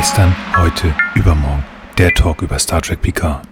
Gestern, heute, übermorgen. Der Talk über Star Trek Picard.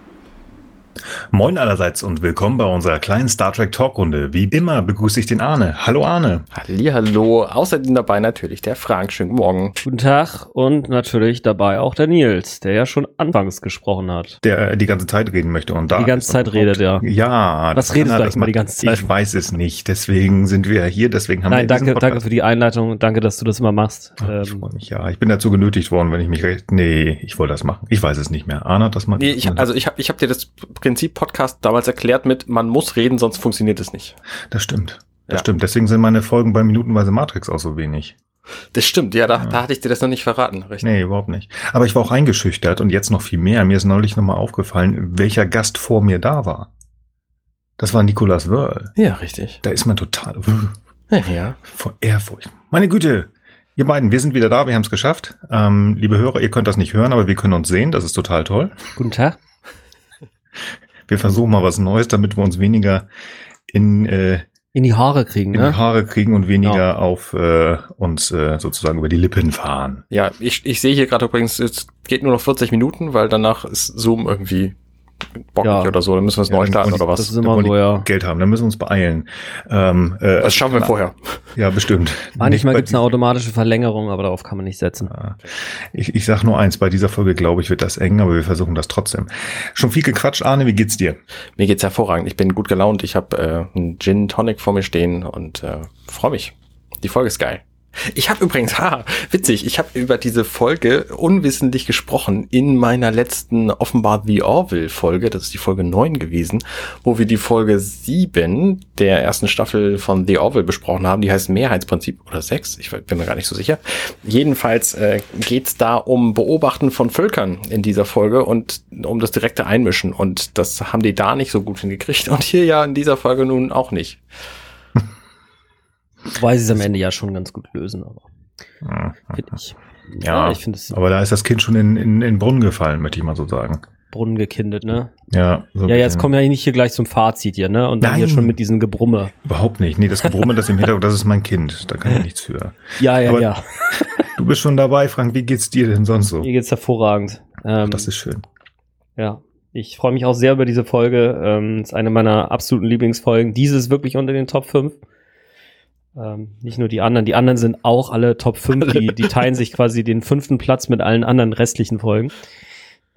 Moin allerseits und willkommen bei unserer kleinen Star Trek Talkrunde. Wie immer begrüße ich den Arne. Hallo Arne. Hallo. Außerdem dabei natürlich der Frank. Schönen Morgen. Guten Tag und natürlich dabei auch der Nils, der ja schon anfangs gesprochen hat. Der äh, die ganze Zeit reden möchte und da die ganze Zeit redet ja. Ja. Was redest du eigentlich mal die ganze Zeit? Ich weiß es nicht. Deswegen sind wir hier. Deswegen haben Nein, wir danke, danke für die Einleitung. Danke, dass du das immer machst. Ach, ich freue mich. Ja, ich bin dazu genötigt worden, wenn ich mich recht. Nee, ich wollte das machen. Ich weiß es nicht mehr. Arne hat das mal. Nee, ich, also ich habe ich hab dir das Prinzip Podcast damals erklärt mit, man muss reden, sonst funktioniert es nicht. Das stimmt. Das ja. stimmt. Deswegen sind meine Folgen bei Minutenweise Matrix auch so wenig. Das stimmt, ja, da, ja. da hatte ich dir das noch nicht verraten, richtig? Nee, überhaupt nicht. Aber ich war auch eingeschüchtert und jetzt noch viel mehr. Mir ist neulich nochmal aufgefallen, welcher Gast vor mir da war. Das war Nicolas Wörl. Ja, richtig. Da ist man total ja. vor Ehrfurcht. Meine Güte, ihr beiden, wir sind wieder da, wir haben es geschafft. Ähm, liebe Hörer, ihr könnt das nicht hören, aber wir können uns sehen, das ist total toll. Guten Tag wir versuchen mal was Neues, damit wir uns weniger in, äh, in die Haare kriegen, in ne? die Haare kriegen und weniger ja. auf äh, uns äh, sozusagen über die Lippen fahren. Ja, ich, ich sehe hier gerade übrigens, es geht nur noch 40 Minuten, weil danach ist Zoom irgendwie bockig ja. oder so, dann müssen wir es ja, neu starten oder was. Das ist immer so, ja. Geld haben, dann müssen wir uns beeilen. Ähm, äh, das schaffen wir vorher. Ja, bestimmt. Manchmal gibt es eine automatische Verlängerung, aber darauf kann man nicht setzen. Ich, ich sag nur eins, bei dieser Folge glaube ich, wird das eng, aber wir versuchen das trotzdem. Schon viel gequatscht, Arne, wie geht's dir? Mir geht's hervorragend. Ich bin gut gelaunt. Ich habe äh, einen Gin Tonic vor mir stehen und äh, freue mich. Die Folge ist geil. Ich habe übrigens, ha, witzig, ich habe über diese Folge unwissentlich gesprochen in meiner letzten offenbar The Orville-Folge, das ist die Folge 9 gewesen, wo wir die Folge 7 der ersten Staffel von The Orville besprochen haben, die heißt Mehrheitsprinzip oder 6, ich bin mir gar nicht so sicher. Jedenfalls äh, geht da um Beobachten von Völkern in dieser Folge und um das direkte Einmischen und das haben die da nicht so gut hingekriegt und hier ja in dieser Folge nun auch nicht. Wobei sie es am Ende ja schon ganz gut lösen, aber mhm. finde ich. Ja, ja ich finde es. Aber da ist das Kind schon in, in, in Brunnen gefallen, möchte ich mal so sagen. Brunnen gekindet, ne? Ja. So ja, jetzt kommen wir ja nicht hier gleich zum Fazit hier, ne? Und dann Nein. hier schon mit diesem Gebrumme. Überhaupt nicht. Nee, das Gebrumme, das im Hintergrund, das ist mein Kind. Da kann ich nichts für. Ja, ja, Aber ja. du bist schon dabei, Frank. Wie geht's dir denn sonst so? Mir geht's hervorragend. Ähm, das ist schön. Ja. Ich freue mich auch sehr über diese Folge. Ähm, ist eine meiner absoluten Lieblingsfolgen. Diese ist wirklich unter den Top 5. Ähm, nicht nur die anderen, die anderen sind auch alle Top 5, die, die teilen sich quasi den fünften Platz mit allen anderen restlichen Folgen.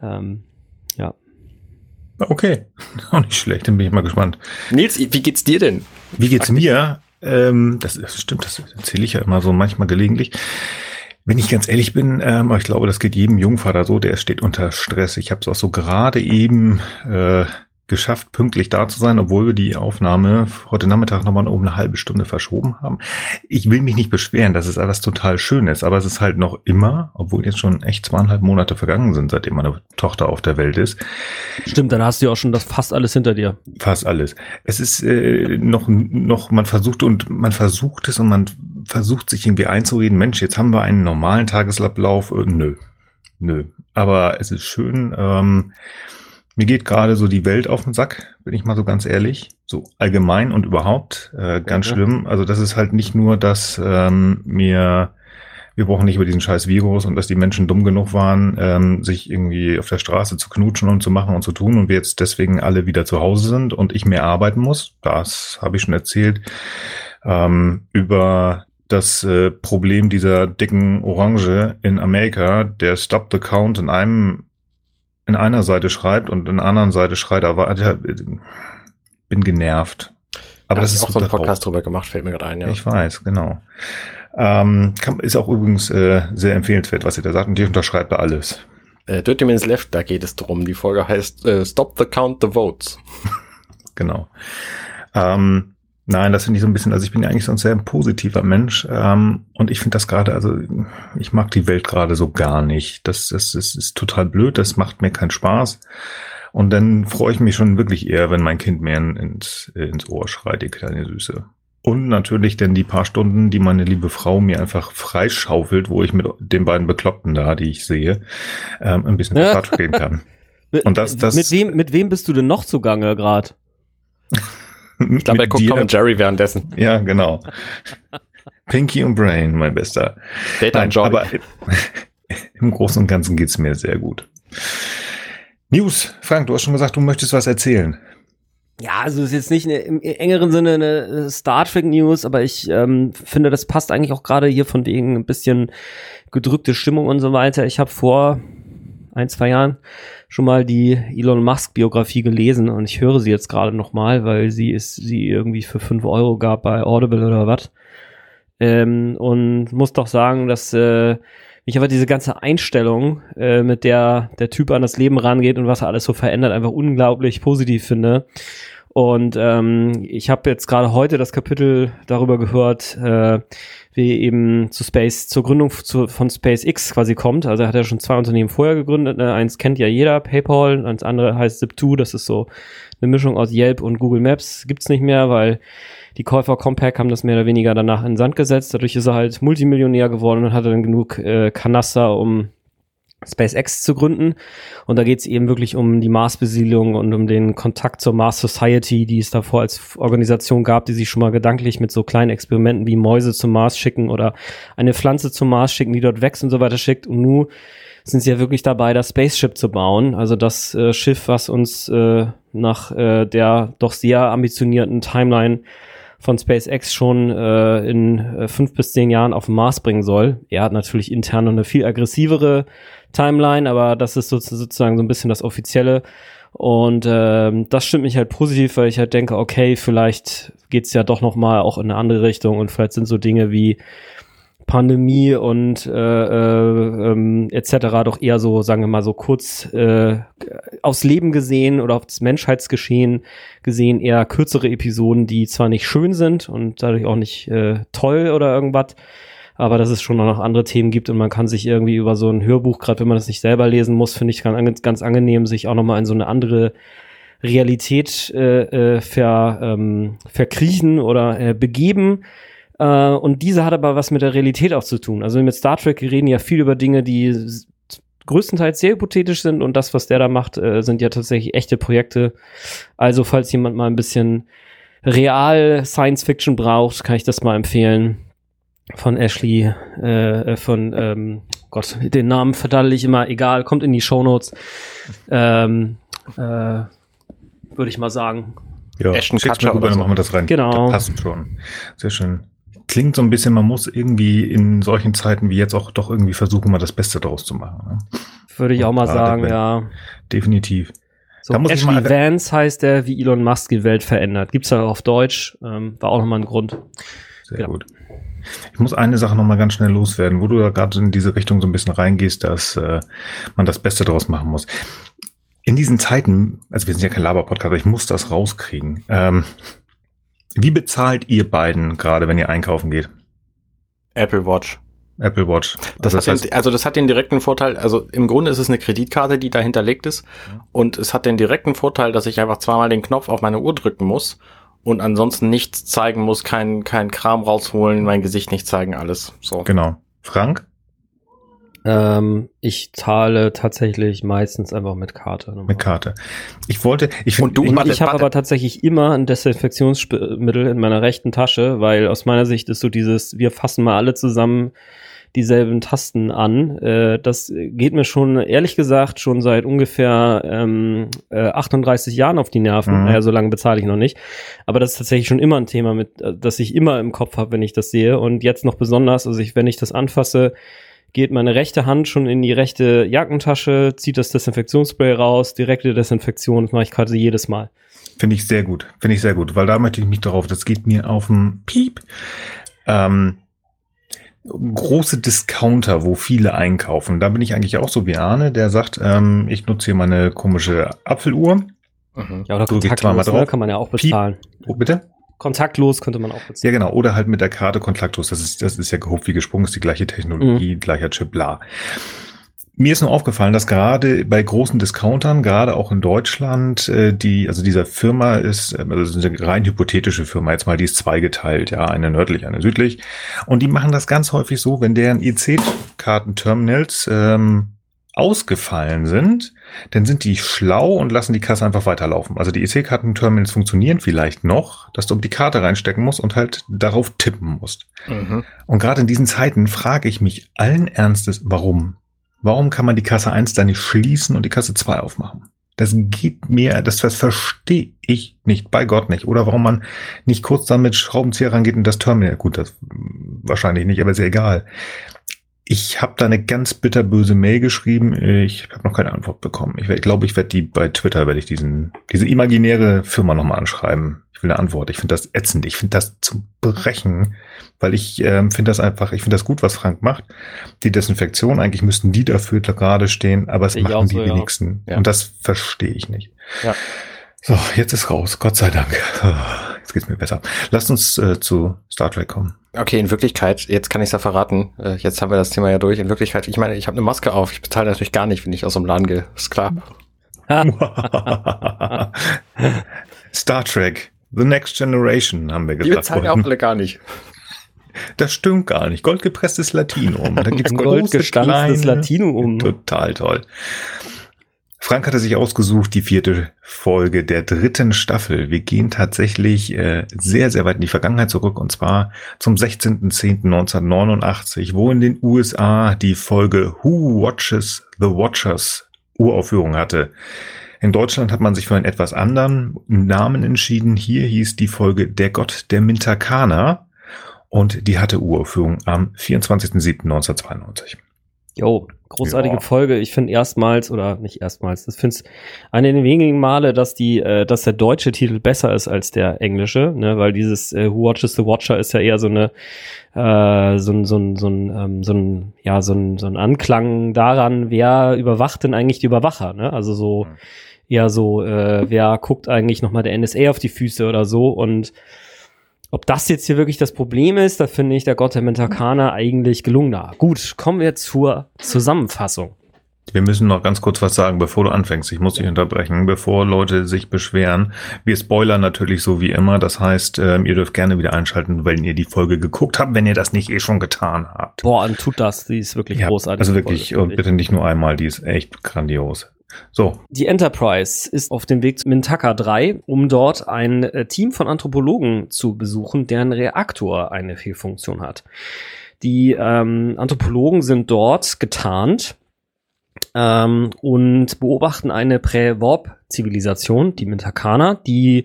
Ähm, ja. Okay, auch nicht schlecht, dann bin ich mal gespannt. Nils, wie geht's dir denn? Wie geht's mir? Ähm, das, das stimmt, das erzähle ich ja immer so manchmal gelegentlich. Wenn ich ganz ehrlich bin, ähm, ich glaube, das geht jedem Jungvater so, der steht unter Stress. Ich habe es auch so gerade eben äh, geschafft, pünktlich da zu sein, obwohl wir die Aufnahme heute Nachmittag nochmal um eine halbe Stunde verschoben haben. Ich will mich nicht beschweren, dass es alles total schön ist, aber es ist halt noch immer, obwohl jetzt schon echt zweieinhalb Monate vergangen sind, seitdem meine Tochter auf der Welt ist. Stimmt, dann hast du ja auch schon das fast alles hinter dir. Fast alles. Es ist äh, noch, noch, man versucht und man versucht es und man versucht sich irgendwie einzureden, Mensch, jetzt haben wir einen normalen Tagesablauf. Äh, nö, nö. Aber es ist schön. Ähm, mir geht gerade so die Welt auf den Sack, bin ich mal so ganz ehrlich. So allgemein und überhaupt äh, ganz okay. schlimm. Also das ist halt nicht nur, dass ähm, mir wir brauchen nicht über diesen scheiß Virus und dass die Menschen dumm genug waren, ähm, sich irgendwie auf der Straße zu knutschen und zu machen und zu tun und wir jetzt deswegen alle wieder zu Hause sind und ich mehr arbeiten muss. Das habe ich schon erzählt. Ähm, über das äh, Problem dieser dicken Orange in Amerika, der Stop the Count in einem in einer Seite schreibt und in der anderen Seite schreit, aber äh, bin genervt. Aber da das ist auch so ein Podcast drüber gemacht, fällt mir gerade ein, ja. Ich weiß, genau. Ähm, kann, ist auch übrigens äh, sehr empfehlenswert, was ihr da sagt, und die unterschreibt da alles. Äh, Dirty Minutes Left, da geht es drum. Die Folge heißt äh, Stop the Count the Votes. genau. Ähm, Nein, das finde ich so ein bisschen, also ich bin ja eigentlich so ein sehr positiver Mensch ähm, und ich finde das gerade, also ich mag die Welt gerade so gar nicht. Das, das, das ist total blöd, das macht mir keinen Spaß. Und dann freue ich mich schon wirklich eher, wenn mein Kind mir ins, ins Ohr schreit, die kleine Süße. Und natürlich denn die paar Stunden, die meine liebe Frau mir einfach freischaufelt, wo ich mit den beiden Bekloppten da, die ich sehe, ähm, ein bisschen Quatsch gehen kann. Und das, das, mit wem, mit wem bist du denn noch zugange gerade? Ich glaube, er guckt Tom und Jerry währenddessen. Ja, genau. Pinky und Brain, mein Bester. Data Nein, aber im Großen und Ganzen geht's mir sehr gut. News, Frank, du hast schon gesagt, du möchtest was erzählen. Ja, also ist jetzt nicht eine, im engeren Sinne eine Star Trek News, aber ich ähm, finde, das passt eigentlich auch gerade hier von wegen ein bisschen gedrückte Stimmung und so weiter. Ich habe vor ein, zwei Jahren schon mal die Elon Musk Biografie gelesen und ich höre sie jetzt gerade noch mal, weil sie ist sie irgendwie für fünf Euro gab bei Audible oder was. Ähm, und muss doch sagen, dass äh, mich aber diese ganze Einstellung, äh, mit der der Typ an das Leben rangeht und was er alles so verändert, einfach unglaublich positiv finde. Und ähm, ich habe jetzt gerade heute das Kapitel darüber gehört, äh, wie eben zu Space, zur Gründung zu, von SpaceX quasi kommt. Also er hat ja schon zwei Unternehmen vorher gegründet. Ne? Eins kennt ja jeder, PayPal, und das andere heißt Zip2, das ist so eine Mischung aus Yelp und Google Maps. Gibt's nicht mehr, weil die Käufer Compaq haben das mehr oder weniger danach in den Sand gesetzt. Dadurch ist er halt Multimillionär geworden und hatte dann genug äh, Kanaster, um SpaceX zu gründen. Und da geht es eben wirklich um die Marsbesiedlung und um den Kontakt zur Mars Society, die es davor als Organisation gab, die sich schon mal gedanklich mit so kleinen Experimenten wie Mäuse zum Mars schicken oder eine Pflanze zum Mars schicken, die dort wächst und so weiter schickt. Und nun sind sie ja wirklich dabei, das Spaceship zu bauen. Also das äh, Schiff, was uns äh, nach äh, der doch sehr ambitionierten Timeline von SpaceX schon äh, in äh, fünf bis zehn Jahren auf den Mars bringen soll. Er hat natürlich intern eine viel aggressivere Timeline, aber das ist sozusagen so ein bisschen das Offizielle. Und ähm, das stimmt mich halt positiv, weil ich halt denke, okay, vielleicht geht's ja doch noch mal auch in eine andere Richtung und vielleicht sind so Dinge wie Pandemie und äh, äh, ähm, etc. doch eher so, sagen wir mal, so kurz äh, aufs Leben gesehen oder aufs Menschheitsgeschehen gesehen eher kürzere Episoden, die zwar nicht schön sind und dadurch auch nicht äh, toll oder irgendwas, aber dass es schon noch andere Themen gibt und man kann sich irgendwie über so ein Hörbuch, gerade wenn man das nicht selber lesen muss, finde ich ganz, ganz angenehm, sich auch nochmal in so eine andere Realität äh, äh, ver, ähm, verkriechen oder äh, begeben. Äh, und diese hat aber was mit der Realität auch zu tun. Also mit Star Trek reden ja viel über Dinge, die größtenteils sehr hypothetisch sind und das, was der da macht, äh, sind ja tatsächlich echte Projekte. Also falls jemand mal ein bisschen real Science Fiction braucht, kann ich das mal empfehlen von Ashley, äh, äh, von, ähm, Gott, den Namen verdaddel ich immer, egal, kommt in die Shownotes. Ähm, äh, Würde ich mal sagen. Ja, Ashton Kutcher rüber, dann machen wir das rein. Genau. Das passt schon. Sehr schön. Klingt so ein bisschen, man muss irgendwie in solchen Zeiten wie jetzt auch doch irgendwie versuchen, mal das Beste daraus zu machen. Ne? Würde ich auch mal sagen, ja. Definitiv. So, da muss Ashley ich mal Vance heißt der, wie Elon Musk die Welt verändert. Gibt's ja auf Deutsch, ähm, war auch nochmal ein Grund. Sehr genau. gut. Ich muss eine Sache noch mal ganz schnell loswerden, wo du da gerade in diese Richtung so ein bisschen reingehst, dass äh, man das Beste daraus machen muss. In diesen Zeiten, also wir sind ja kein Laber-Podcast, aber ich muss das rauskriegen. Ähm, wie bezahlt ihr beiden gerade, wenn ihr einkaufen geht? Apple Watch. Apple Watch. Das also, das den, also das hat den direkten Vorteil, also im Grunde ist es eine Kreditkarte, die da hinterlegt ist. Und es hat den direkten Vorteil, dass ich einfach zweimal den Knopf auf meine Uhr drücken muss und ansonsten nichts zeigen muss, kein, kein Kram rausholen, mein Gesicht nicht zeigen, alles. So. Genau. Frank? Ähm, ich zahle tatsächlich meistens einfach mit Karte. Mit Karte. Ich wollte, ich finde, ich, ich habe aber tatsächlich immer ein Desinfektionsmittel in meiner rechten Tasche, weil aus meiner Sicht ist so dieses, wir fassen mal alle zusammen dieselben Tasten an. Äh, das geht mir schon, ehrlich gesagt, schon seit ungefähr ähm, äh, 38 Jahren auf die Nerven. Mhm. Naja, so lange bezahle ich noch nicht. Aber das ist tatsächlich schon immer ein Thema, mit, äh, das ich immer im Kopf habe, wenn ich das sehe. Und jetzt noch besonders, also ich, wenn ich das anfasse, geht meine rechte Hand schon in die rechte Jackentasche, zieht das Desinfektionsspray raus, direkte Desinfektion, das mache ich quasi jedes Mal. Finde ich sehr gut, finde ich sehr gut, weil da möchte ich mich darauf, das geht mir auf den Piep. Ähm, große Discounter, wo viele einkaufen. Da bin ich eigentlich auch so wie Arne, der sagt, ähm, ich nutze hier meine komische Apfeluhr. Mhm. Ja, oder kontaktlos, ne? kann man ja auch bezahlen. Piep. Oh, bitte? Kontaktlos könnte man auch bezahlen. Ja, genau. Oder halt mit der Karte kontaktlos. Das ist, das ist ja gehobt wie gesprungen, ist die gleiche Technologie, mhm. gleicher Chip, bla. Mir ist nur aufgefallen, dass gerade bei großen Discountern, gerade auch in Deutschland, äh, die, also dieser Firma ist, äh, also eine rein hypothetische Firma, jetzt mal, die ist zweigeteilt, ja, eine nördlich, eine südlich. Und die machen das ganz häufig so, wenn deren EC-Kartenterminals ähm, ausgefallen sind, dann sind die schlau und lassen die Kasse einfach weiterlaufen. Also die EC-Kartenterminals funktionieren vielleicht noch, dass du die Karte reinstecken musst und halt darauf tippen musst. Mhm. Und gerade in diesen Zeiten frage ich mich allen Ernstes, warum? Warum kann man die Kasse 1 dann nicht schließen und die Kasse 2 aufmachen? Das geht mir, das, das verstehe ich nicht, bei Gott nicht. Oder warum man nicht kurz dann mit Schraubenzieher rangeht und das Terminal, gut, das wahrscheinlich nicht, aber ist ja egal. Ich habe da eine ganz bitterböse Mail geschrieben. Ich habe noch keine Antwort bekommen. Ich glaube, ich werde die bei Twitter werde ich diesen diese imaginäre Firma nochmal anschreiben. Eine Antwort. Ich finde das ätzend. Ich finde das zum Brechen, weil ich ähm, finde das einfach. Ich finde das gut, was Frank macht. Die Desinfektion eigentlich müssten die dafür gerade stehen, aber es Ich machen die ja. wenigsten Ja. und das verstehe ich nicht. Ja. So, jetzt ist raus. Gott sei Dank. Jetzt geht's mir besser. Lasst uns äh, zu Star Trek kommen. Okay, in Wirklichkeit, jetzt kann ich es ja verraten. Äh, Jetzt haben wir das Thema ja durch. In Wirklichkeit, ich meine, ich habe eine Maske auf. Ich bezahle natürlich gar nicht, wenn ich aus dem Laden gehe. Ist klar. Star Trek, The Next Generation, haben wir Die gesagt. bezahlen ja auch alle gar nicht. Das stimmt gar nicht. Goldgepresstes Latinum. Da gibt's goldgestanztes. Latinum. Total toll. Frank hatte sich ausgesucht, die vierte Folge der dritten Staffel. Wir gehen tatsächlich äh, sehr, sehr weit in die Vergangenheit zurück und zwar zum 16.10.1989, wo in den USA die Folge Who Watches the Watchers Uraufführung hatte. In Deutschland hat man sich für einen etwas anderen Namen entschieden. Hier hieß die Folge Der Gott der Mintakana und die hatte Uraufführung am 24.07.1992. Jo, großartige Ja. Folge. Ich finde erstmals, oder nicht erstmals, das finde eine der wenigen Male, dass die, äh, dass der deutsche Titel besser ist als der englische, ne, weil dieses äh, Who Watches the Watcher ist ja eher so eine, äh, so ein, so ein, so ein, ähm, so ein, ja, so ein, so ein Anklang daran, wer überwacht denn eigentlich die Überwacher, ne? Also so, Mhm. Eher so, äh, wer guckt eigentlich nochmal der NSA auf die Füße oder so und ob das jetzt hier wirklich das Problem ist, da finde ich der Gott der Mentakana eigentlich gelungener. Gut, kommen wir zur Zusammenfassung. Wir müssen noch ganz kurz was sagen, bevor du anfängst. Ich muss dich unterbrechen, bevor Leute sich beschweren. Wir spoilern natürlich so wie immer. Das heißt, ähm, ihr dürft gerne wieder einschalten, wenn ihr die Folge geguckt habt, wenn ihr das nicht eh schon getan habt. Boah, und tut das, die ist wirklich Ja, großartig. also wirklich, und bitte nicht nur einmal, die ist echt grandios. So, Die Enterprise ist auf dem Weg zu Mintaka 3, um dort ein äh, Team von Anthropologen zu besuchen, deren Reaktor eine Fehlfunktion hat. Die ähm, Anthropologen sind dort getarnt ähm, und beobachten eine Prä-Warp-Zivilisation, die Mintakana, die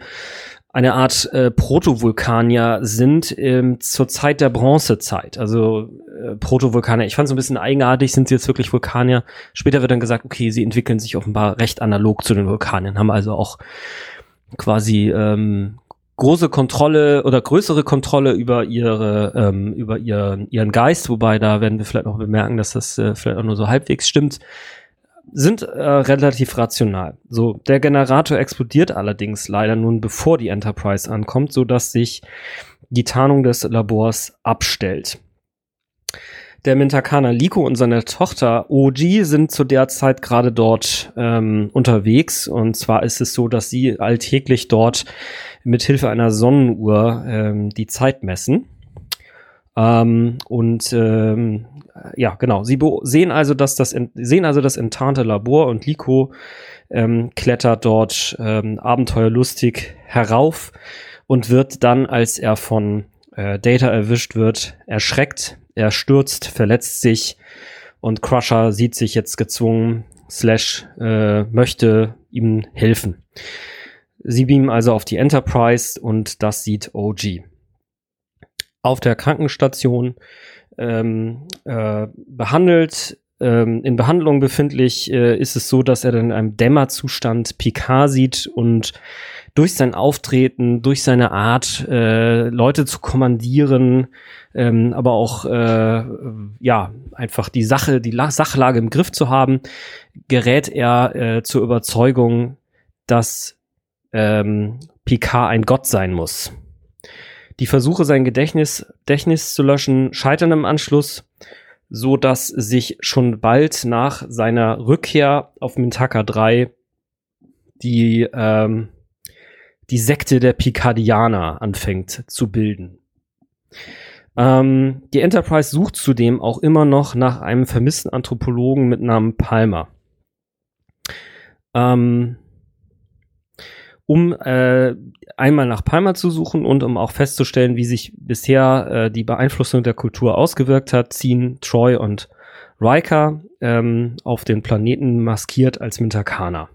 eine Art äh, Protovulkanier sind ähm, zur Zeit der Bronzezeit. Also äh, Protovulkanier. Ich fand so ein bisschen eigenartig, sind sie jetzt wirklich Vulkanier? Später wird dann gesagt, okay, sie entwickeln sich offenbar recht analog zu den Vulkaniern, haben also auch quasi ähm, große Kontrolle oder größere Kontrolle über ihre ähm, über ihren ihren Geist, wobei da werden wir vielleicht noch bemerken, dass das äh, vielleicht auch nur so halbwegs stimmt sind äh, relativ rational. So, der Generator explodiert allerdings leider nun bevor die Enterprise ankommt, so dass sich die Tarnung des Labors abstellt. Der Mintakana Liko und seine Tochter Oji sind zu der Zeit gerade dort ähm, unterwegs. Und zwar ist es so, dass sie alltäglich dort mit Hilfe einer Sonnenuhr ähm, die Zeit messen. Ähm, und ähm, ja, genau. Sie sehen also, dass das sehen also das enttarnte Labor und Liko ähm, klettert dort ähm, abenteuerlustig herauf und wird dann, als er von äh, Data erwischt wird, erschreckt. Er stürzt, verletzt sich und Crusher sieht sich jetzt gezwungen, Slash äh, möchte ihm helfen. Sie beamen also auf die Enterprise und das sieht OG. Auf der Krankenstation ähm, äh, behandelt, ähm, in Behandlung befindlich, äh, ist es so, dass er dann in einem Dämmerzustand Picard sieht und durch sein Auftreten, durch seine Art, äh, Leute zu kommandieren, ähm, aber auch äh, ja einfach die Sache, die La Sachlage im Griff zu haben, gerät er äh, zur Überzeugung, dass ähm, Picard ein Gott sein muss. Die Versuche, sein Gedächtnis, Gedächtnis zu löschen, scheitern im Anschluss, so dass sich schon bald nach seiner Rückkehr auf Mintaka 3 die, ähm, die Sekte der Picardianer anfängt zu bilden. Ähm, die Enterprise sucht zudem auch immer noch nach einem vermissten Anthropologen mit Namen Palmer. Ähm, um äh, einmal nach Palmer zu suchen und um auch festzustellen, wie sich bisher äh, die Beeinflussung der Kultur ausgewirkt hat, ziehen Troy und Riker ähm, auf den Planeten maskiert als Mintakana.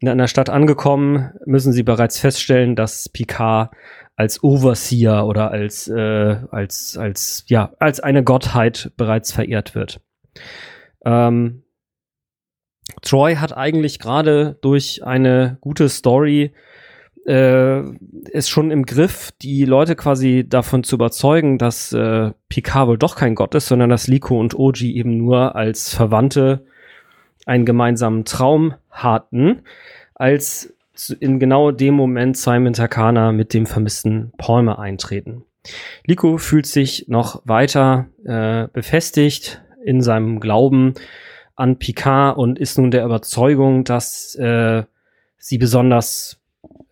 In einer Stadt angekommen, müssen sie bereits feststellen, dass Picard als Overseer oder als, äh, als, als, ja, als eine Gottheit bereits verehrt wird. Ähm, Troy hat eigentlich gerade durch eine gute Story äh, ist schon im Griff, die Leute quasi davon zu überzeugen, dass äh, Picard wohl doch kein Gott ist, sondern dass Liko und Oji eben nur als Verwandte einen gemeinsamen Traum hatten, als in genau dem Moment Simon Takana mit dem vermissten Palmer eintreten. Liko fühlt sich noch weiter äh, befestigt in seinem Glauben an Picard und ist nun der Überzeugung, dass äh, sie besonders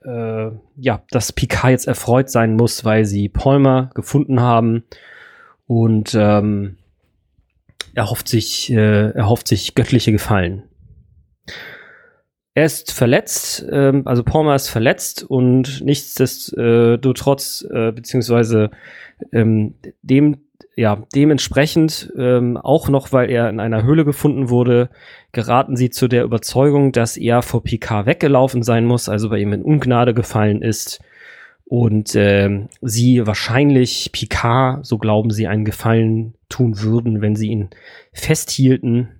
äh, ja, dass Picard jetzt erfreut sein muss, weil sie Palmer gefunden haben und ähm, er hofft sich, äh, er hofft sich göttliche Gefallen. Er ist verletzt, ähm, also Palmer ist verletzt und nichtsdestotrotz, äh, beziehungsweise ähm, dem ja, dementsprechend, ähm, auch noch, weil er in einer Höhle gefunden wurde, geraten sie zu der Überzeugung, dass er vor Picard weggelaufen sein muss, also bei ihm in Ungnade gefallen ist und äh, sie wahrscheinlich Picard, so glauben sie, einen Gefallen tun würden, wenn sie ihn festhielten.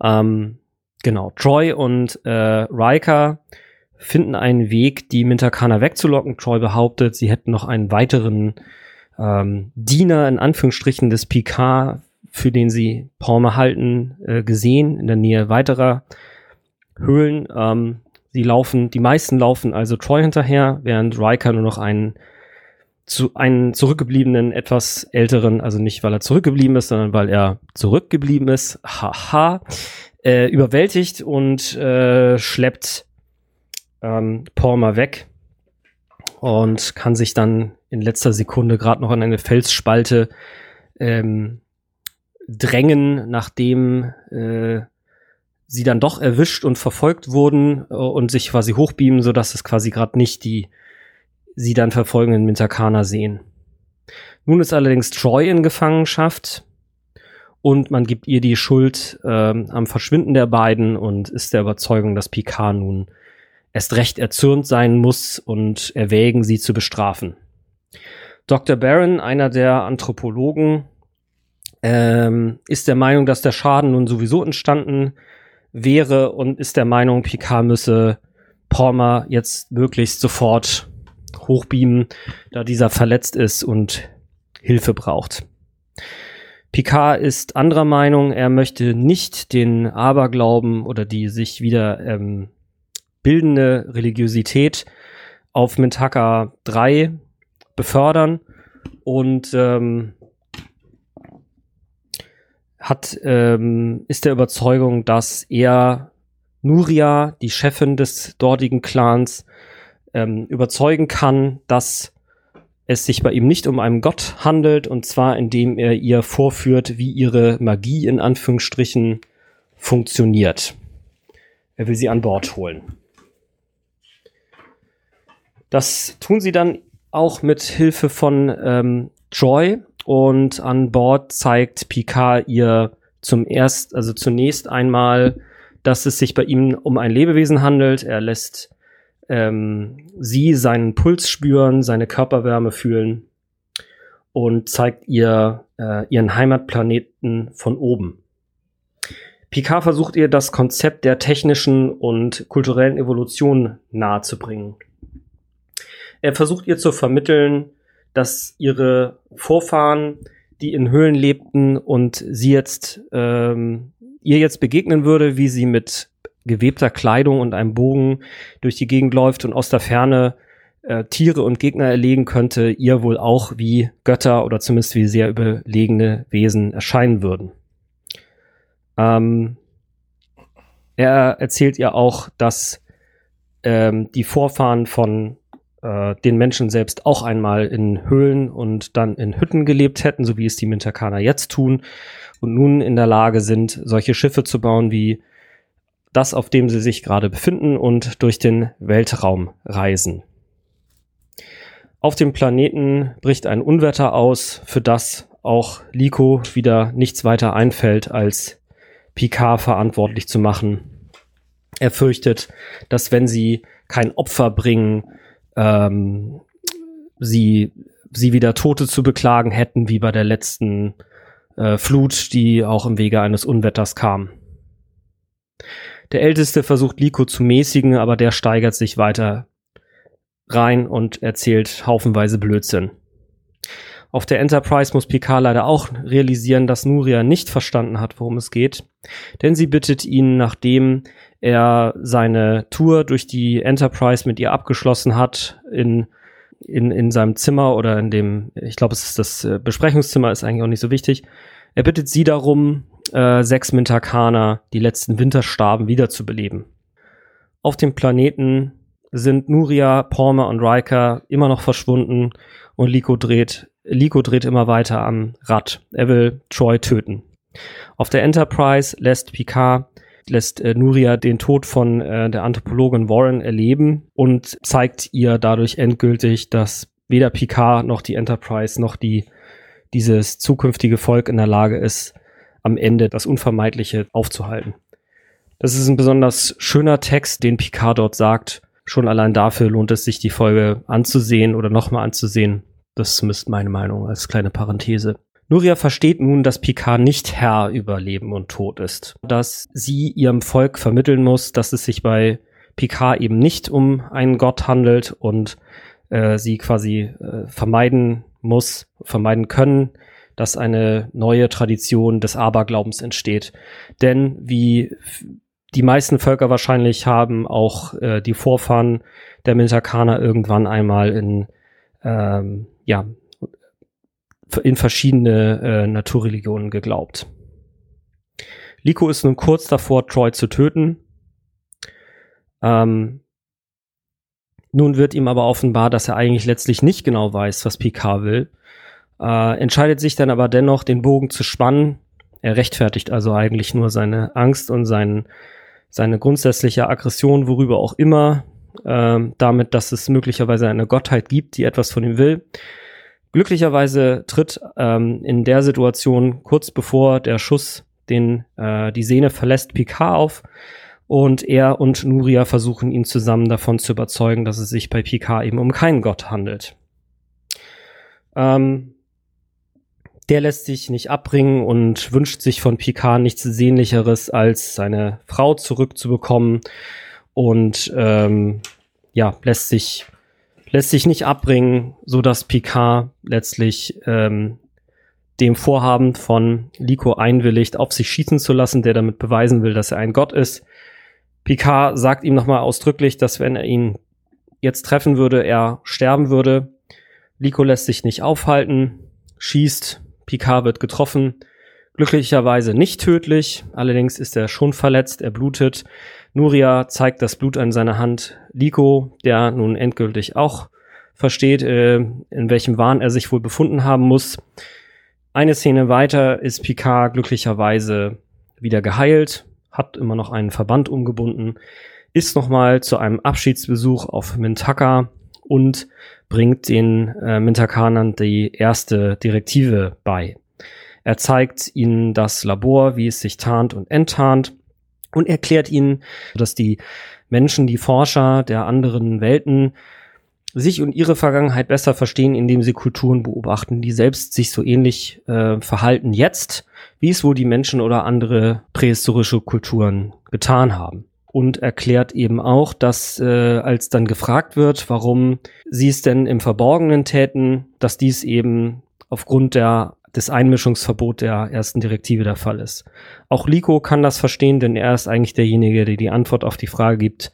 Ähm, genau, Troy und äh, Riker finden einen Weg, die Mintakana wegzulocken. Troy behauptet, sie hätten noch einen weiteren ähm, Diener in Anführungsstrichen des Picard, für den sie Palmer halten, äh, gesehen in der Nähe weiterer Höhlen. Ähm, sie laufen, die meisten laufen also Troy hinterher, während Riker nur noch einen zu einen zurückgebliebenen, etwas älteren, also nicht weil er zurückgeblieben ist, sondern weil er zurückgeblieben ist, haha, äh, überwältigt und äh, schleppt ähm, Palmer weg und kann sich dann in letzter Sekunde gerade noch an eine Felsspalte ähm, drängen, nachdem äh, sie dann doch erwischt und verfolgt wurden äh, und sich quasi hochbeamen, sodass es quasi gerade nicht die sie dann verfolgenden Mintakana sehen. Nun ist allerdings Troy in Gefangenschaft und man gibt ihr die Schuld äh, am Verschwinden der beiden und ist der Überzeugung, dass Picard nun erst recht erzürnt sein muss und erwägen, sie zu bestrafen. Dr. Barron, einer der Anthropologen, ähm, ist der Meinung, dass der Schaden nun sowieso entstanden wäre und ist der Meinung, Picard müsse Palmer jetzt möglichst sofort hochbeamen, da dieser verletzt ist und Hilfe braucht. Picard ist anderer Meinung, er möchte nicht den Aberglauben oder die sich wieder ähm, bildende Religiosität auf Mintaka 3 befördern und ähm, hat, ähm, ist der Überzeugung, dass er Nuria, die Chefin des dortigen Clans, ähm, überzeugen kann, dass es sich bei ihm nicht um einen Gott handelt, und zwar indem er ihr vorführt, wie ihre Magie in Anführungsstrichen funktioniert. Er will sie an Bord holen. Das tun sie dann auch mit Hilfe von ähm, Joy und an Bord zeigt Picard ihr zum erst, also zunächst einmal, dass es sich bei ihm um ein Lebewesen handelt. Er lässt ähm, sie seinen Puls spüren, seine Körperwärme fühlen und zeigt ihr äh, ihren Heimatplaneten von oben. Picard versucht ihr das Konzept der technischen und kulturellen Evolution nahezubringen. Er versucht ihr zu vermitteln, dass ihre Vorfahren, die in Höhlen lebten und sie jetzt ähm, ihr jetzt begegnen würde, wie sie mit gewebter Kleidung und einem Bogen durch die Gegend läuft und aus der Ferne äh, Tiere und Gegner erlegen könnte, ihr wohl auch wie Götter oder zumindest wie sehr überlegene Wesen erscheinen würden. Ähm, er erzählt ihr auch, dass ähm, die Vorfahren von äh, den Menschen selbst auch einmal in Höhlen und dann in Hütten gelebt hätten, so wie es die Minterkaner jetzt tun und nun in der Lage sind, solche Schiffe zu bauen wie das, auf dem sie sich gerade befinden und durch den Weltraum reisen. Auf dem Planeten bricht ein Unwetter aus, für das auch Liko wieder nichts weiter einfällt, als Picard verantwortlich zu machen. Er fürchtet, dass wenn sie kein Opfer bringen, ähm, sie, sie wieder Tote zu beklagen hätten, wie bei der letzten äh, Flut, die auch im Wege eines Unwetters kam. Der Älteste versucht Liko zu mäßigen, aber der steigert sich weiter rein und erzählt haufenweise Blödsinn. Auf der Enterprise muss Picard leider auch realisieren, dass Nuria nicht verstanden hat, worum es geht. Denn sie bittet ihn, nachdem er seine Tour durch die Enterprise mit ihr abgeschlossen hat, in, in, in seinem Zimmer oder in dem, ich glaube, es ist das äh, Besprechungszimmer, ist eigentlich auch nicht so wichtig. Er bittet sie darum, äh, sechs Mintakana, die letzten Winterstarben, wiederzubeleben. Auf dem Planeten sind Nuria, Palmer und Riker immer noch verschwunden und Liko dreht Liko dreht immer weiter am Rad. Er will Troy töten. Auf der Enterprise lässt Picard lässt äh, Nuria den Tod von äh, der Anthropologin Warren erleben und zeigt ihr dadurch endgültig, dass weder Picard noch die Enterprise noch die dieses zukünftige Volk in der Lage ist, am Ende das Unvermeidliche aufzuhalten. Das ist ein besonders schöner Text, den Picard dort sagt. Schon allein dafür lohnt es sich, die Folge anzusehen oder nochmal anzusehen. Das ist zumindest meine Meinung als kleine Parenthese. Nuria versteht nun, dass Picard nicht Herr über Leben und Tod ist. Dass sie ihrem Volk vermitteln muss, dass es sich bei Picard eben nicht um einen Gott handelt und äh, sie quasi äh, vermeiden muss, vermeiden können, dass eine neue Tradition des Aberglaubens entsteht. Denn wie die meisten Völker wahrscheinlich haben auch äh, die Vorfahren der Mintakana irgendwann einmal in ähm, ja, in verschiedene äh, Naturreligionen geglaubt. Liko ist nun kurz davor, Troy zu töten. Ähm, nun wird ihm aber offenbar, dass er eigentlich letztlich nicht genau weiß, was Picard will. Äh, entscheidet sich dann aber dennoch, den Bogen zu spannen. Er rechtfertigt also eigentlich nur seine Angst und sein, seine grundsätzliche Aggression, worüber auch immer, äh, damit, dass es möglicherweise eine Gottheit gibt, die etwas von ihm will. Glücklicherweise tritt ähm, in der Situation kurz bevor der Schuss den äh, die Sehne verlässt Picard auf und er und Nuria versuchen ihn zusammen davon zu überzeugen, dass es sich bei Picard eben um keinen Gott handelt. Ähm, der lässt sich nicht abbringen und wünscht sich von Picard nichts Sehnlicheres, als seine Frau zurückzubekommen und ähm, ja, lässt sich, lässt sich nicht abbringen, so dass Picard letztlich ähm, dem Vorhaben von Liko einwilligt, auf sich schießen zu lassen, der damit beweisen will, dass er ein Gott ist. Picard sagt ihm nochmal ausdrücklich, dass wenn er ihn jetzt treffen würde, er sterben würde. Liko lässt sich nicht aufhalten, schießt, Picard wird getroffen, glücklicherweise nicht tödlich, allerdings ist er schon verletzt, er blutet, Nuria zeigt das Blut an seiner Hand Liko, der nun endgültig auch versteht, äh, in welchem Wahn er sich wohl befunden haben muss. Eine Szene weiter ist Picard glücklicherweise wieder geheilt, hat immer noch einen Verband umgebunden, ist nochmal zu einem Abschiedsbesuch auf Mintaka und bringt den äh, Mintakanern die erste Direktive bei. Er zeigt ihnen das Labor, wie es sich tarnt und enttarnt und erklärt ihnen, dass die Menschen, die Forscher der anderen Welten sich und ihre Vergangenheit besser verstehen, indem sie Kulturen beobachten, die selbst sich so ähnlich äh, verhalten jetzt, wie es wohl die Menschen oder andere prähistorische Kulturen getan haben. Und erklärt eben auch, dass äh, als dann gefragt wird, warum sie es denn im Verborgenen täten, dass dies eben aufgrund der des Einmischungsverbot der ersten Direktive der Fall ist. Auch Liko kann das verstehen, denn er ist eigentlich derjenige, der die Antwort auf die Frage gibt.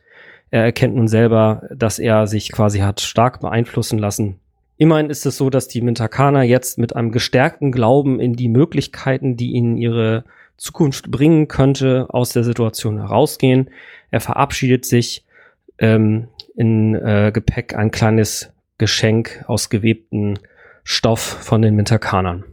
Er erkennt nun selber, dass er sich quasi hat stark beeinflussen lassen. Immerhin ist es so, dass die Mintakana jetzt mit einem gestärkten Glauben in die Möglichkeiten, die ihnen ihre Zukunft bringen könnte, aus der Situation herausgehen. Er verabschiedet sich ähm, in äh, Gepäck ein kleines Geschenk aus gewebten Stoff von den Mintakanern.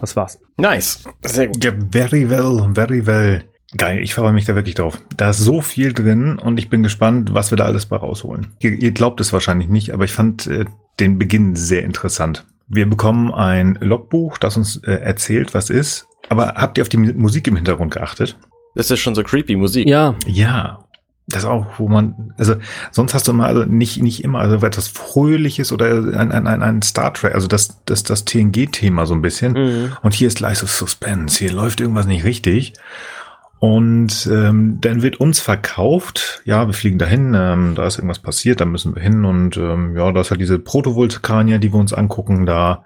Das war's. Nice. Sehr gut. Ja, very well, very well. Geil, ich freue mich da wirklich drauf. Da ist so viel drin und ich bin gespannt, was wir da alles bei rausholen. Ihr, ihr glaubt es wahrscheinlich nicht, aber ich fand äh, den Beginn sehr interessant. Wir bekommen ein Logbuch, das uns äh, erzählt, was ist. Aber habt ihr auf die Musik im Hintergrund geachtet? Das ist schon so creepy Musik. Ja. Ja. Das auch, wo man, also sonst hast du mal, also nicht, nicht immer, also etwas Fröhliches oder ein, ein, ein, ein Star Trek, also das, das, das TNG-Thema so ein bisschen. Mhm. Und hier ist gleich so Suspense, hier läuft irgendwas nicht richtig. Und ähm, dann wird uns verkauft, ja, wir fliegen dahin, ähm, da ist irgendwas passiert, da müssen wir hin und ähm, ja, da ist halt diese Protovulkanier, die wir uns angucken, da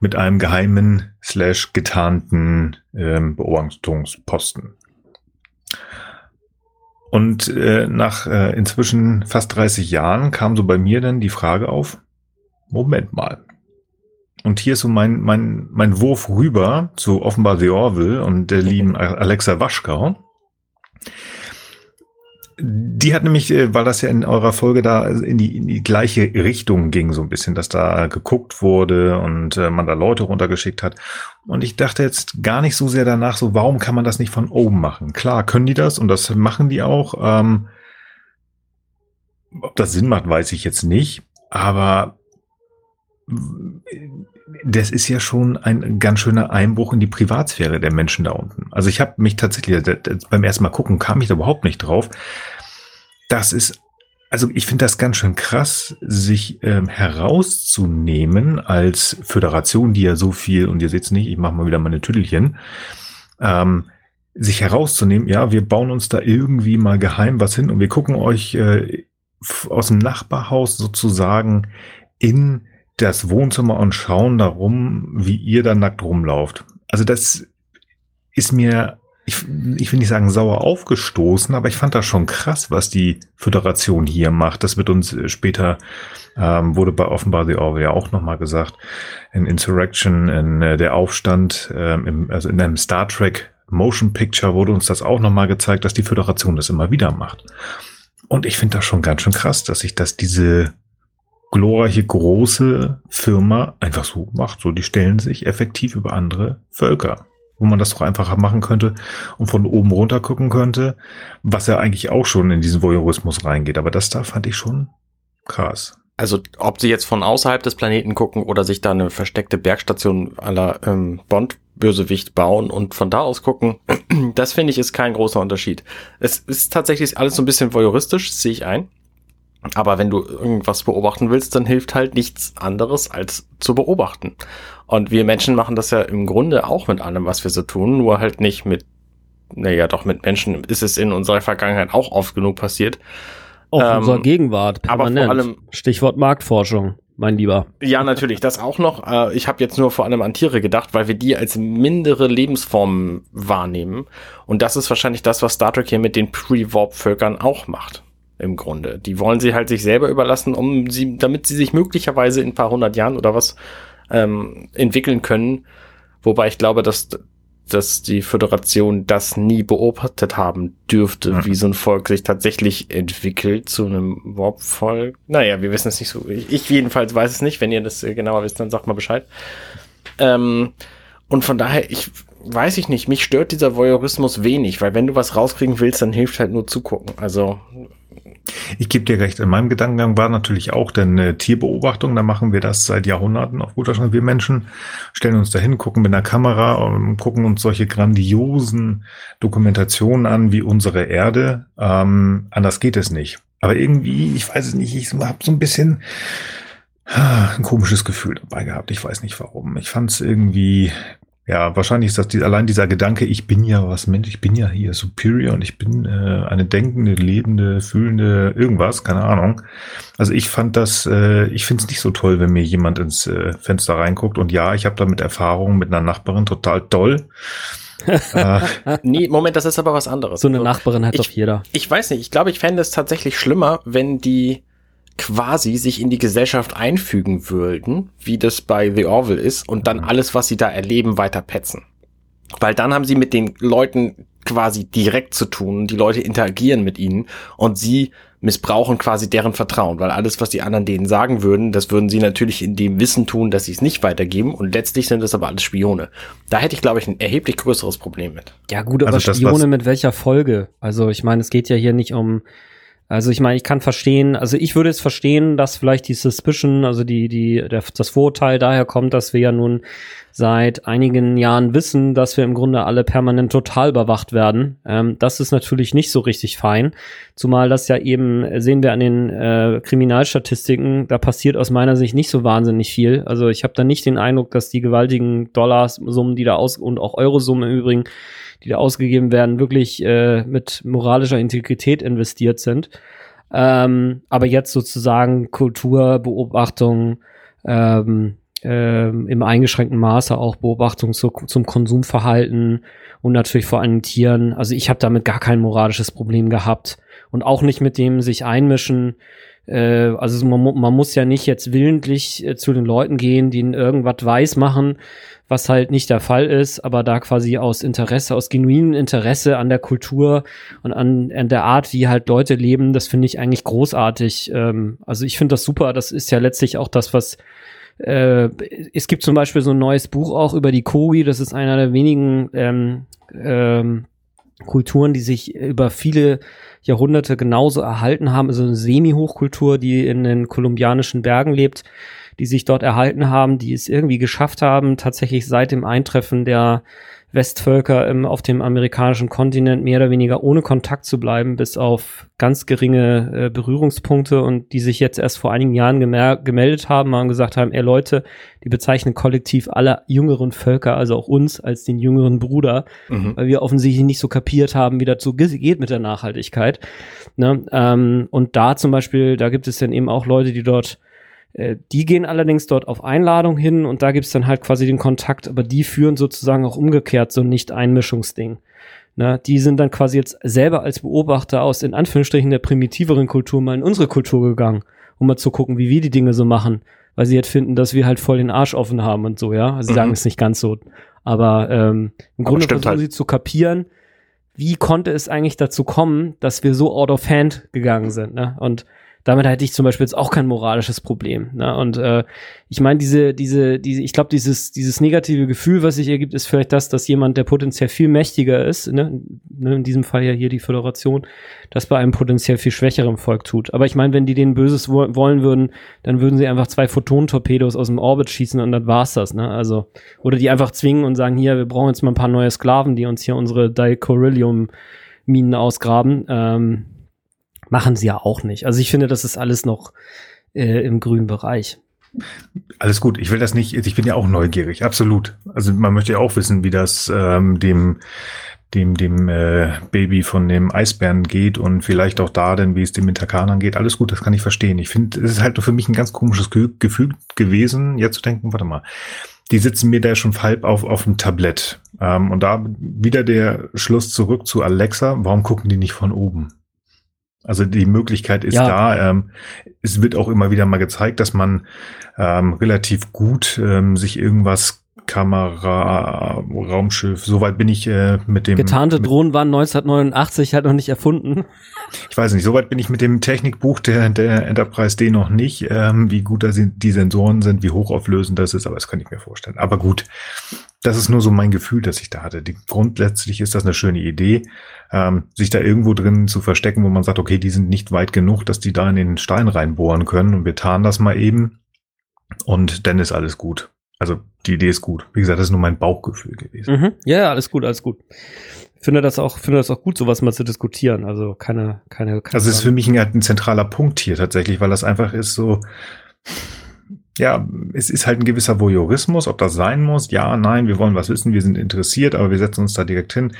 mit einem geheimen slash getarnten ähm, Beobachtungsposten. Und äh, nach äh, inzwischen fast 30 Jahren kam so bei mir dann die Frage auf, Moment mal. Und hier ist so mein, mein, mein Wurf rüber zu offenbar The Orville und der lieben Alexa Waschkau. Die hat nämlich, äh, weil das ja in eurer Folge da in die, in die gleiche Richtung ging, so ein bisschen, dass da geguckt wurde und äh, man da Leute runtergeschickt hat. Und ich dachte jetzt gar nicht so sehr danach, so warum kann man das nicht von oben machen? Klar, können die das und das machen die auch. Ähm, ob das Sinn macht, weiß ich jetzt nicht. Aber das ist ja schon ein ganz schöner Einbruch in die Privatsphäre der Menschen da unten. Also ich habe mich tatsächlich beim ersten Mal gucken kam ich da überhaupt nicht drauf. Das ist also ich finde das ganz schön krass, sich ähm, herauszunehmen als Föderation, die ja so viel, und ihr seht's nicht, ich mache mal wieder meine Tüdelchen, ähm, sich herauszunehmen, ja, wir bauen uns da irgendwie mal geheim was hin und wir gucken euch äh, aus dem Nachbarhaus sozusagen in das Wohnzimmer und schauen darum, wie ihr da nackt rumlauft. Also das ist mir, ich, ich will nicht sagen sauer aufgestoßen, aber ich fand das schon krass, was die Föderation hier macht. Das wird uns später, ähm, wurde bei offenbar The Orwell ja auch nochmal gesagt, in Insurrection, in äh, der Aufstand, ähm, im, also in einem Star Trek Motion Picture wurde uns das auch nochmal gezeigt, dass die Föderation das immer wieder macht. Und ich finde das schon ganz schön krass, dass sich das diese glorreiche große Firma einfach so macht. So, die stellen sich effektiv über andere Völker, wo man das doch einfach machen könnte und von oben runter gucken könnte, was ja eigentlich auch schon in diesen Voyeurismus reingeht. Aber das da fand ich schon krass. Also ob sie jetzt von außerhalb des Planeten gucken oder sich da eine versteckte Bergstation aller ähm, Bond-Bösewicht bauen und von da aus gucken, das finde ich ist kein großer Unterschied. Es ist tatsächlich alles so ein bisschen voyeuristisch, sehe ich ein. Aber wenn du irgendwas beobachten willst, dann hilft halt nichts anderes als zu beobachten. Und wir Menschen machen das ja im Grunde auch mit allem, was wir so tun, nur halt nicht mit, naja, doch mit Menschen ist es in unserer Vergangenheit auch oft genug passiert. Auch in unserer Gegenwart. Permanent. Aber vor allem Stichwort Marktforschung, mein Lieber. Ja, natürlich, das auch noch. Äh, ich habe jetzt nur vor allem an Tiere gedacht, weil wir die als mindere Lebensformen wahrnehmen. Und das ist wahrscheinlich das, was Star Trek hier mit den Pre-Warp-Völkern auch macht im Grunde. Die wollen sie halt sich selber überlassen, um sie, damit sie sich möglicherweise in ein paar hundert Jahren oder was ähm, entwickeln können. Wobei ich glaube, dass, dass die Föderation das nie beobachtet haben dürfte, mhm. wie so ein Volk sich tatsächlich entwickelt zu einem Warp-Volk. Naja, wir wissen es nicht so. Ich, ich, jedenfalls weiß es nicht. Wenn ihr das genauer wisst, dann sagt mal Bescheid. Ähm, und von daher, ich weiß ich nicht, mich stört dieser Voyeurismus wenig, weil wenn du was rauskriegen willst, dann hilft halt nur zugucken. Also ich gebe dir recht. In meinem Gedankengang war natürlich auch denn äh, Tierbeobachtung. Da machen wir das seit Jahrhunderten auf guter Chance. Wir Menschen stellen uns dahin, gucken mit einer Kamera und gucken uns solche grandiosen Dokumentationen an wie unsere Erde. Ähm, anders geht es nicht. Aber irgendwie, ich weiß es nicht, ich habe so ein bisschen ah, ein komisches Gefühl dabei gehabt. Ich weiß nicht warum. Ich fand es irgendwie ja, wahrscheinlich ist das die, allein dieser Gedanke, ich bin ja was Mensch, ich bin ja hier superior und ich bin äh, eine denkende, lebende, fühlende irgendwas, keine Ahnung. Also ich fand das, äh, ich finde es nicht so toll, wenn mir jemand ins äh, Fenster reinguckt und ja, ich habe damit Erfahrung mit einer Nachbarin, total toll. äh, nee, Moment, das ist aber was anderes. So eine Nachbarin hat ich, doch jeder. Ich weiß nicht, ich glaube, ich fände es tatsächlich schlimmer, wenn die quasi sich in die Gesellschaft einfügen würden, wie das bei The Orville ist, und dann mhm. alles, was sie da erleben, weiter petzen. Weil dann haben sie mit den Leuten quasi direkt zu tun, die Leute interagieren mit ihnen und sie missbrauchen quasi deren Vertrauen, weil alles, was die anderen denen sagen würden, das würden sie natürlich in dem Wissen tun, dass sie es nicht weitergeben und letztlich sind das aber alles Spione. Da hätte ich, glaube ich, ein erheblich größeres Problem mit. Ja gut, aber also Spione mit welcher Folge? Also ich meine, es geht ja hier nicht um Also ich meine, ich kann verstehen, also ich würde es verstehen, dass vielleicht die Suspicion, also die, die, der, das Vorurteil daher kommt, dass wir ja nun seit einigen Jahren wissen, dass wir im Grunde alle permanent total überwacht werden. Ähm, das ist natürlich nicht so richtig fein. Zumal das ja eben, sehen wir an den äh, Kriminalstatistiken, da passiert aus meiner Sicht nicht so wahnsinnig viel. Also ich habe da nicht den Eindruck, dass die gewaltigen Dollarsummen, die da aus und auch Eurosummen im Übrigen, die da ausgegeben werden, wirklich äh, mit moralischer Integrität investiert sind. Ähm, aber jetzt sozusagen Kulturbeobachtung, ähm, ähm, im eingeschränkten Maße auch Beobachtung zu, zum Konsumverhalten und natürlich vor allem Tieren. Also ich habe damit gar kein moralisches Problem gehabt und auch nicht mit dem sich einmischen. Äh, also man, man muss ja nicht jetzt willentlich äh, zu den Leuten gehen, die ihnen irgendwas weiß machen, was halt nicht der Fall ist, aber da quasi aus Interesse, aus genuinem Interesse an der Kultur und an, an der Art, wie halt Leute leben, das finde ich eigentlich großartig. Ähm, also ich finde das super. Das ist ja letztlich auch das, was äh, es gibt zum Beispiel so ein neues Buch auch über die Kogi. Das ist einer der wenigen ähm, ähm, Kulturen, die sich über viele Jahrhunderte genauso erhalten haben. Also eine Semi-Hochkultur, die in den kolumbianischen Bergen lebt, die sich dort erhalten haben, die es irgendwie geschafft haben, tatsächlich seit dem Eintreffen der Westvölker im, auf dem amerikanischen Kontinent mehr oder weniger ohne Kontakt zu bleiben, bis auf ganz geringe äh, Berührungspunkte und die sich jetzt erst vor einigen Jahren gemeldet haben und gesagt haben, ey Leute, die bezeichnen kollektiv alle jüngeren Völker, also auch uns, als den jüngeren Bruder, mhm. weil wir offensichtlich nicht so kapiert haben, wie das so geht mit der Nachhaltigkeit. Ne? Ähm, und da zum Beispiel, da gibt es dann eben auch Leute, die dort die gehen allerdings dort auf Einladung hin und da gibt's dann halt quasi den Kontakt, aber die führen sozusagen auch umgekehrt so ein Nicht-Einmischungsding. Ne, die sind dann quasi jetzt selber als Beobachter aus in Anführungsstrichen der primitiveren Kultur mal in unsere Kultur gegangen, um mal zu gucken, wie wir die Dinge so machen, weil sie jetzt finden, dass wir halt voll den Arsch offen haben und so, ja. Also sie mhm. sagen es nicht ganz so. Aber ähm, im Grunde versuchen halt. sie zu kapieren, wie konnte es eigentlich dazu kommen, dass wir so out of hand gegangen sind, ne? Und damit hätte ich zum Beispiel jetzt auch kein moralisches Problem. Ne? Und äh, ich meine, diese, diese, diese, ich glaube, dieses, dieses negative Gefühl, was sich ergibt, ist vielleicht das, dass jemand, der potenziell viel mächtiger ist, ne, ne, in diesem Fall ja hier die Föderation, das bei einem potenziell viel schwächeren Volk tut. Aber ich meine, wenn die denen Böses wo wollen würden, dann würden sie einfach zwei Photonentorpedos aus dem Orbit schießen und dann war's das, ne? Also, oder die einfach zwingen und sagen, hier, wir brauchen jetzt mal ein paar neue Sklaven, die uns hier unsere Dicorillium Minen ausgraben. Ähm, machen sie ja auch nicht. Also ich finde, das ist alles noch äh, im grünen Bereich. Alles gut, ich will das nicht, ich bin ja auch neugierig, absolut. Also man möchte ja auch wissen, wie das ähm, dem dem dem äh, Baby von dem Eisbären geht und vielleicht auch da denn, wie es dem Metakanern geht. Alles gut, das kann ich verstehen. Ich finde, es ist halt für mich ein ganz komisches Gefühl gewesen, jetzt zu denken, warte mal, die sitzen mir da schon halb auf, auf dem Tablett. Ähm, und da wieder der Schluss zurück zu Alexa, warum gucken die nicht von oben? Also die Möglichkeit ist ja. da. Ähm, es wird auch immer wieder mal gezeigt, dass man ähm, relativ gut ähm, sich irgendwas Kamera, Raumschiff, soweit bin ich äh, mit dem. Getarnte Drohnen waren 1989 halt noch nicht erfunden. Ich weiß nicht, soweit bin ich mit dem Technikbuch der, der Enterprise D noch nicht, ähm, wie gut da sind, die Sensoren sind, wie hochauflösend das ist, aber das kann ich mir vorstellen. Aber gut, das ist nur so mein Gefühl, das ich da hatte. Die, grundsätzlich ist das eine schöne Idee, ähm, sich da irgendwo drin zu verstecken, wo man sagt, okay, die sind nicht weit genug, dass die da in den Stein reinbohren können und wir tarnen das mal eben und dann ist alles gut. Also die Idee ist gut. Wie gesagt, das ist nur mein Bauchgefühl gewesen. Mhm. Ja, alles gut, alles gut. Finde das auch, finde das auch gut, sowas mal zu diskutieren. Also keine, keine. keine also es ist für mich ein, ein zentraler Punkt hier tatsächlich, weil das einfach ist so, ja, es ist halt ein gewisser Voyeurismus, ob das sein muss. Ja, nein, wir wollen was wissen, wir sind interessiert, aber wir setzen uns da direkt hin.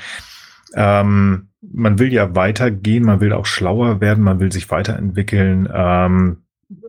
Ähm, man will ja weitergehen, man will auch schlauer werden, man will sich weiterentwickeln. Ähm,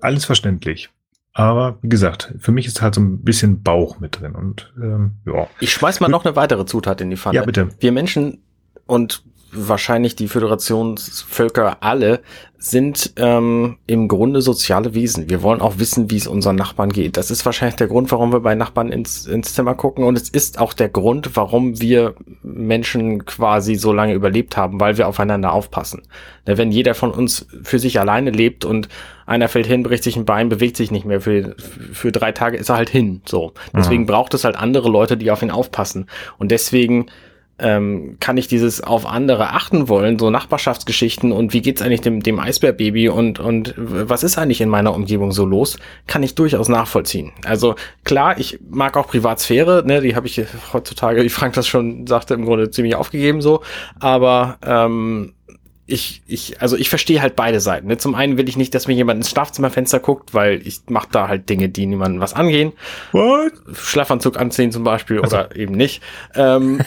alles verständlich. Aber wie gesagt, für mich ist halt so ein bisschen Bauch mit drin und ähm, ja. Ich schmeiß mal noch eine weitere Zutat in die Pfanne. Ja, bitte. Wir Menschen und wahrscheinlich die Föderationsvölker alle sind ähm, im Grunde soziale Wesen. Wir wollen auch wissen, wie es unseren Nachbarn geht. Das ist wahrscheinlich der Grund, warum wir bei Nachbarn ins, ins Zimmer gucken. Und es ist auch der Grund, warum wir Menschen quasi so lange überlebt haben, weil wir aufeinander aufpassen. Wenn jeder von uns für sich alleine lebt und einer fällt hin, bricht sich ein Bein, bewegt sich nicht mehr für, für drei Tage, ist er halt hin. So. Deswegen mhm. braucht es halt andere Leute, die auf ihn aufpassen. Und deswegen ähm, kann ich dieses auf andere achten wollen, so Nachbarschaftsgeschichten und wie geht's eigentlich dem, dem Eisbärbaby und, und was ist eigentlich in meiner Umgebung so los, kann ich durchaus nachvollziehen. Also klar, ich mag auch Privatsphäre, ne, die habe ich heutzutage, wie Frank das schon sagte, im Grunde ziemlich aufgegeben so, aber ähm, ich, ich, also ich verstehe halt beide Seiten. Ne? Zum einen will ich nicht, dass mir jemand ins Schlafzimmerfenster guckt, weil ich mache da halt Dinge, die niemandem was angehen. What? Schlafanzug anziehen zum Beispiel also. oder eben nicht. Ähm,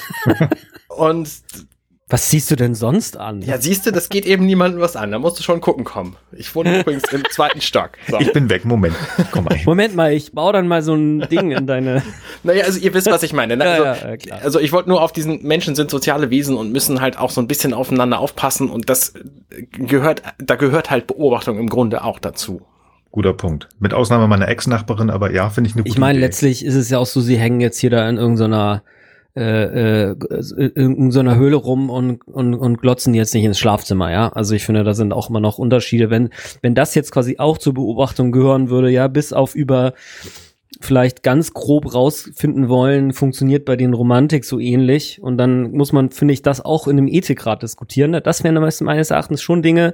und was siehst du denn sonst an? Ja, siehst du, das geht eben niemandem was an. Da musst du schon gucken kommen. Ich wohne übrigens im zweiten Stock. So. Ich bin weg, Moment. Komm mal. Moment mal, ich baue dann mal so ein Ding in deine. naja, also ihr wisst, was ich meine. Ne? Also, ja, ja, also ich wollte nur auf diesen Menschen sind soziale Wesen und müssen halt auch so ein bisschen aufeinander aufpassen und das gehört, da gehört halt Beobachtung im Grunde auch dazu. Guter Punkt. Mit Ausnahme meiner Ex-Nachbarin, aber ja, finde ich eine gute Ich meine, letztlich ist es ja auch so, sie hängen jetzt hier da in irgendeiner äh, äh, in so einer Höhle rum und, und, und glotzen jetzt nicht ins Schlafzimmer, ja. Also ich finde, da sind auch immer noch Unterschiede. Wenn, wenn das jetzt quasi auch zur Beobachtung gehören würde, ja, bis auf über vielleicht ganz grob rausfinden wollen, funktioniert bei den Romantik so ähnlich. Und dann muss man, finde ich, das auch in einem Ethikrat diskutieren. Das wären meines Erachtens schon Dinge,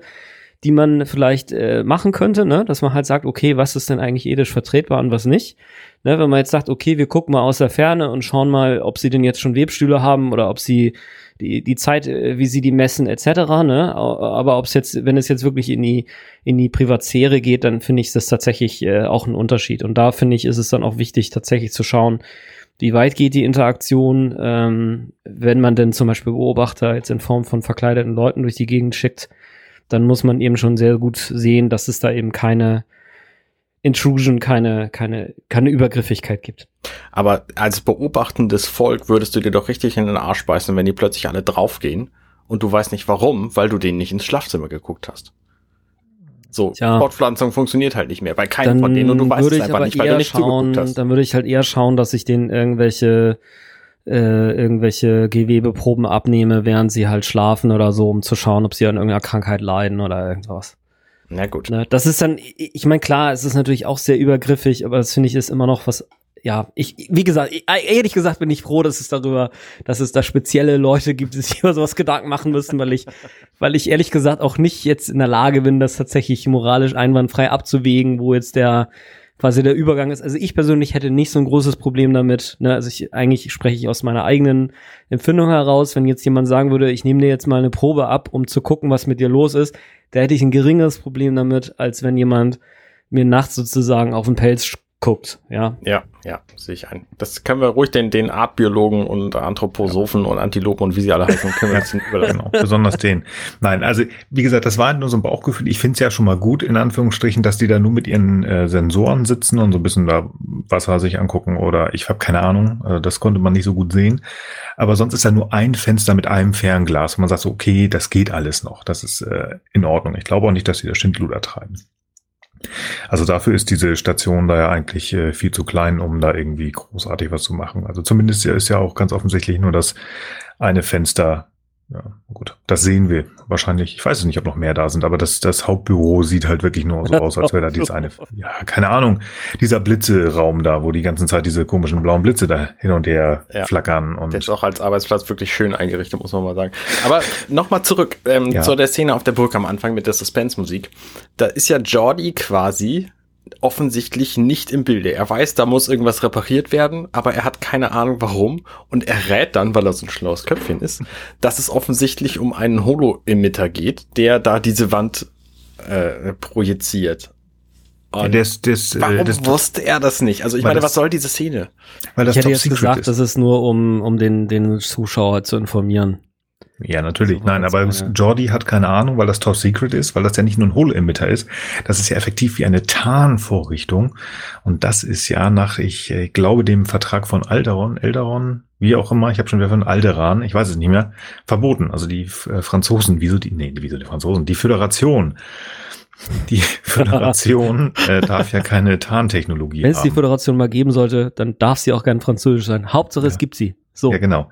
die man vielleicht äh, machen könnte, ne? dass man halt sagt, okay, was ist denn eigentlich ethisch vertretbar und was nicht. Ne, wenn man jetzt sagt, okay, wir gucken mal aus der Ferne und schauen mal, ob sie denn jetzt schon Webstühle haben oder ob sie die, die Zeit, äh, wie sie die messen, etc. Ne? Aber ob es jetzt, wenn es jetzt wirklich in die, in die Privatsphäre geht, dann finde ich das tatsächlich äh, auch ein Unterschied. Und da finde ich, ist es dann auch wichtig, tatsächlich zu schauen, wie weit geht die Interaktion, ähm, wenn man denn zum Beispiel Beobachter jetzt in Form von verkleideten Leuten durch die Gegend schickt, dann muss man eben schon sehr gut sehen, dass es da eben keine Intrusion, keine, keine, keine Übergriffigkeit gibt. Aber als beobachtendes Volk würdest du dir doch richtig in den Arsch beißen, wenn die plötzlich alle draufgehen und du weißt nicht warum, weil du denen nicht ins Schlafzimmer geguckt hast. So, Tja, Fortpflanzung funktioniert halt nicht mehr bei keinem von denen und du weißt es einfach nicht, weil du nicht schauen. Dann würde ich halt eher schauen, dass ich denen irgendwelche äh, irgendwelche Gewebeproben abnehme, während sie halt schlafen oder so, um zu schauen, ob sie an irgendeiner Krankheit leiden oder irgendwas. Na gut. Ne, das ist dann, ich meine, klar, es ist natürlich auch sehr übergriffig, aber das finde ich ist immer noch was, ja, ich, wie gesagt, ehrlich gesagt bin ich froh, dass es darüber, dass es da spezielle Leute gibt, die sich über sowas Gedanken machen müssen, weil ich, weil ich ehrlich gesagt auch nicht jetzt in der Lage bin, das tatsächlich moralisch einwandfrei abzuwägen, wo jetzt der, quasi der Übergang ist. Also ich persönlich hätte nicht so ein großes Problem damit. Ne? Also ich eigentlich spreche ich aus meiner eigenen Empfindung heraus. Wenn jetzt jemand sagen würde, ich nehme dir jetzt mal eine Probe ab, um zu gucken, was mit dir los ist, da hätte ich ein geringeres Problem damit, als wenn jemand mir nachts sozusagen auf den Pelz guckt, ja. Ja, ja, sehe ich ein. Das können wir ruhig den, den Artbiologen und Anthroposophen ja. und Antilopen und wie sie alle heißen, können wir jetzt überlassen. Genau, besonders den. Nein, also wie gesagt, das war nur so ein Bauchgefühl. Ich finde es ja schon mal gut, in Anführungsstrichen, dass die da nur mit ihren äh, Sensoren sitzen und so ein bisschen da Wasser sich angucken oder ich habe keine Ahnung, also das konnte man nicht so gut sehen. Aber sonst ist ja nur ein Fenster mit einem Fernglas und man sagt so, okay, das geht alles noch, das ist äh, in Ordnung. Ich glaube auch nicht, dass sie da Schindluder treiben. Also dafür ist diese Station da ja eigentlich äh, viel zu klein, um da irgendwie großartig was zu machen. Also zumindest ist ja auch ganz offensichtlich nur das eine Fenster ja, gut. Das sehen wir wahrscheinlich. Ich weiß es nicht, ob noch mehr da sind, aber das, das Hauptbüro sieht halt wirklich nur so aus, als wäre da dieses eine, ja, keine Ahnung, dieser Blitzeraum da, wo die ganze Zeit diese komischen blauen Blitze da hin und her ja. flackern. Und der ist auch als Arbeitsplatz wirklich schön eingerichtet, muss man mal sagen. Aber nochmal zurück ähm, ja. zu der Szene auf der Burg am Anfang mit der Suspense-Musik. Da ist ja Jordi quasi offensichtlich nicht im Bilde. Er weiß, da muss irgendwas repariert werden, aber er hat keine Ahnung warum und er rät dann, weil er so ein schlaues Köpfchen ist, dass es offensichtlich um einen Holo-Emitter geht, der da diese Wand äh, projiziert. Und das, das, äh, warum das, wusste er das nicht? Also ich meine, das, was soll diese Szene? Weil das ich hätte jetzt gesagt, ist. das ist nur um, um den, den Zuschauer zu informieren. Ja, natürlich. Nein, aber. Jordi hat keine Ahnung, weil das Top Secret ist, weil das ja nicht nur ein Holo-Emitter ist. Das ist ja effektiv wie eine Tarnvorrichtung. Und das ist ja nach, ich äh, glaube, dem Vertrag von Alderon, Elderon, wie auch immer, ich habe schon wieder von Alderan, ich weiß es nicht mehr, verboten. Also die äh, Franzosen, wieso die, nee, wieso die Franzosen? Die Föderation. Die Föderation äh, darf ja keine Tarntechnologie Wenn es die Föderation mal geben sollte, dann darf sie auch gern französisch sein. Hauptsache, ja. es gibt sie. So. Ja, genau.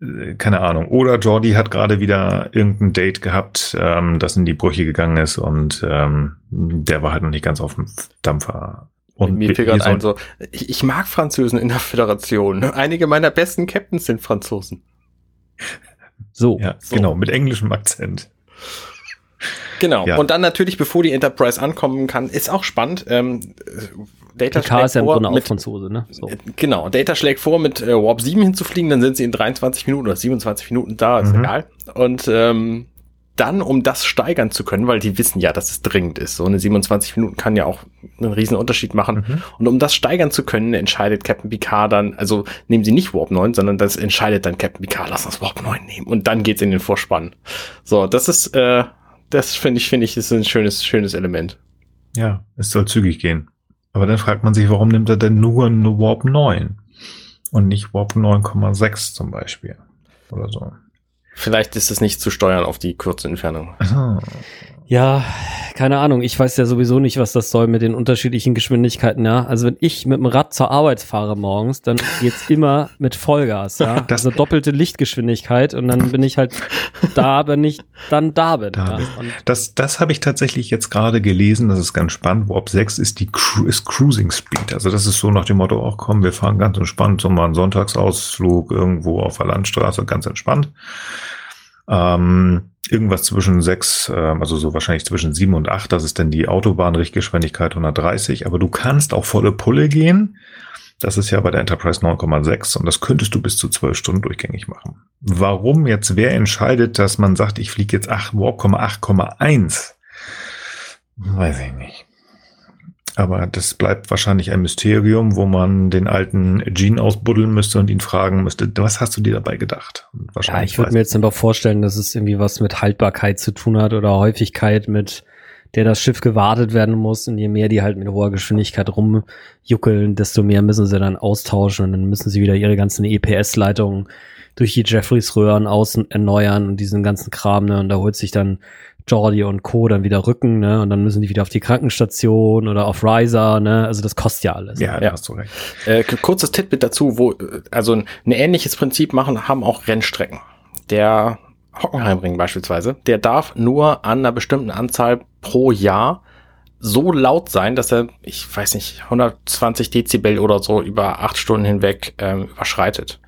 Äh, keine Ahnung. Oder Jordi hat gerade wieder irgendein Date gehabt, ähm, das in die Brüche gegangen ist und ähm, der war halt noch nicht ganz auf dem Dampfer. Und mir fiel gerade ein, so, ich, ich mag Franzosen in der Föderation. Einige meiner besten Captains sind Franzosen. So. Ja, So. genau, mit englischem Akzent. Genau. Ja. Und dann natürlich, bevor die Enterprise ankommen kann, ist auch spannend. Ähm, Data Picard ist ja im vor Grunde auch mit, Franzose, ne? So. äh, Genau, Data schlägt vor, mit äh, Warp 7 hinzufliegen, dann sind sie in 23 Minuten oder 27 Minuten da, ist Mhm. egal. Und ähm, dann, um das steigern zu können, weil die wissen ja, dass es dringend ist. So eine 27 Minuten kann ja auch einen riesen Unterschied machen. Mhm. Und um das steigern zu können, entscheidet Captain Picard dann, also nehmen sie nicht Warp 9, sondern das entscheidet dann Captain Picard, lass uns Warp 9 nehmen. Und dann geht's in den Vorspann. So, das ist, äh, das finde ich, finde ich, ist ein schönes, schönes Element. Ja, es soll zügig gehen. Aber dann fragt man sich, warum nimmt er denn nur eine Warp 9 und nicht Warp 9,6 zum Beispiel oder so. Vielleicht ist es nicht zu steuern auf die kurze Entfernung. Aha. Ja, keine Ahnung. Ich weiß ja sowieso nicht, was das soll mit den unterschiedlichen Geschwindigkeiten, ja. Also wenn ich mit dem Rad zur Arbeit fahre morgens, dann geht's immer mit Vollgas, ja. Das- also doppelte Lichtgeschwindigkeit und dann bin ich halt da, wenn ich dann da bin. Da ja. Das, das habe ich tatsächlich jetzt gerade gelesen. Das ist ganz spannend. Warp 6 ist die Cru ist Cruising Speed. Also das ist so nach dem Motto, auch komm, wir fahren ganz entspannt, so mal einen Sonntagsausflug irgendwo auf der Landstraße, ganz entspannt. Ähm, irgendwas zwischen 6, ähm, also so wahrscheinlich zwischen 7 und 8, das ist dann die Autobahnrichtgeschwindigkeit 130. Aber du kannst auch volle Pulle gehen. Das ist ja bei der Enterprise 9,6 und das könntest du bis zu 12 Stunden durchgängig machen. Warum jetzt wer entscheidet, dass man sagt, ich fliege jetzt 8, Warp 8,1? Weiß ich nicht. Aber das bleibt wahrscheinlich ein Mysterium, wo man den alten Gene ausbuddeln müsste und ihn fragen müsste, was hast du dir dabei gedacht? Und ja, wahrscheinlich ich würde mir jetzt einfach vorstellen, dass es irgendwie was mit Haltbarkeit zu tun hat oder Häufigkeit mit der das Schiff gewartet werden muss und je mehr die halt mit hoher Geschwindigkeit rumjuckeln, desto mehr müssen sie dann austauschen und dann müssen sie wieder ihre ganzen EPS-Leitungen durch die Jeffreys-Röhren außen erneuern und diesen ganzen Kram, ne? Und da holt sich dann Jordi und Co. dann wieder Rücken, ne? Und dann müssen die wieder auf die Krankenstation oder auf Riser, ne? Also das kostet ja alles. ja, Ja. hast du recht. Äh, kurzes Titbit dazu, wo, äh, also ein, ein ähnliches Prinzip machen, haben auch Rennstrecken. Der Hockenheimring beispielsweise, der darf nur an einer bestimmten Anzahl pro Jahr so laut sein, dass er, ich weiß nicht, 120 Dezibel oder so über acht Stunden hinweg ähm, überschreitet.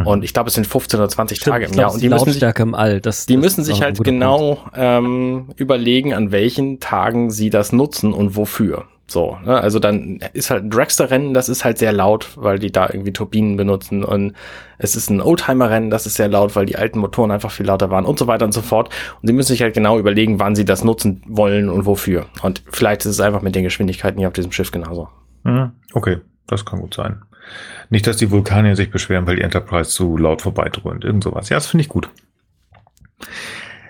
Mhm. Und ich glaube, es sind 15 oder 20 Stimmt, Tage im glaub, Jahr. Und die die müssen sich im All. Das, die das müssen sich halt Punkt. genau ähm, überlegen, an welchen Tagen sie das nutzen und wofür. So, ne? also dann ist halt ein Dragster-Rennen, das ist halt sehr laut, weil die da irgendwie Turbinen benutzen und es ist ein Oldtimer-Rennen, das ist sehr laut, weil die alten Motoren einfach viel lauter waren und so weiter und so fort. Und sie müssen sich halt genau überlegen, wann sie das nutzen wollen und wofür. Und vielleicht ist es einfach mit den Geschwindigkeiten hier auf diesem Schiff genauso. Mhm. Okay, das kann gut sein. Nicht, dass die Vulkanier sich beschweren, weil die Enterprise zu laut vorbeidröhnt. Irgend sowas. Ja, das finde ich gut.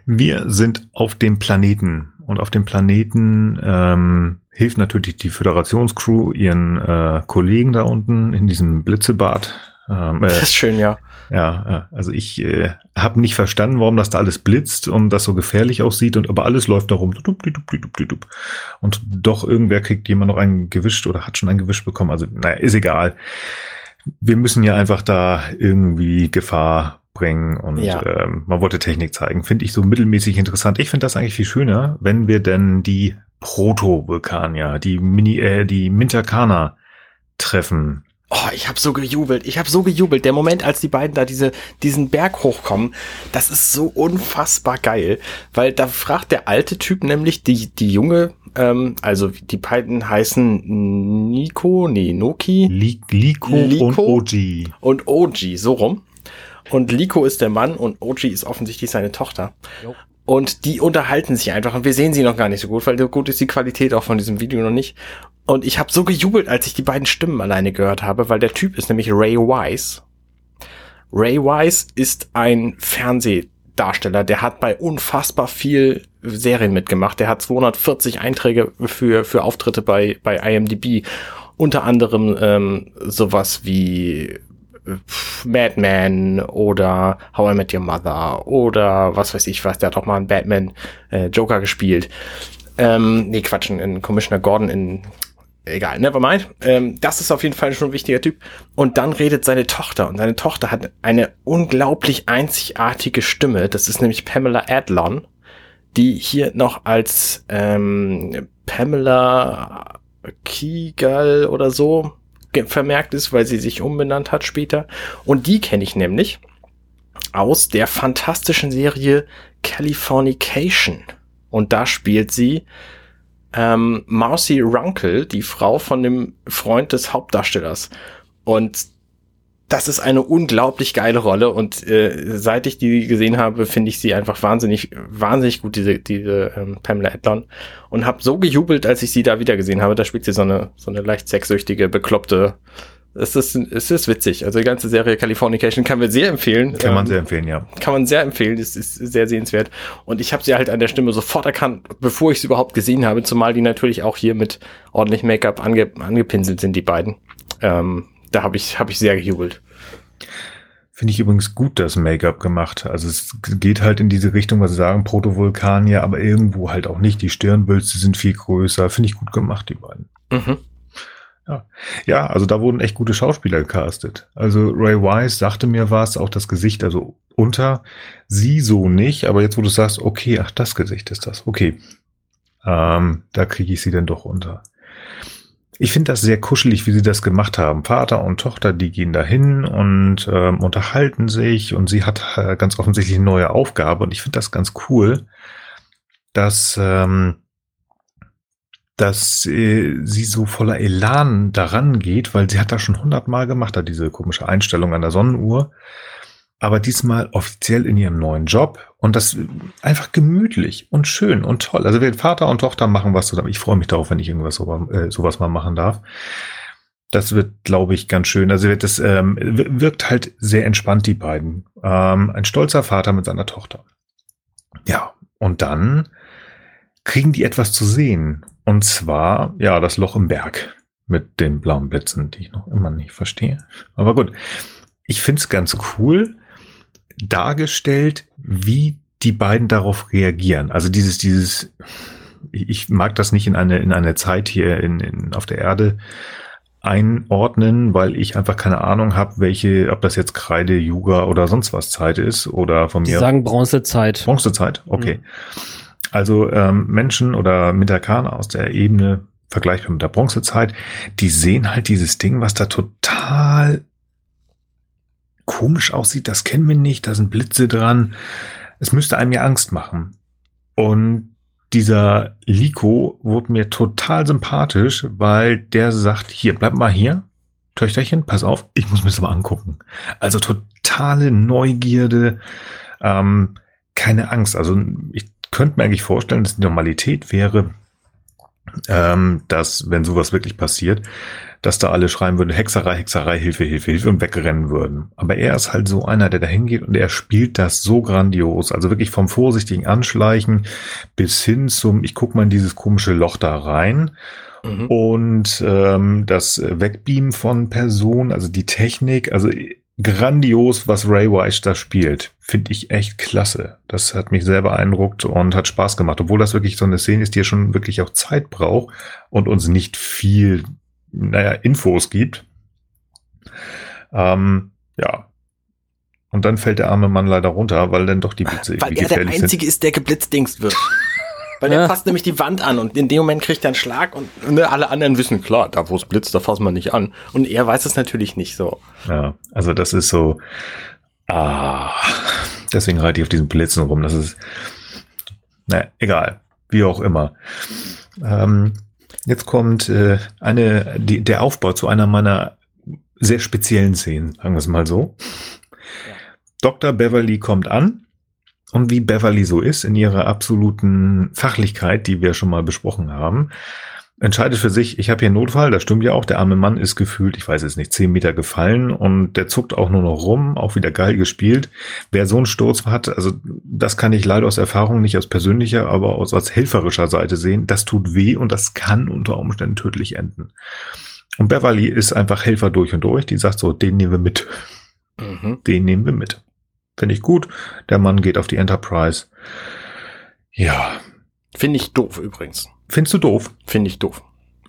Wir sind auf dem Planeten. Und auf dem Planeten ähm, hilft natürlich die Föderationscrew ihren äh, Kollegen da unten in diesem Blitzebad. Ähm, Das äh, ist schön, ja. Ja, also ich äh, habe nicht verstanden, warum das da alles blitzt und das so gefährlich aussieht und aber alles läuft da rum. Und doch irgendwer kriegt jemand noch ein Gewisch oder hat schon ein Gewisch bekommen. Also, naja, ist egal. Wir müssen ja einfach da irgendwie Gefahr bringen und Ja. ähm, man wollte Technik zeigen. Finde ich so mittelmäßig interessant. Ich finde das eigentlich viel schöner, wenn wir denn die Proto-Vulkanier, die Mini, äh, die Minterkaner treffen. Oh, ich habe so gejubelt. Ich habe so gejubelt. Der Moment, als die beiden da diese, diesen Berg hochkommen, das ist so unfassbar geil. Weil da fragt der alte Typ nämlich die, die junge, ähm, also die beiden heißen Nico, nee, Noki Li Liko, Liko? und Oji. und Oji, so rum. Und Liko ist der Mann und Oji ist offensichtlich seine Tochter. Jo. Und die unterhalten sich einfach und wir sehen sie noch gar nicht so gut, weil so gut ist die Qualität auch von diesem Video noch nicht. Und ich habe so gejubelt, als ich die beiden Stimmen alleine gehört habe, weil der Typ ist nämlich Ray Wise. Ray Wise ist ein Fernsehdarsteller, der hat bei unfassbar viel Serien mitgemacht. Der hat 240 Einträge für, für Auftritte bei, bei IMDb. Unter anderem ähm, sowas wie Madman oder How I Met Your Mother oder was weiß ich was, der hat auch mal einen Batman äh, Joker gespielt. Ähm, nee, Quatschen, in Commissioner Gordon in egal, never mind. Ähm, das ist auf jeden Fall schon ein wichtiger Typ. Und dann redet seine Tochter und seine Tochter hat eine unglaublich einzigartige Stimme. Das ist nämlich Pamela Adlon, die hier noch als ähm, Pamela Kiegal oder so vermerkt ist, weil sie sich umbenannt hat später. Und die kenne ich nämlich aus der fantastischen Serie Californication. Und da spielt sie ähm, Marcy Runkle, die Frau von dem Freund des Hauptdarstellers. Und das ist eine unglaublich geile Rolle und äh, seit ich die gesehen habe, finde ich sie einfach wahnsinnig, wahnsinnig gut, diese, diese ähm, Pamela Adlon und habe so gejubelt, als ich sie da wieder gesehen habe. Da spielt sie so eine, so eine leicht sexsüchtige, bekloppte. Es ist, es ist witzig. Also die ganze Serie Californication kann man sehr empfehlen. Kann man Ähm, sehr empfehlen, ja. kann man sehr empfehlen, das ist sehr sehenswert. Und ich habe sie halt an der Stimme sofort erkannt, bevor ich sie überhaupt gesehen habe, zumal die natürlich auch hier mit ordentlich Make-up ange angepinselt sind, die beiden. Ähm, da habe ich, hab ich sehr gejubelt. Finde ich übrigens gut, das Make-up gemacht. Also es geht halt in diese Richtung, was sie sagen, Protovulkanier, aber irgendwo halt auch nicht. Die Stirnwülste sind viel größer. Finde ich gut gemacht, die beiden. Mhm. Ja, also da wurden echt gute Schauspieler gecastet. Also Ray Wise sagte mir was, auch das Gesicht, also unter sie so nicht, aber jetzt, wo du sagst, okay, ach, das Gesicht ist das, okay. Ähm, da kriege ich sie dann doch unter. Ich finde das sehr kuschelig, wie sie das gemacht haben. Vater und Tochter, die gehen dahin und ähm, unterhalten sich und sie hat äh, ganz offensichtlich eine neue Aufgabe und ich finde das ganz cool, dass ähm, dass äh, sie so voller Elan daran geht, weil sie hat das schon hundertmal gemacht, hat diese komische Einstellung an der Sonnenuhr. Aber diesmal offiziell in ihrem neuen Job und das einfach gemütlich und schön und toll. Also wenn Vater und Tochter machen was zusammen. Ich freue mich darauf, wenn ich irgendwas so, äh, sowas mal machen darf. Das wird, glaube ich, ganz schön. Also das ähm, wir- wirkt halt sehr entspannt, die beiden. Ähm, ein stolzer Vater mit seiner Tochter. Ja, und dann kriegen die etwas zu sehen. Und zwar, ja, das Loch im Berg mit den blauen Blitzen, die ich noch immer nicht verstehe. Aber gut, ich finde es ganz cool dargestellt, wie die beiden darauf reagieren. Also dieses, dieses, ich mag das nicht in eine, in eine Zeit hier in, in, auf der Erde einordnen, weil ich einfach keine Ahnung habe, welche, ob das jetzt Kreide, Yuga oder sonst was Zeit ist oder von Die mir sagen Bronzezeit. Bronzezeit, okay. Also ähm, Menschen oder Mitakaner aus der Ebene vergleichbar mit der Bronzezeit, die sehen halt dieses Ding, was da total komisch aussieht. Das kennen wir nicht, da sind Blitze dran. Es müsste einem ja Angst machen. Und dieser Liko wurde mir total sympathisch, weil der sagt, hier, bleib mal hier, Töchterchen, pass auf, ich muss mir das mal angucken. Also totale Neugierde, ähm, keine Angst. Also ich könnte mir eigentlich vorstellen, dass die Normalität wäre, ähm, dass, wenn sowas wirklich passiert, dass da alle schreien würden, Hexerei, Hexerei, Hilfe, Hilfe, Hilfe und wegrennen würden. Aber er ist halt so einer, der da hingeht und er spielt das so grandios. Also wirklich vom vorsichtigen Anschleichen bis hin zum, ich guck mal in dieses komische Loch da rein Mhm. und ähm, das Wegbeamen von Personen, also die Technik, also grandios, was Ray Wise da spielt. Finde ich echt klasse. Das hat mich sehr beeindruckt und hat Spaß gemacht. Obwohl das wirklich so eine Szene ist, die ja schon wirklich auch Zeit braucht und uns nicht viel, naja, Infos gibt. Ähm, ja. Und dann fällt der arme Mann leider runter, weil dann doch die Blitze Weil irgendwie er der gefährlich sind. Einzige ist, der geblitzdingst wird. Weil Ja. der fasst nämlich die Wand an und in dem Moment kriegt er einen Schlag und ne, alle anderen wissen, klar, da wo es blitzt, da fasst man nicht an. Und er weiß es natürlich nicht so. Ja, also das ist so, ah, deswegen reite ich auf diesen Blitzen rum. Das ist, na, egal, wie auch immer. Ähm, jetzt kommt äh, eine, die, der Aufbau zu einer meiner sehr speziellen Szenen, sagen wir es mal so. Dr. Beverly kommt an und wie Beverly so ist in ihrer absoluten Fachlichkeit, die wir schon mal besprochen haben, entscheidet für sich, ich habe hier einen Notfall, das stimmt ja auch, der arme Mann ist gefühlt, ich weiß es nicht, zehn Meter gefallen und der zuckt auch nur noch rum, auch wieder geil gespielt. Wer so einen Sturz hat, also das kann ich leider aus Erfahrung, nicht aus persönlicher, aber aus, aus helferischer Seite sehen, das tut weh und das kann unter Umständen tödlich enden. Und Beverly ist einfach Helfer durch und durch, die sagt so, den nehmen wir mit, Mhm. den nehmen wir mit. Finde ich gut, der Mann geht auf die Enterprise. Ja, Finde ich doof übrigens. findest du doof? Finde ich doof.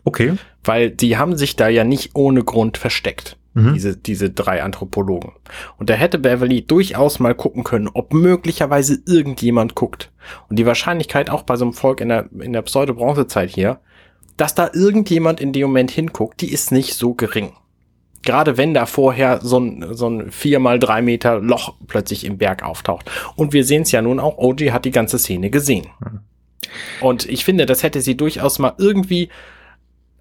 Okay. Weil die haben sich da ja nicht ohne Grund versteckt. Mhm. Diese, diese drei Anthropologen. Und da hätte Beverly durchaus mal gucken können, ob möglicherweise irgendjemand guckt. Und die Wahrscheinlichkeit auch bei so einem Volk in der, in der Pseudo-Bronzezeit hier, dass da irgendjemand in dem Moment hinguckt, die ist nicht so gering. Gerade wenn da vorher so ein, so ein vier mal drei Meter Loch plötzlich im Berg auftaucht. Und wir sehen es ja nun auch, OG hat die ganze Szene gesehen. Und ich finde, das hätte sie durchaus mal irgendwie,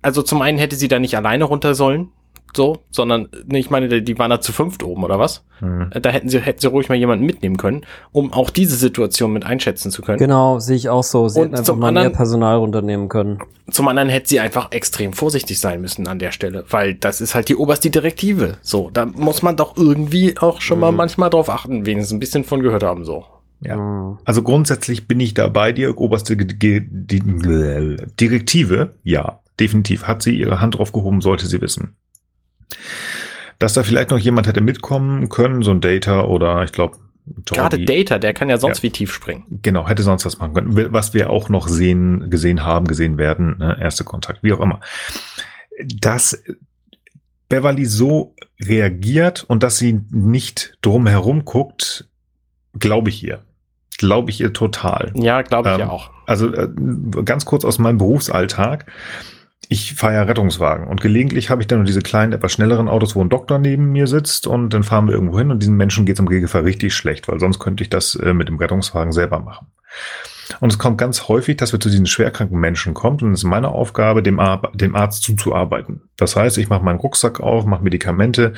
also zum einen hätte sie da nicht alleine runter sollen, so, sondern, nee, ich meine, die waren da zu fünft oben, oder was? Hm. Da hätten sie, hätten sie ruhig mal jemanden mitnehmen können, um auch diese Situation mit einschätzen zu können. Genau, sehe ich auch so. Sie Und hätten einfach zum mal anderen- mehr Personal runternehmen können. Zum anderen hätte sie einfach extrem vorsichtig sein müssen an der Stelle, weil das ist halt die oberste Direktive. So, da muss man doch irgendwie auch schon mal Mhm. manchmal drauf achten, wenigstens ein bisschen von gehört haben, so. Ja. Mhm. Also grundsätzlich bin ich da bei dir. Oberste Ge- die Direktive, ja, definitiv. Hat sie ihre Hand drauf gehoben, sollte sie wissen. Dass da vielleicht noch jemand hätte mitkommen können, so ein Data oder ich glaube, Gerade Data, der kann ja sonst Ja. wie tief springen. Genau, hätte sonst was machen können. Was wir auch noch sehen, gesehen haben, gesehen werden, ne, erste Kontakt, wie auch immer. Dass Beverly so reagiert und dass sie nicht drum herum guckt, glaube ich ihr. Glaube ich ihr total. Ja, glaube ich Ähm, ja auch. Also äh, ganz kurz aus meinem Berufsalltag. Ich fahre ja Rettungswagen und gelegentlich habe ich dann nur diese kleinen, etwas schnelleren Autos, wo ein Doktor neben mir sitzt und dann fahren wir irgendwo hin und diesen Menschen geht es im Regelfall richtig schlecht, weil sonst könnte ich das äh, mit dem Rettungswagen selber machen. Und es kommt ganz häufig, dass wir zu diesen schwerkranken Menschen kommen und es ist meine Aufgabe, dem, Ar dem Arzt zuzuarbeiten. Das heißt, ich mache meinen Rucksack auf, mache Medikamente,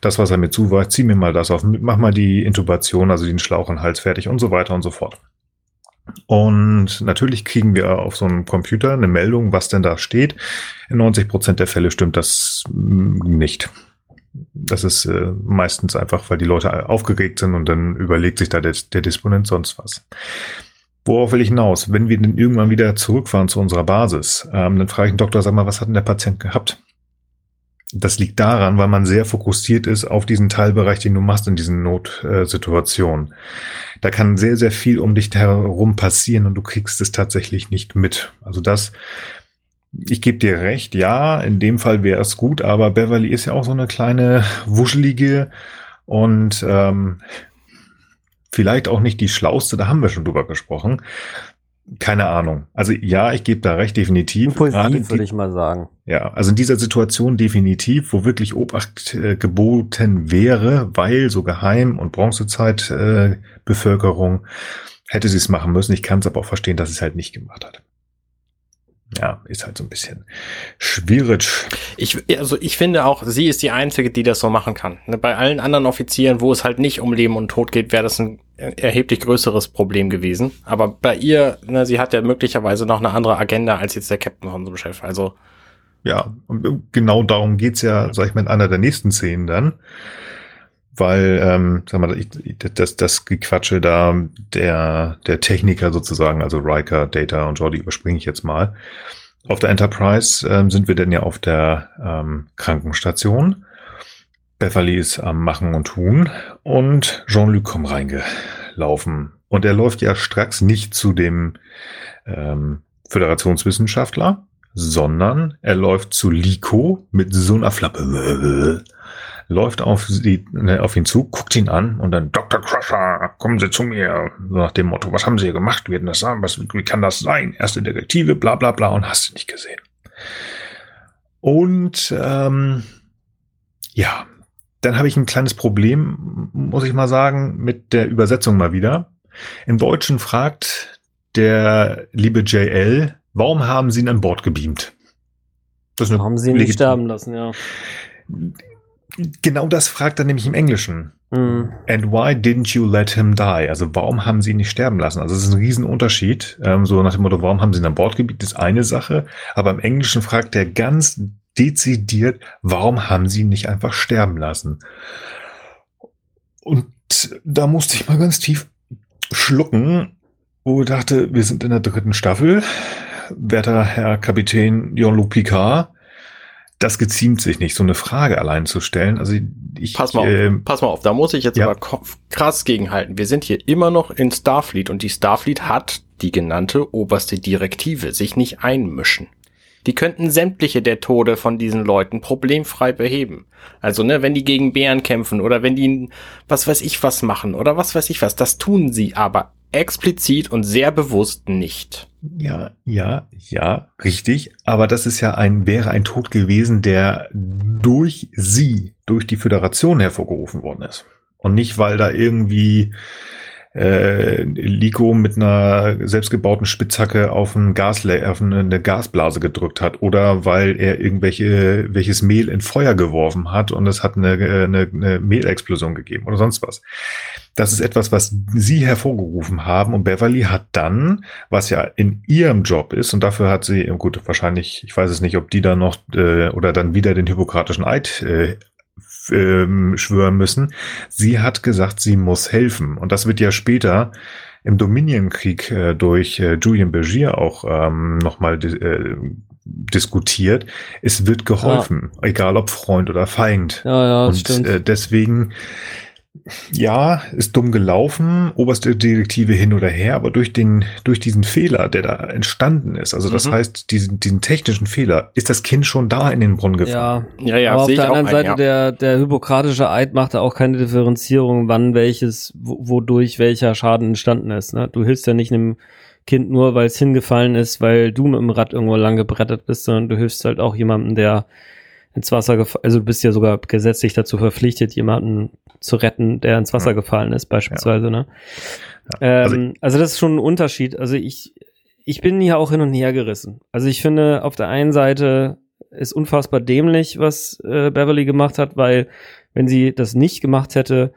das, was er mir zuweist, zieh mir mal das auf, mach mal die Intubation, also den Schlauch und Hals fertig und so weiter und so fort. Und natürlich kriegen wir auf so einem Computer eine Meldung, was denn da steht. In 90 Prozent der Fälle stimmt das mm, nicht. Das ist äh, meistens einfach, weil die Leute aufgeregt sind und dann überlegt sich da der, der Disponent sonst was. Worauf will ich hinaus? Wenn wir dann irgendwann wieder zurückfahren zu unserer Basis, ähm, dann frage ich den Doktor, sag mal, was hat denn der Patient gehabt? Das liegt daran, weil man sehr fokussiert ist auf diesen Teilbereich, den du machst in diesen Notsituationen. Da kann sehr, sehr viel um dich herum passieren und du kriegst es tatsächlich nicht mit. Also das, ich gebe dir recht, ja, in dem Fall wäre es gut, aber Beverly ist ja auch so eine kleine wuschelige und ähm, vielleicht auch nicht die schlauste, da haben wir schon drüber gesprochen. Keine Ahnung. Also ja, ich gebe da recht, definitiv. Impulsiv, würde ich mal sagen. ja, also in dieser Situation definitiv, wo wirklich Obacht äh, geboten wäre, weil so Geheim- und Bronzezeit äh, Bevölkerung hätte sie es machen müssen. Ich kann es aber auch verstehen, dass sie es halt nicht gemacht hat. Ja, ist halt so ein bisschen schwierig. Ich, also ich finde auch, sie ist die Einzige, die das so machen kann. Ne, Bei allen anderen Offizieren, wo es halt nicht um Leben und Tod geht, wäre das ein erheblich größeres Problem gewesen. Aber bei ihr, ne, sie hat ja möglicherweise noch eine andere Agenda als jetzt der Captain von unserem Chef. Also Ja, und genau darum geht's ja, sag ich mal, in einer der nächsten Szenen dann. Weil, ähm, sag mal, ich, das, das Gequatsche da, der, der Techniker sozusagen, also Riker, Data und Jordi überspringe ich jetzt mal. Auf der Enterprise ähm, sind wir denn ja auf der ähm, Krankenstation. Beverly ist am Machen und Tun und Jean-Luc kommt reingelaufen. Und er läuft ja stracks nicht zu dem ähm, Föderationswissenschaftler, sondern er läuft zu Liko mit so einer Flappe. Läuft auf, sie, ne, auf ihn zu, guckt ihn an und dann Dr. Crusher, kommen Sie zu mir. So nach dem Motto, was haben Sie hier gemacht? Wie, das sein? Was, wie kann das sein? Erste Detektive, bla bla bla und hast du nicht gesehen. Und ähm, ja, dann habe ich ein kleines Problem, muss ich mal sagen, mit der Übersetzung mal wieder. Im Deutschen fragt der liebe JL, warum haben Sie ihn an Bord gebeamt? Das Haben sie ihn nicht sterben lassen, ja. Genau das fragt er nämlich im Englischen. Mhm. And why didn't you let him die? Also warum haben sie ihn nicht sterben lassen? Also es ist ein Riesenunterschied. Ähm, so nach dem Motto, warum haben sie ihn an Bord gebiet, ist eine Sache. Aber im Englischen fragt er ganz dezidiert, warum haben sie ihn nicht einfach sterben lassen? Und da musste ich mal ganz tief schlucken, wo ich dachte, wir sind in der dritten Staffel. Werter Herr Kapitän Jean-Luc Picard, das geziemt sich nicht, so eine Frage allein zu stellen. Also ich, pass mal auf, ähm, pass mal auf, da muss ich jetzt ja. aber krass gegenhalten. Wir sind hier immer noch in Starfleet und die Starfleet hat die genannte oberste Direktive, sich nicht einmischen. Die könnten sämtliche der Tode von diesen Leuten problemfrei beheben. Also, ne, wenn die gegen Bären kämpfen oder wenn die was weiß ich was machen oder was weiß ich was, das tun sie aber explizit und sehr bewusst nicht. Ja, ja, ja, richtig. Aber das ist ja ein, wäre ein Tod gewesen, der durch sie, durch die Föderation hervorgerufen worden ist. Und nicht, weil da irgendwie äh, Liko mit einer selbstgebauten Spitzhacke auf, ein Gasle auf eine Gasblase gedrückt hat oder weil er irgendwelche welches Mehl in Feuer geworfen hat und es hat eine, eine, eine Mehlexplosion gegeben oder sonst was. Das ist etwas, was sie hervorgerufen haben und Beverly hat dann, was ja in ihrem Job ist und dafür hat sie, gut, wahrscheinlich, ich weiß es nicht, ob die da noch äh, oder dann wieder den hypokratischen Eid äh, ähm, schwören müssen. Sie hat gesagt, sie muss helfen. Und das wird ja später im Dominion-Krieg äh, durch äh, Julian Bergier auch ähm, nochmal äh, diskutiert. Es wird geholfen, ja. egal ob Freund oder Feind. Ja, ja, Und äh, deswegen ja, ist dumm gelaufen, oberste Direktive hin oder her, aber durch den, durch diesen Fehler, der da entstanden ist, also das mhm. heißt, diesen, diesen technischen Fehler, ist das Kind schon da in den Brunnen gefallen. Ja, ja, ja. Aber auf der anderen ein, Seite, ja. der, der hypokratische Eid macht da auch keine Differenzierung, wann welches, wodurch welcher Schaden entstanden ist. Ne? Du hilfst ja nicht einem Kind nur, weil es hingefallen ist, weil du mit dem Rad irgendwo lang gebrettet bist, sondern du hilfst halt auch jemandem, der ins Wasser gefallen, also du bist ja sogar gesetzlich dazu verpflichtet, jemanden zu retten, der ins Wasser ja. gefallen ist, beispielsweise, ja. ne? Ja. Also, ähm, also das ist schon ein Unterschied. Also ich, ich bin hier auch hin und her gerissen. Also ich finde, auf der einen Seite ist unfassbar dämlich, was äh, Beverly gemacht hat, weil wenn sie das nicht gemacht hätte,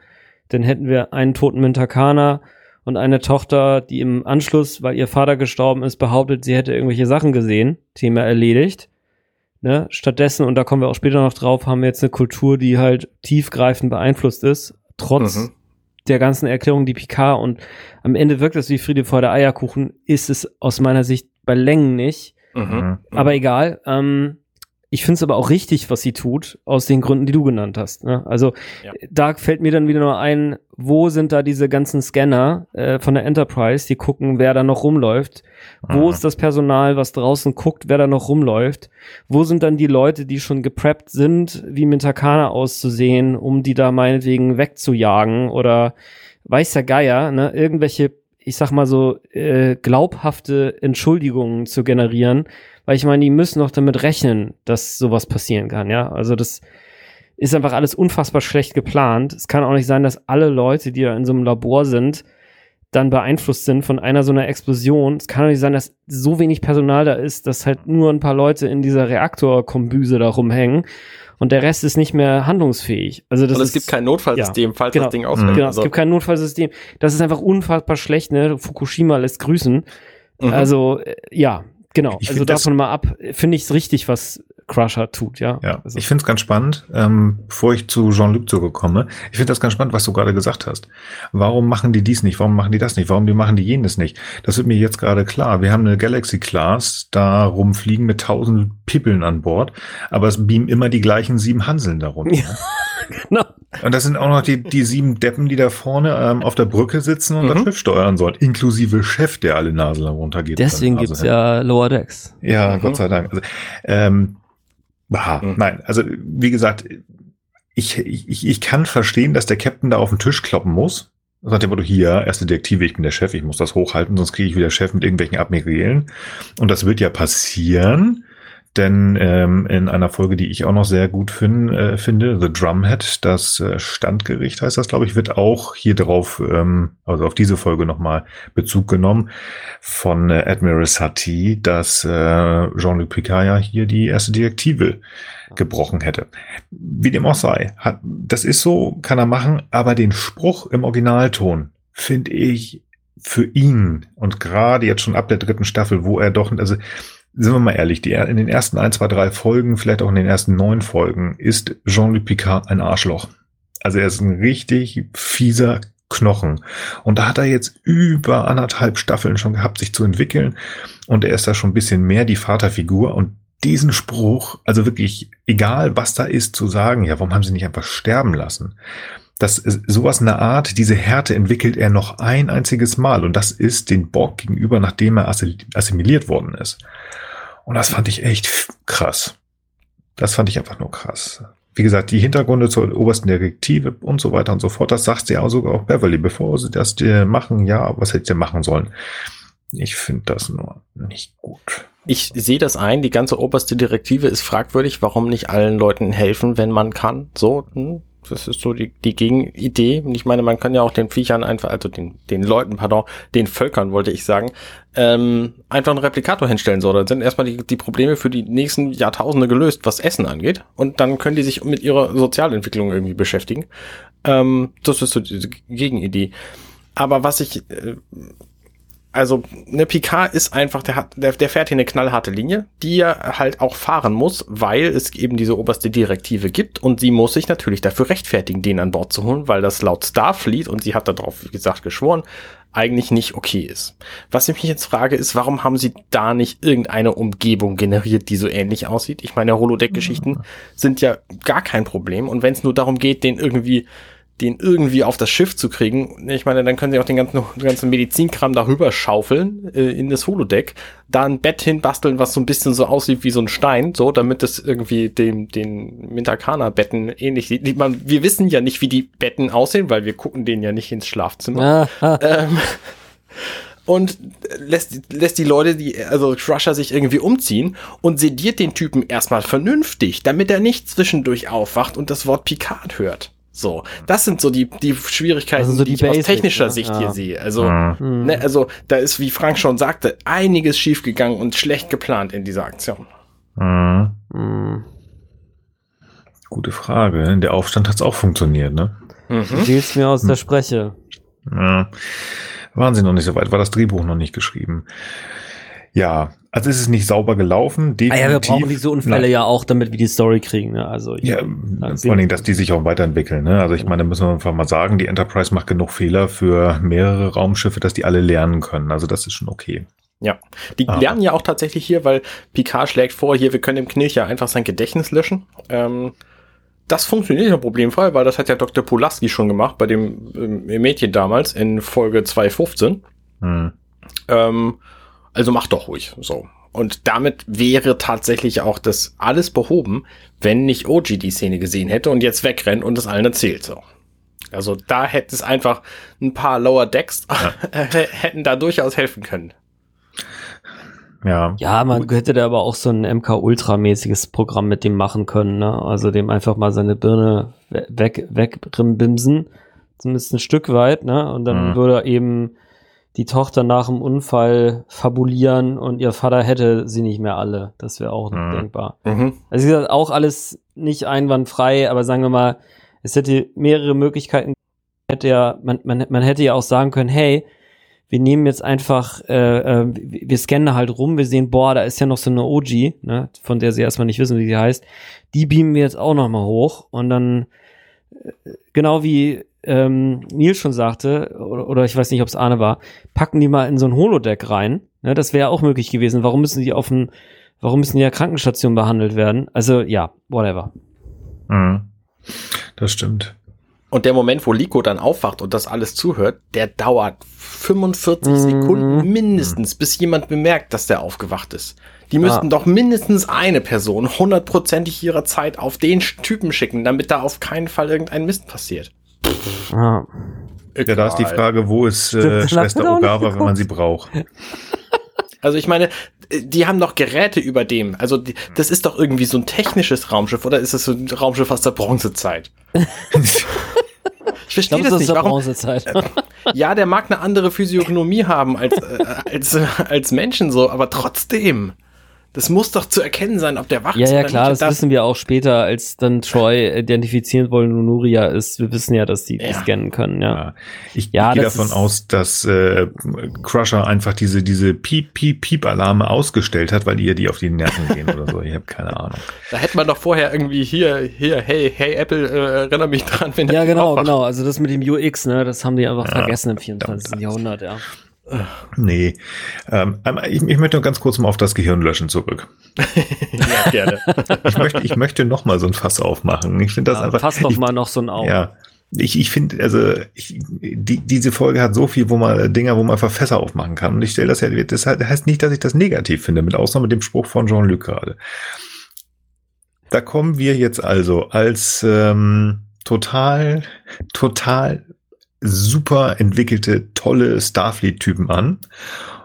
dann hätten wir einen toten Mintakana und eine Tochter, die im Anschluss, weil ihr Vater gestorben ist, behauptet, sie hätte irgendwelche Sachen gesehen, Thema erledigt. Ne? Stattdessen, und da kommen wir auch später noch drauf, haben wir jetzt eine Kultur, die halt tiefgreifend beeinflusst ist, trotz mhm. der ganzen Erklärung, die Picard und am Ende wirkt es wie Friede vor der Eierkuchen, ist es aus meiner Sicht bei Längen nicht. Mhm. mhm. Aber egal. Ähm, ich finde es aber auch richtig, was sie tut, aus den Gründen, die du genannt hast. Ne? Also ja. da fällt mir dann wieder nur ein, wo sind da diese ganzen Scanner äh, von der Enterprise, die gucken, wer da noch rumläuft. Wo mhm. ist das Personal, was draußen guckt, wer da noch rumläuft? Wo sind dann die Leute, die schon gepreppt sind, wie Mintakana auszusehen, um die da meinetwegen wegzujagen oder weiß der Geier, ne? Irgendwelche, ich sag mal so, äh, glaubhafte Entschuldigungen zu generieren, weil ich meine, die müssen doch damit rechnen, dass sowas passieren kann, ja. Also das ist einfach alles unfassbar schlecht geplant. Es kann auch nicht sein, dass alle Leute, die da in so einem Labor sind, dann beeinflusst sind von einer so einer Explosion. Es kann doch nicht sein, dass so wenig Personal da ist, dass halt nur ein paar Leute in dieser Reaktorkombüse da rumhängen und der Rest ist nicht mehr handlungsfähig. Also das und es gibt kein Notfallsystem, ja, falls genau, das Ding ausfällt. Genau, also. es gibt kein Notfallsystem. Das ist einfach unfassbar schlecht, ne? Fukushima lässt grüßen. Mhm. Also, äh, ja, Genau, ich also davon mal ab, finde ich es richtig, was Crusher tut, ja. Ja, also. ich finde es ganz spannend, ähm, bevor ich zu Jean-Luc zurückkomme. Ich finde das ganz spannend, was du gerade gesagt hast. Warum machen die dies nicht? Warum machen die das nicht? Warum die machen die jenes nicht? Das wird mir jetzt gerade klar. Wir haben eine Galaxy Class da rumfliegen mit tausend Pippeln an Bord, aber es beamen immer die gleichen sieben Hanseln darunter. Ja, genau. Und das sind auch noch die, die sieben Deppen, die da vorne ähm, auf der Brücke sitzen und mhm. das Schiff steuern sollen, inklusive Chef, der alle Nasen runtergeht. Deswegen also, gibt's ja Lower Decks. Ja, mhm. Gott sei Dank. Also, ähm, bah, mhm. Nein, also wie gesagt, ich, ich, ich kann verstehen, dass der Captain da auf den Tisch kloppen muss. Sagt dem Motto, hier, erste Detektive, ich bin der Chef, ich muss das hochhalten, sonst kriege ich wieder Chef mit irgendwelchen Admirälen. Und das wird ja passieren. Denn ähm, in einer Folge, die ich auch noch sehr gut fin äh, finde, The Drumhead, das äh, Standgericht heißt das, glaube ich, wird auch hier drauf, ähm, also auf diese Folge nochmal Bezug genommen von äh, Admiral Satie, dass äh, Jean-Luc Picard ja hier die erste Direktive gebrochen hätte. Wie dem auch sei, hat, das ist so, kann er machen, aber den Spruch im Originalton finde ich für ihn und gerade jetzt schon ab der dritten Staffel, wo er doch, also sind wir mal ehrlich, die, in den ersten ein, zwei, drei Folgen, vielleicht auch in den ersten neun Folgen, ist Jean-Luc Picard ein Arschloch. Also er ist ein richtig fieser Knochen. Und da hat er jetzt über anderthalb Staffeln schon gehabt, sich zu entwickeln. Und er ist da schon ein bisschen mehr die Vaterfigur. Und diesen Spruch, also wirklich, egal was da ist, zu sagen, ja, warum haben sie nicht einfach sterben lassen? Das sowas in der Art, diese Härte entwickelt er noch ein einziges Mal. Und das ist den Borg gegenüber, nachdem er assimiliert worden ist. Und das fand ich echt krass. Das fand ich einfach nur krass. Wie gesagt, die Hintergründe zur obersten Direktive und so weiter und so fort, das sagt sie ja sogar auch Beverly, bevor sie das machen, ja, was hätte sie machen sollen. Ich finde das nur nicht gut. Ich sehe das ein, die ganze oberste Direktive ist fragwürdig, warum nicht allen Leuten helfen, wenn man kann. So, hm, das ist so die, die Gegenidee. Und ich meine, man kann ja auch den Viechern einfach, also den, den Leuten, pardon, den Völkern, wollte ich sagen, ähm, einfach einen Replikator hinstellen. So, dann sind erstmal die, die Probleme für die nächsten Jahrtausende gelöst, was Essen angeht. Und dann können die sich mit ihrer Sozialentwicklung irgendwie beschäftigen. Ähm, das ist so diese Gegenidee. Aber was ich äh, also ne Picard ist einfach, der hat, der, der fährt hier eine knallharte Linie, die er halt auch fahren muss, weil es eben diese oberste Direktive gibt und sie muss sich natürlich dafür rechtfertigen, den an Bord zu holen, weil das laut Starfleet und sie hat darauf, wie gesagt, geschworen, eigentlich nicht okay ist. Was ich mich jetzt frage, ist, warum haben sie da nicht irgendeine Umgebung generiert, die so ähnlich aussieht? Ich meine, Holodeck-Geschichten sind ja gar kein Problem und wenn es nur darum geht, den irgendwie den irgendwie auf das Schiff zu kriegen. Ich meine, dann können sie auch den ganzen, ganzen Medizinkram darüber schaufeln äh, in das Holodeck, da ein Bett hinbasteln, was so ein bisschen so aussieht wie so ein Stein, so, damit es irgendwie dem, den Mintakana-Betten ähnlich sieht. Man, wir wissen ja nicht, wie die Betten aussehen, weil wir gucken denen ja nicht ins Schlafzimmer. ähm, und lässt, lässt die Leute, die, also Crusher sich irgendwie umziehen und sediert den Typen erstmal vernünftig, damit er nicht zwischendurch aufwacht und das Wort Picard hört. So, das sind so die, die Schwierigkeiten, Also so die, die ich aus Basics, technischer ne? Sicht Ja. hier sehe. Also, Mhm. ne, also da ist, wie Frank schon sagte, einiges schiefgegangen und schlecht geplant in dieser Aktion. Mhm. Hm. Gute Frage. Der Aufstand hat es auch funktioniert, ne? Du Mhm. siehst mir aus der Spreche. Ja. Waren sie noch nicht so weit, war das Drehbuch noch nicht geschrieben. Ja, also ist es nicht sauber gelaufen. Ah Definitiv. ja, wir brauchen diese Unfälle Nein. ja auch, damit wir die Story kriegen. Ne? Also ich, Ja, vor allen Dingen, dass die sich auch weiterentwickeln. Ne? Also ich meine, da müssen wir einfach mal sagen, die Enterprise macht genug Fehler für mehrere Raumschiffe, dass die alle lernen können. Also das ist schon okay. Ja, die Ah. lernen ja auch tatsächlich hier, weil Picard schlägt vor, hier, wir können dem Knilch ja einfach sein Gedächtnis löschen. Ähm, das funktioniert ja problemfrei, weil das hat ja Dr. Pulaski schon gemacht bei dem ähm, Mädchen damals in Folge 215. Hm. Ähm, also mach doch ruhig so. Und damit wäre tatsächlich auch das alles behoben, wenn nicht OG die Szene gesehen hätte und jetzt wegrennt und es allen erzählt. So. Also da hätte es einfach ein paar Lower Decks hätten da durchaus helfen können. Ja. ja, man hätte da aber auch so ein MK-Ultra-mäßiges Programm mit dem machen können. Ne? Also dem einfach mal seine Birne we- weg, wegbimsen. Zumindest ein Stück weit. Ne? Und dann Mhm. würde eben die Tochter nach dem Unfall fabulieren und ihr Vater hätte sie nicht mehr alle. Das wäre auch noch Mhm. denkbar. Mhm. Also wie gesagt, auch alles nicht einwandfrei, aber sagen wir mal, es hätte mehrere Möglichkeiten. Hätte ja, man, man, man hätte ja auch sagen können, hey, wir nehmen jetzt einfach, äh, äh, wir scannen halt rum, wir sehen, boah, da ist ja noch so eine OG, ne, von der sie erstmal nicht wissen, wie sie heißt. Die beamen wir jetzt auch noch mal hoch und dann, äh, genau wie ähm, Neil schon sagte, oder, oder ich weiß nicht, ob es Arne war, packen die mal in so ein Holodeck rein. Ne, das wäre auch möglich gewesen. Warum müssen die auf dem, warum müssen die in der Krankenstation behandelt werden? Also ja, whatever. Hm. Das stimmt. Und der Moment, wo Liko dann aufwacht und das alles zuhört, der dauert 45 Mhm. Sekunden mindestens, bis jemand bemerkt, dass der aufgewacht ist. Die müssten Ah. doch mindestens eine Person hundertprozentig ihrer Zeit auf den Typen schicken, damit da auf keinen Fall irgendein Mist passiert. Ah. Ja, da ist die. Frage, wo ist Das äh, Schwester er Ogawa, wenn man sie braucht? Also ich meine, die haben doch Geräte über dem. Also die, das ist doch irgendwie so ein technisches Raumschiff oder ist es so ein Raumschiff aus der Bronzezeit? Ich Ich verstehe das das ist nicht. Warum, Bronzezeit. Ja, der mag eine andere Physiognomie haben als, äh, als, äh, als Menschen so, aber trotzdem. Das muss doch zu erkennen sein, ob der wach Ja, ist ja, oder klar, nicht. das, wissen wir auch später, als dann Troy identifizieren wollen, wo Nuria ist. Wir wissen ja, dass die, die Ja. scannen können, ja. Ja. Ich, Ja, ich gehe das davon aus, dass äh, Crusher einfach diese, diese Piep, Piep, Piep-Alarme ausgestellt hat, weil ihr die auf die Nerven gehen oder so. Ich habe keine Ahnung. Da hätte man doch vorher irgendwie hier, hier, hey, hey Apple, äh, erinnere mich dran, wenn Ja, genau, aufwacht. genau. Also das mit dem UX, ne, das haben die einfach Ja, vergessen im 24. verdammt. Jahrhundert, ja. Nee. Ähm, ich, ich möchte ganz kurz mal auf das Gehirnlöschen zurück. ja, gerne. Ich möchte, ich möchte noch mal so ein Fass aufmachen. Ich finde das ja einfach. fass doch ich, mal noch so ein Auge. Ja. Ich, ich finde, also ich, die, diese Folge hat so viel, wo man Dinger, wo man einfach Fässer aufmachen kann. Und ich stelle das ja, das heißt nicht, dass ich das negativ finde, mit Ausnahme dem Spruch von Jean-Luc gerade. Da kommen wir jetzt also als ähm, total, total super entwickelte, tolle Starfleet-Typen an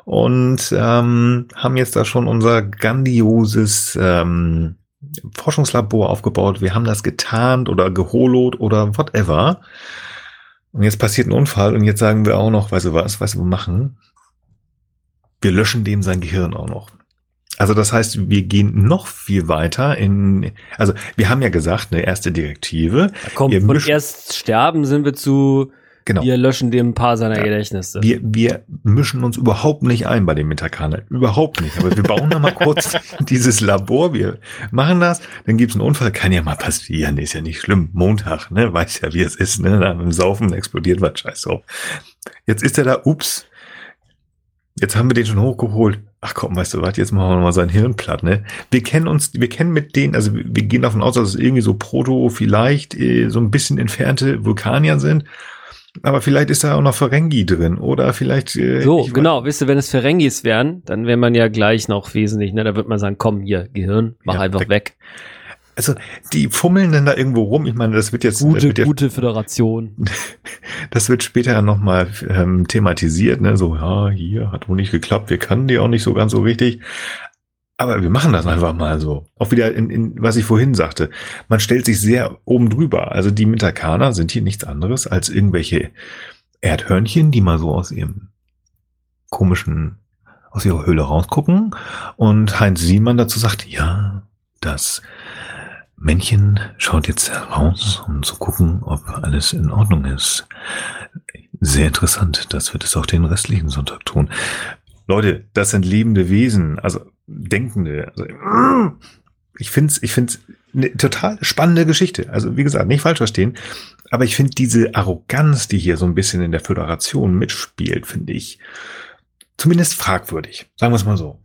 und ähm, haben jetzt da schon unser grandioses ähm, Forschungslabor aufgebaut. Wir haben das getarnt oder geholot oder whatever. Und jetzt passiert ein Unfall und jetzt sagen wir auch noch, weißt du was, weißt du, was wir machen? Wir löschen dem sein Gehirn auch noch. Also das heißt, wir gehen noch viel weiter in, also wir haben ja gesagt, eine erste Direktive. Da kommt von erst sterben sind wir zu Genau. Wir löschen dem ein paar seiner ja. Gedächtnisse. Wir, wir mischen uns überhaupt nicht ein bei den Metakanern. Überhaupt nicht. Aber wir bauen da mal kurz dieses Labor. Wir machen das. Dann gibt's einen Unfall. Kann ja mal passieren. Ist ja nicht schlimm. Montag, ne? Weiß ja, wie es ist, ne? Da im Saufen explodiert was. Scheiß drauf. Jetzt ist er da. Ups. Jetzt haben wir den schon hochgeholt. Ach komm, weißt du was, jetzt machen wir mal sein Hirn platt, ne? Wir kennen uns, wir kennen mit denen, also wir gehen davon aus, dass es irgendwie so Proto, vielleicht äh, so ein bisschen entfernte Vulkanier sind. Aber vielleicht ist da auch noch Ferengi drin oder vielleicht. Äh, so, genau. Wisst ihr, wenn es Ferengis wären, dann wäre man ja gleich noch wesentlich, ne? Da wird man sagen, komm hier, Gehirn, mach ja, einfach weg. weg. Also, die fummeln dann da irgendwo rum. Ich meine, das wird jetzt. Gute, wird gute Föderation. Das wird später nochmal ähm, thematisiert, ne? So, ja, hier hat wohl nicht geklappt, wir kannten die auch nicht so ganz so richtig. Aber wir machen das einfach mal so. Auch wieder in, in was ich vorhin sagte. Man stellt sich sehr oben drüber. Also die Mitakaner sind hier nichts anderes als irgendwelche Erdhörnchen, die mal so aus ihrem komischen, aus ihrer Höhle rausgucken. Und Heinz Siemann dazu sagt, ja, das Männchen schaut jetzt raus, um zu gucken, ob alles in Ordnung ist. Sehr interessant. Das wird es auch den restlichen Sonntag tun. Leute, das sind lebende Wesen. Also Denkende. Also, ich finde es ich find's eine total spannende Geschichte. Also wie gesagt, nicht falsch verstehen, aber ich finde diese Arroganz, die hier so ein bisschen in der Föderation mitspielt, finde ich zumindest fragwürdig. Sagen wir es mal so.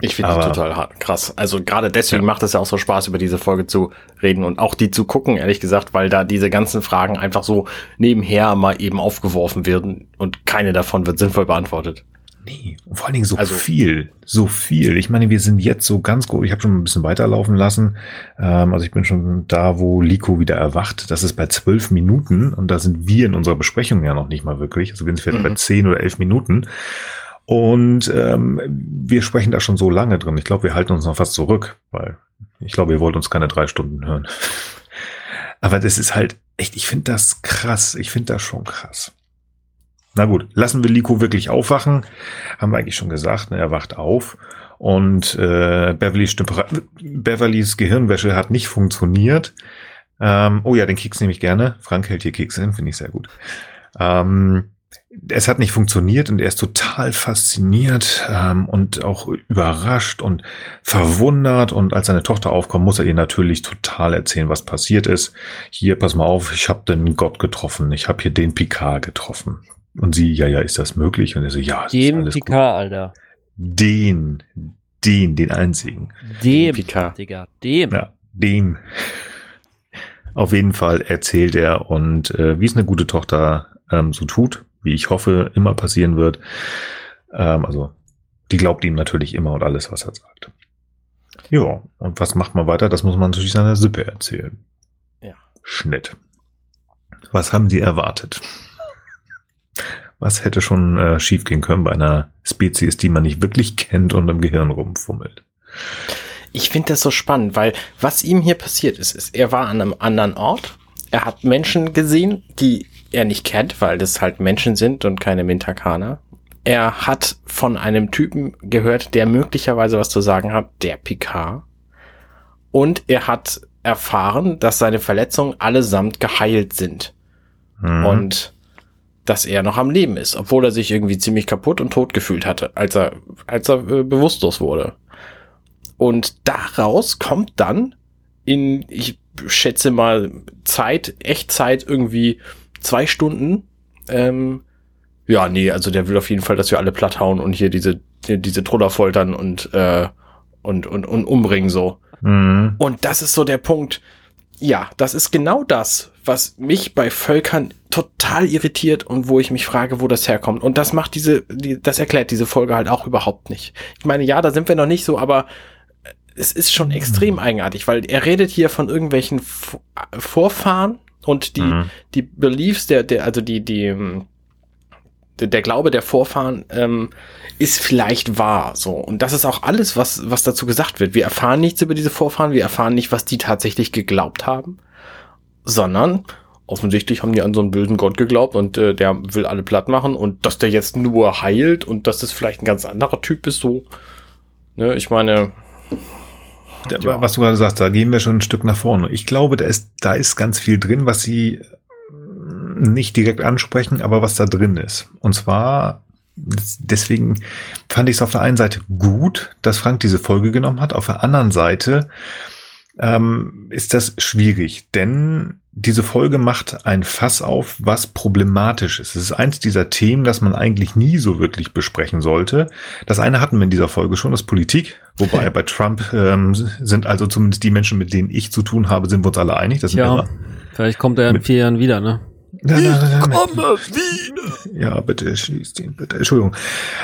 Ich finde die total hart, krass. Also gerade deswegen ja. macht es ja auch so Spaß, über diese Folge zu reden und auch die zu gucken, ehrlich gesagt, weil da diese ganzen Fragen einfach so nebenher mal eben aufgeworfen werden und keine davon wird sinnvoll beantwortet. Nee, und vor allen Dingen so also, viel, so viel. Ich meine, wir sind jetzt so ganz gut. Ich habe schon ein bisschen weiterlaufen lassen. Ähm, also ich bin schon da, wo Liko wieder erwacht. Das ist bei zwölf Minuten und da sind wir in unserer Besprechung ja noch nicht mal wirklich. Also wir sind vielleicht mhm. bei zehn oder elf Minuten. Und ähm, wir sprechen da schon so lange drin. Ich glaube, wir halten uns noch fast zurück, weil ich glaube, ihr wollt uns keine drei Stunden hören. Aber das ist halt echt, ich finde das krass. Ich finde das schon krass. Na gut, lassen wir Liko wirklich aufwachen. Haben wir eigentlich schon gesagt, ne, er wacht auf. Und äh, Beverlys, Beverlys Gehirnwäsche hat nicht funktioniert. Ähm, oh ja, den Keks nehme ich gerne. Frank hält hier Keks hin, finde ich sehr gut. Ähm, es hat nicht funktioniert und er ist total fasziniert ähm, und auch überrascht und verwundert. Und als seine Tochter aufkommt, muss er ihr natürlich total erzählen, was passiert ist. Hier, pass mal auf, ich habe den Gott getroffen. Ich habe hier den Picard getroffen. Und sie, ja, ja, ist das möglich? Und er so, ja, das Den ist alles Picard, gut. Alter. Den, den, den einzigen. Dem, Picard. Digga, dem. Ja, dem. Auf jeden Fall erzählt er und äh, wie es eine gute Tochter ähm, so tut, wie ich hoffe, immer passieren wird. Ähm, also, die glaubt ihm natürlich immer und alles, was er sagt. Ja, und was macht man weiter? Das muss man natürlich seiner Sippe erzählen. Ja. Schnitt. Was haben Sie erwartet? Was hätte schon äh, schiefgehen können bei einer Spezies, die man nicht wirklich kennt und im Gehirn rumfummelt? Ich finde das so spannend, weil was ihm hier passiert ist, ist, er war an einem anderen Ort. Er hat Menschen gesehen, die er nicht kennt, weil das halt Menschen sind und keine Mintakaner. Er hat von einem Typen gehört, der möglicherweise was zu sagen hat, der Picard. Und er hat erfahren, dass seine Verletzungen allesamt geheilt sind. Mhm. Und dass er noch am Leben ist, obwohl er sich irgendwie ziemlich kaputt und tot gefühlt hatte, als er, als er äh, bewusstlos wurde. Und daraus kommt dann in, ich schätze mal, Zeit, Echtzeit irgendwie zwei Stunden. Ähm, ja, nee, also der will auf jeden Fall, dass wir alle platt hauen und hier diese, diese Troller foltern und, äh, und, und, und umbringen so. Mhm. Und das ist so der Punkt, ja, das ist genau das, was mich bei Völkern total irritiert und wo ich mich frage, wo das herkommt. Und das macht diese, die, das erklärt diese Folge halt auch überhaupt nicht. Ich meine, ja, da sind wir noch nicht so, aber es ist schon extrem mhm. eigenartig, weil er redet hier von irgendwelchen Vorfahren und die, mhm. die Beliefs der, der, also die, die, der Glaube der Vorfahren ähm, ist vielleicht wahr. So. Und das ist auch alles, was, was dazu gesagt wird. Wir erfahren nichts über diese Vorfahren, wir erfahren nicht, was die tatsächlich geglaubt haben, sondern offensichtlich haben die an so einen bösen Gott geglaubt und äh, der will alle platt machen und dass der jetzt nur heilt und dass das vielleicht ein ganz anderer Typ ist, so. Ne, ich meine. Ja. Was du gerade sagst, da gehen wir schon ein Stück nach vorne. Ich glaube, da ist, da ist ganz viel drin, was sie nicht direkt ansprechen, aber was da drin ist. Und zwar, deswegen fand ich es auf der einen Seite gut, dass Frank diese Folge genommen hat. Auf der anderen Seite ähm, ist das schwierig, denn diese Folge macht ein Fass auf, was problematisch ist. Es ist eins dieser Themen, das man eigentlich nie so wirklich besprechen sollte. Das eine hatten wir in dieser Folge schon, das Politik. Wobei bei Trump ähm, sind also zumindest die Menschen, mit denen ich zu tun habe, sind wir uns alle einig. Das ja, vielleicht kommt er in vier Jahren wieder, ne? Nein, nein, nein, nein, komme wieder. Ja, bitte schließt ihn, bitte. Entschuldigung.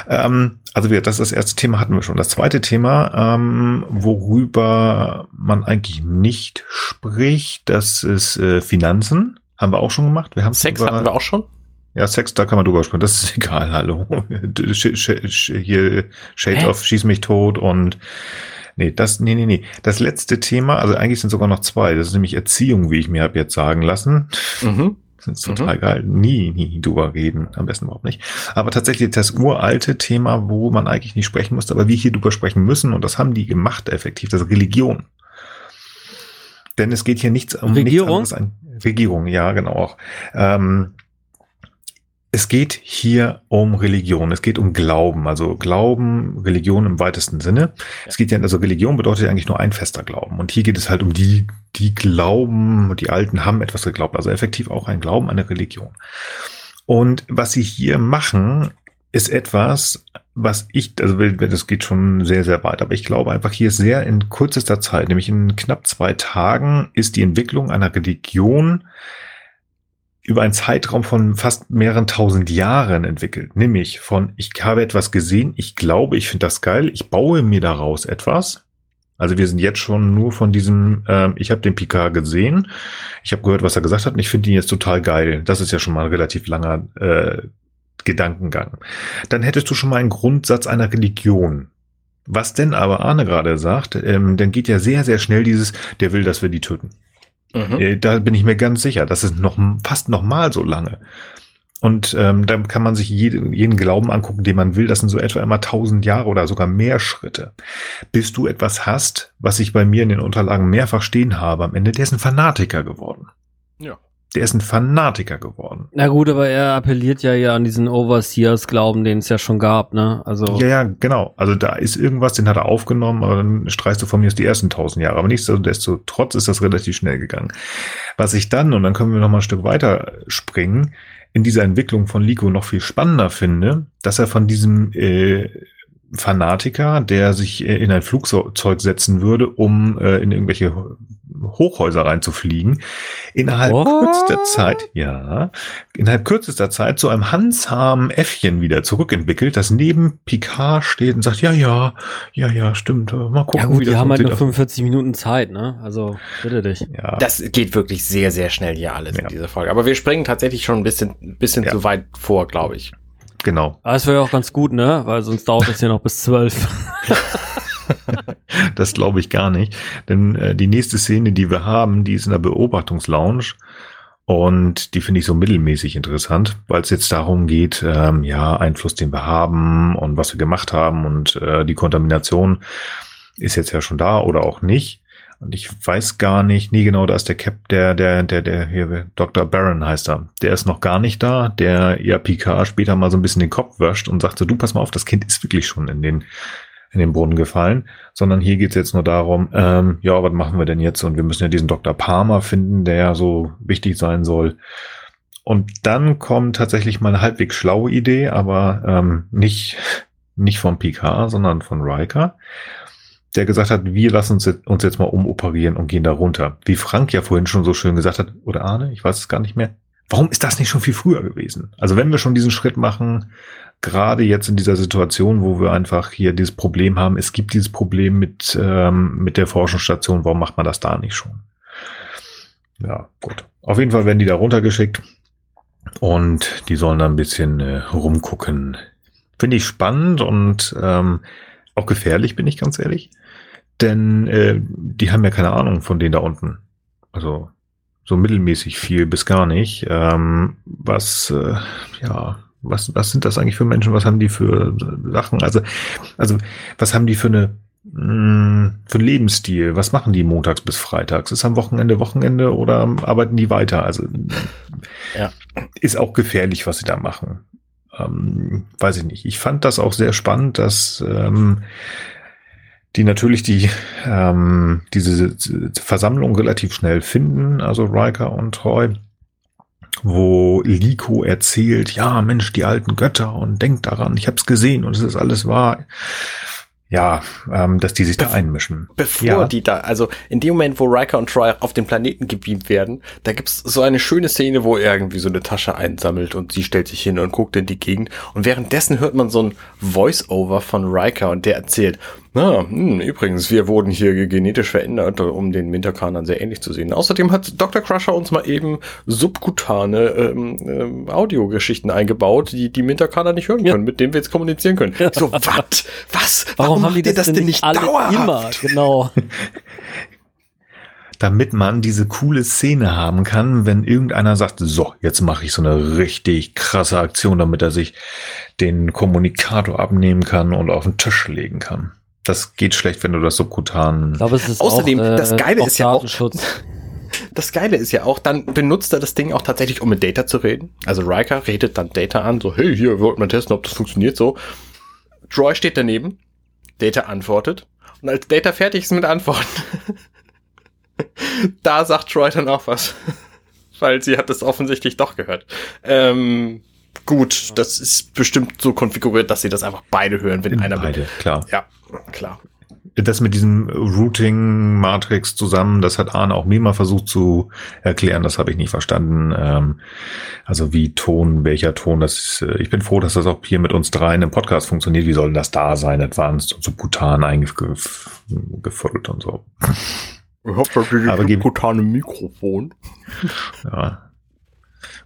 Ähm, also wir, das ist das erste Thema hatten wir schon. Das zweite Thema, ähm, worüber man eigentlich nicht spricht, das ist äh, Finanzen. Haben wir auch schon gemacht. Wir haben Sex über, hatten wir auch schon. Ja, Sex, da kann man drüber sprechen. Das ist egal. Hallo. Hier Shades of Schieß mich tot und Nee, das, nee, nee, nee. Das letzte Thema, also eigentlich sind sogar noch zwei. Das ist nämlich Erziehung, wie ich mir habe jetzt sagen lassen. Mhm. Das ist total mhm. geil. Nie, nie drüber reden. Am besten überhaupt nicht. Aber tatsächlich das uralte Thema, wo man eigentlich nicht sprechen musste, aber wir hier drüber sprechen müssen, und das haben die gemacht effektiv, das ist Religion. Denn es geht hier nichts um Regierung? nichts anderes. Regierung, ja, genau auch. Ähm, es geht hier um Religion, es geht um Glauben, also Glauben, Religion im weitesten Sinne. Es geht ja, also Religion bedeutet ja eigentlich nur ein fester Glauben. Und hier geht es halt um die, die glauben, die Alten haben etwas geglaubt, also effektiv auch ein Glauben, eine Religion. Und was sie hier machen, ist etwas, was ich, also das geht schon sehr, sehr weit, aber ich glaube einfach hier sehr in kürzester Zeit, nämlich in knapp zwei Tagen, ist die Entwicklung einer Religion über einen Zeitraum von fast mehreren tausend Jahren entwickelt. Nämlich von, ich habe etwas gesehen, ich glaube, ich finde das geil, ich baue mir daraus etwas. Also wir sind jetzt schon nur von diesem, äh, ich habe den Picard gesehen, ich habe gehört, was er gesagt hat und ich finde ihn jetzt total geil. Das ist ja schon mal ein relativ langer äh, Gedankengang. Dann hättest du schon mal einen Grundsatz einer Religion. Was denn aber Arne gerade sagt, ähm, dann geht ja sehr, sehr schnell dieses, der will, dass wir die töten. Mhm. Äh, da bin ich mir ganz sicher. Das ist noch fast noch mal so lange. Und ähm, da kann man sich jeden, jeden Glauben angucken, den man will. Das sind so etwa immer tausend Jahre oder sogar mehr Schritte. Bis du etwas hast, was ich bei mir in den Unterlagen mehrfach stehen habe, am Ende, der ist ein Fanatiker geworden. Ja. Der ist ein Fanatiker geworden. Na gut, aber er appelliert ja ja an diesen Overseers-Glauben, den es ja schon gab, ne? Also. Ja, ja, genau. Also da ist irgendwas, den hat er aufgenommen, aber dann streichst du von mir aus die ersten tausend Jahre. Aber nichtsdestotrotz ist das relativ schnell gegangen. Was ich dann, und dann können wir noch mal ein Stück weiter springen, in dieser Entwicklung von Lico noch viel spannender finde, dass er von diesem äh, Fanatiker, der sich äh, in ein Flugzeug setzen würde, um äh, in irgendwelche Hochhäuser reinzufliegen, innerhalb What? kürzester Zeit, ja, innerhalb kürzester Zeit zu einem handsamen Äffchen wieder zurückentwickelt, das neben Picard steht und sagt, ja, ja, ja, ja, stimmt, mal gucken. Ja gut, wie das haben halt nur 45 Minuten Zeit, ne? Also, bitte dich. Ja. Das geht wirklich sehr, sehr schnell hier alles ja. in dieser Folge. Aber wir springen tatsächlich schon ein bisschen, bisschen ja. zu weit vor, glaube ich. Genau. Aber es wäre ja auch ganz gut, ne? Weil sonst dauert es ja noch bis zwölf. das glaube ich gar nicht. Denn äh, die nächste Szene, die wir haben, die ist in der Beobachtungslounge. Und die finde ich so mittelmäßig interessant, weil es jetzt darum geht, ähm, ja, Einfluss, den wir haben und was wir gemacht haben und äh, die Kontamination ist jetzt ja schon da oder auch nicht. Und ich weiß gar nicht, nie genau, da ist der Cap, der, der, der, der, hier, Dr. Baron heißt er. Der ist noch gar nicht da, der ja Picard später mal so ein bisschen den Kopf wäscht und sagt so, du pass mal auf, das Kind ist wirklich schon in den, in den Brunnen gefallen, sondern hier geht's jetzt nur darum, ähm, ja, was machen wir denn jetzt? Und wir müssen ja diesen Dr. Palmer finden, der ja so wichtig sein soll. Und dann kommt tatsächlich mal eine halbwegs schlaue Idee, aber ähm, nicht, nicht von Picard, sondern von Riker der gesagt hat, wir lassen uns jetzt, uns jetzt mal umoperieren und gehen da runter. Wie Frank ja vorhin schon so schön gesagt hat, oder Arne, ich weiß es gar nicht mehr. Warum ist das nicht schon viel früher gewesen? Also wenn wir schon diesen Schritt machen, gerade jetzt in dieser Situation, wo wir einfach hier dieses Problem haben, es gibt dieses Problem mit, ähm, mit der Forschungsstation, warum macht man das da nicht schon? Ja, gut. Auf jeden Fall werden die da runtergeschickt. Und die sollen da ein bisschen äh, rumgucken. Finde ich spannend und ähm, auch gefährlich, bin ich ganz ehrlich. Denn äh, die haben ja keine Ahnung von denen da unten. Also so mittelmäßig viel bis gar nicht. Ähm, was, äh, ja, was, was sind das eigentlich für Menschen? Was haben die für Sachen? Also, also was haben die für eine mh, hm, für einen Lebensstil? Was machen die montags bis freitags? Ist am Wochenende Wochenende oder arbeiten die weiter? Also ja. ist auch gefährlich, was sie da machen. Ähm, weiß ich nicht. Ich fand das auch sehr spannend, dass ähm, die natürlich die ähm, diese Versammlung relativ schnell finden, also Riker und Troy, wo Liko erzählt, ja Mensch, die alten Götter und denkt daran, ich habe es gesehen und es ist alles wahr ja, ähm, dass die sich Bef da einmischen. Bevor ja. die da, also in dem Moment, wo Riker und Troy auf den Planeten gebeamt werden, da gibt's so eine schöne Szene, wo er irgendwie so eine Tasche einsammelt und sie stellt sich hin und guckt in die Gegend und währenddessen hört man so ein Voice-Over von Riker und der erzählt, na, hm, übrigens, wir wurden hier genetisch verändert, um den Minterkanern sehr ähnlich zu sehen. Außerdem hat Dr. Crusher uns mal eben subkutane ähm, ähm, Audiogeschichten eingebaut, die die Minterkaner nicht hören können, ja. mit denen wir jetzt kommunizieren können. So, wat? Was? Warum, Warum haben die das, das denn nicht alle dauerhaft? immer? Genau. damit man diese coole Szene haben kann, wenn irgendeiner sagt, so, jetzt mache ich so eine richtig krasse Aktion, damit er sich den Kommunikator abnehmen kann und auf den Tisch legen kann. Das geht schlecht, wenn du das subkutan. Ich glaube, es ist Außerdem, auch, äh, das Geile ist ja auch. Das Geile ist ja auch, dann benutzt er das Ding auch tatsächlich, um mit Data zu reden. Also Riker redet dann Data an, so, hey, hier, wollt man testen, ob das funktioniert so. Troy steht daneben, Data antwortet. Und als Data fertig ist mit Antworten, da sagt Troy dann auch was. Weil sie hat es offensichtlich doch gehört. Ähm, gut, das ist bestimmt so konfiguriert, dass sie das einfach beide hören, wenn In einer beide, mit, klar. Ja, klar. Das mit diesem Routing-Matrix zusammen, das hat Arne auch mir mal versucht zu erklären, das habe ich nicht verstanden. Ähm, also wie Ton, welcher Ton, das ist, äh, ich bin froh, dass das auch hier mit uns dreien im Podcast funktioniert. Wie soll denn das da sein, advanced und subkutan eingefuddelt und so. Ich hab da dieses subkutane Mikrofon. Ja,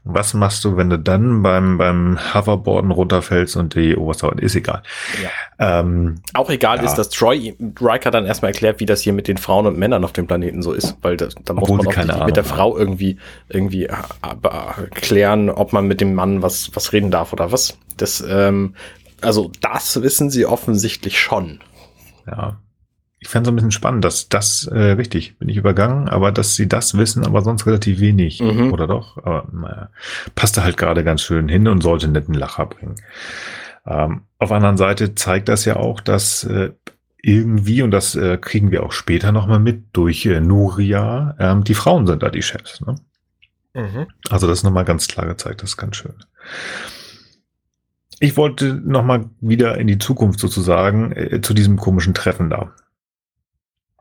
was machst du, wenn du dann beim, beim Hoverboarden runterfällst und die Oberste ist egal. Ja. Ähm, Auch egal ja. ist, dass Troy Riker dann erstmal erklärt, wie das hier mit den Frauen und Männern auf dem Planeten so ist, weil da, da muss man auch mit der Frau irgendwie irgendwie äh, klären, ob man mit dem Mann was was reden darf oder was. Das ähm, also das wissen sie offensichtlich schon. Ja ich fände es ein bisschen spannend, dass das, äh, richtig, bin ich übergangen, aber dass sie das wissen, aber sonst relativ wenig, mhm. oder doch? Aber naja, passte halt gerade ganz schön hin und sollte einen netten Lacher bringen. Ähm, auf der anderen Seite zeigt das ja auch, dass äh, irgendwie, und das äh, kriegen wir auch später nochmal mit, durch äh, Nuria, ähm, die Frauen sind da die Chefs. Ne? Mhm. Also das ist nochmal ganz klar gezeigt, das ist ganz schön. Ich wollte nochmal wieder in die Zukunft sozusagen äh, zu diesem komischen Treffen da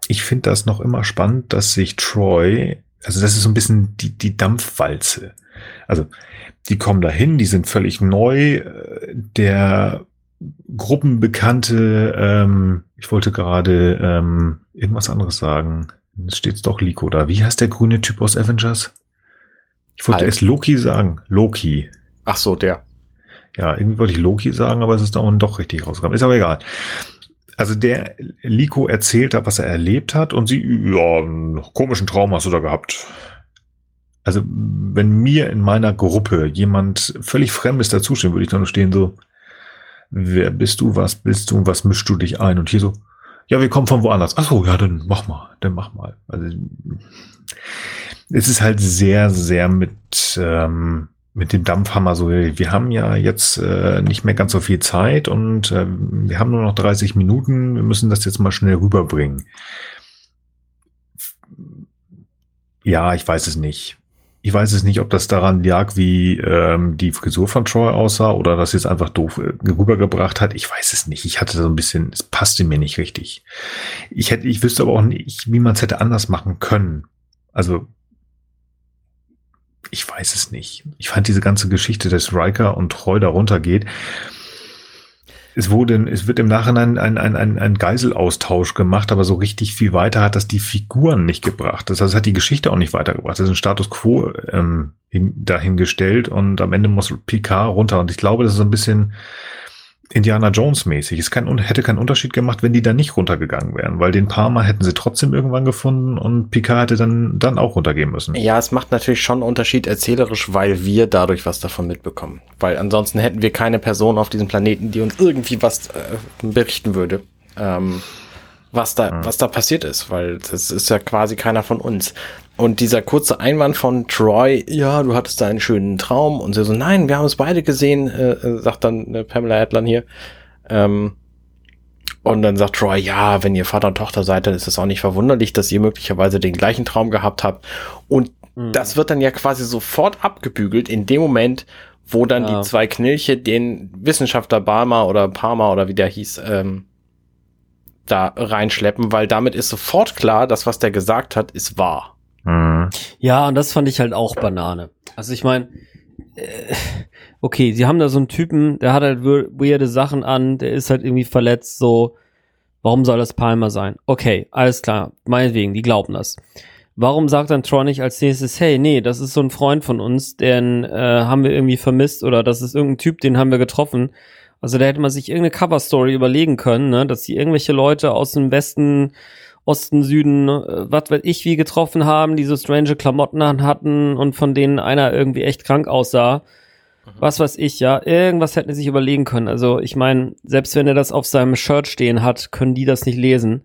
ich finde das noch immer spannend, dass sich Troy, also das ist so ein bisschen die, die Dampfwalze. Also die kommen dahin, die sind völlig neu. Der Gruppenbekannte, ähm, ich wollte gerade ähm, irgendwas anderes sagen. Es steht doch Liko da. Wie heißt der grüne Typ aus Avengers? Ich wollte erst Loki sagen. Loki. Ach so, der. Ja, irgendwie wollte ich Loki sagen, aber es ist dann doch richtig rausgekommen. Ist aber egal. Also der Liko erzählt hat, was er erlebt hat und sie, ja, einen komischen Traum hast du da gehabt. Also wenn mir in meiner Gruppe jemand völlig Fremdes dazustehen, würde ich dann nur stehen so, wer bist du, was bist du, was mischst du dich ein? Und hier so, ja, wir kommen von woanders. Ach so, ja, dann mach mal, dann mach mal. Also es ist halt sehr, sehr mit ähm, mit dem Dampfhammer so, wir haben ja jetzt äh, nicht mehr ganz so viel Zeit und äh, wir haben nur noch 30 Minuten, wir müssen das jetzt mal schnell rüberbringen. Ja, ich weiß es nicht. Ich weiß es nicht, ob das daran lag, wie ähm, die Frisur von Troy aussah oder sie es einfach doof äh, rübergebracht hat. Ich weiß es nicht. Ich hatte so ein bisschen, es passte mir nicht richtig. Ich hätte, ich wüsste aber auch nicht, wie man es hätte anders machen können. Also ich weiß es nicht. Ich fand diese ganze Geschichte, dass Riker und Troy da runtergeht. es wurde, es wird im Nachhinein ein, ein, ein, ein Geiselaustausch gemacht, aber so richtig viel weiter hat das die Figuren nicht gebracht. Das heißt, es hat die Geschichte auch nicht weitergebracht. Das ist ein Status quo ähm, hin, dahingestellt und am Ende muss Picard runter. Und ich glaube, das ist ein bisschen Indiana Jones mäßig. Es kann, hätte keinen Unterschied gemacht, wenn die da nicht runtergegangen wären, weil den Parma hätten sie trotzdem irgendwann gefunden und Picard hätte dann, dann auch runtergehen müssen. Ja, es macht natürlich schon einen Unterschied erzählerisch, weil wir dadurch was davon mitbekommen. Weil ansonsten hätten wir keine Person auf diesem Planeten, die uns irgendwie was äh, berichten würde. Ähm, was da, mhm. was da passiert ist, weil das ist ja quasi keiner von uns. Und dieser kurze Einwand von Troy, ja, du hattest da einen schönen Traum und sie so, nein, wir haben es beide gesehen, äh, äh sagt dann äh, Pamela Adlan hier. Ähm, und dann sagt Troy, ja, wenn ihr Vater und Tochter seid, dann ist es auch nicht verwunderlich, dass ihr möglicherweise den gleichen Traum gehabt habt. Und mhm. das wird dann ja quasi sofort abgebügelt in dem Moment, wo dann ja. die zwei Knilche den Wissenschaftler Barmer oder Parma oder wie der hieß, ähm, da reinschleppen, weil damit ist sofort klar, dass was der gesagt hat, ist wahr. Mhm. Ja, und das fand ich halt auch Banane. Also ich meine, äh, okay, sie haben da so einen Typen, der hat halt weirde Sachen an, der ist halt irgendwie verletzt, so, warum soll das Palmer sein? Okay, alles klar, meinetwegen, die glauben das. Warum sagt dann Tron nicht als nächstes, hey, nee, das ist so ein Freund von uns, den äh, haben wir irgendwie vermisst oder das ist irgendein Typ, den haben wir getroffen. Also da hätte man sich irgendeine Cover-Story überlegen können, ne, dass die irgendwelche Leute aus dem Westen Osten, Süden, äh, was weiß ich, wie getroffen haben, die so strange Klamotten hatten und von denen einer irgendwie echt krank aussah. Mhm. Was weiß ich, ja. Irgendwas hätten sie sich überlegen können. Also ich meine, selbst wenn er das auf seinem Shirt stehen hat, können die das nicht lesen.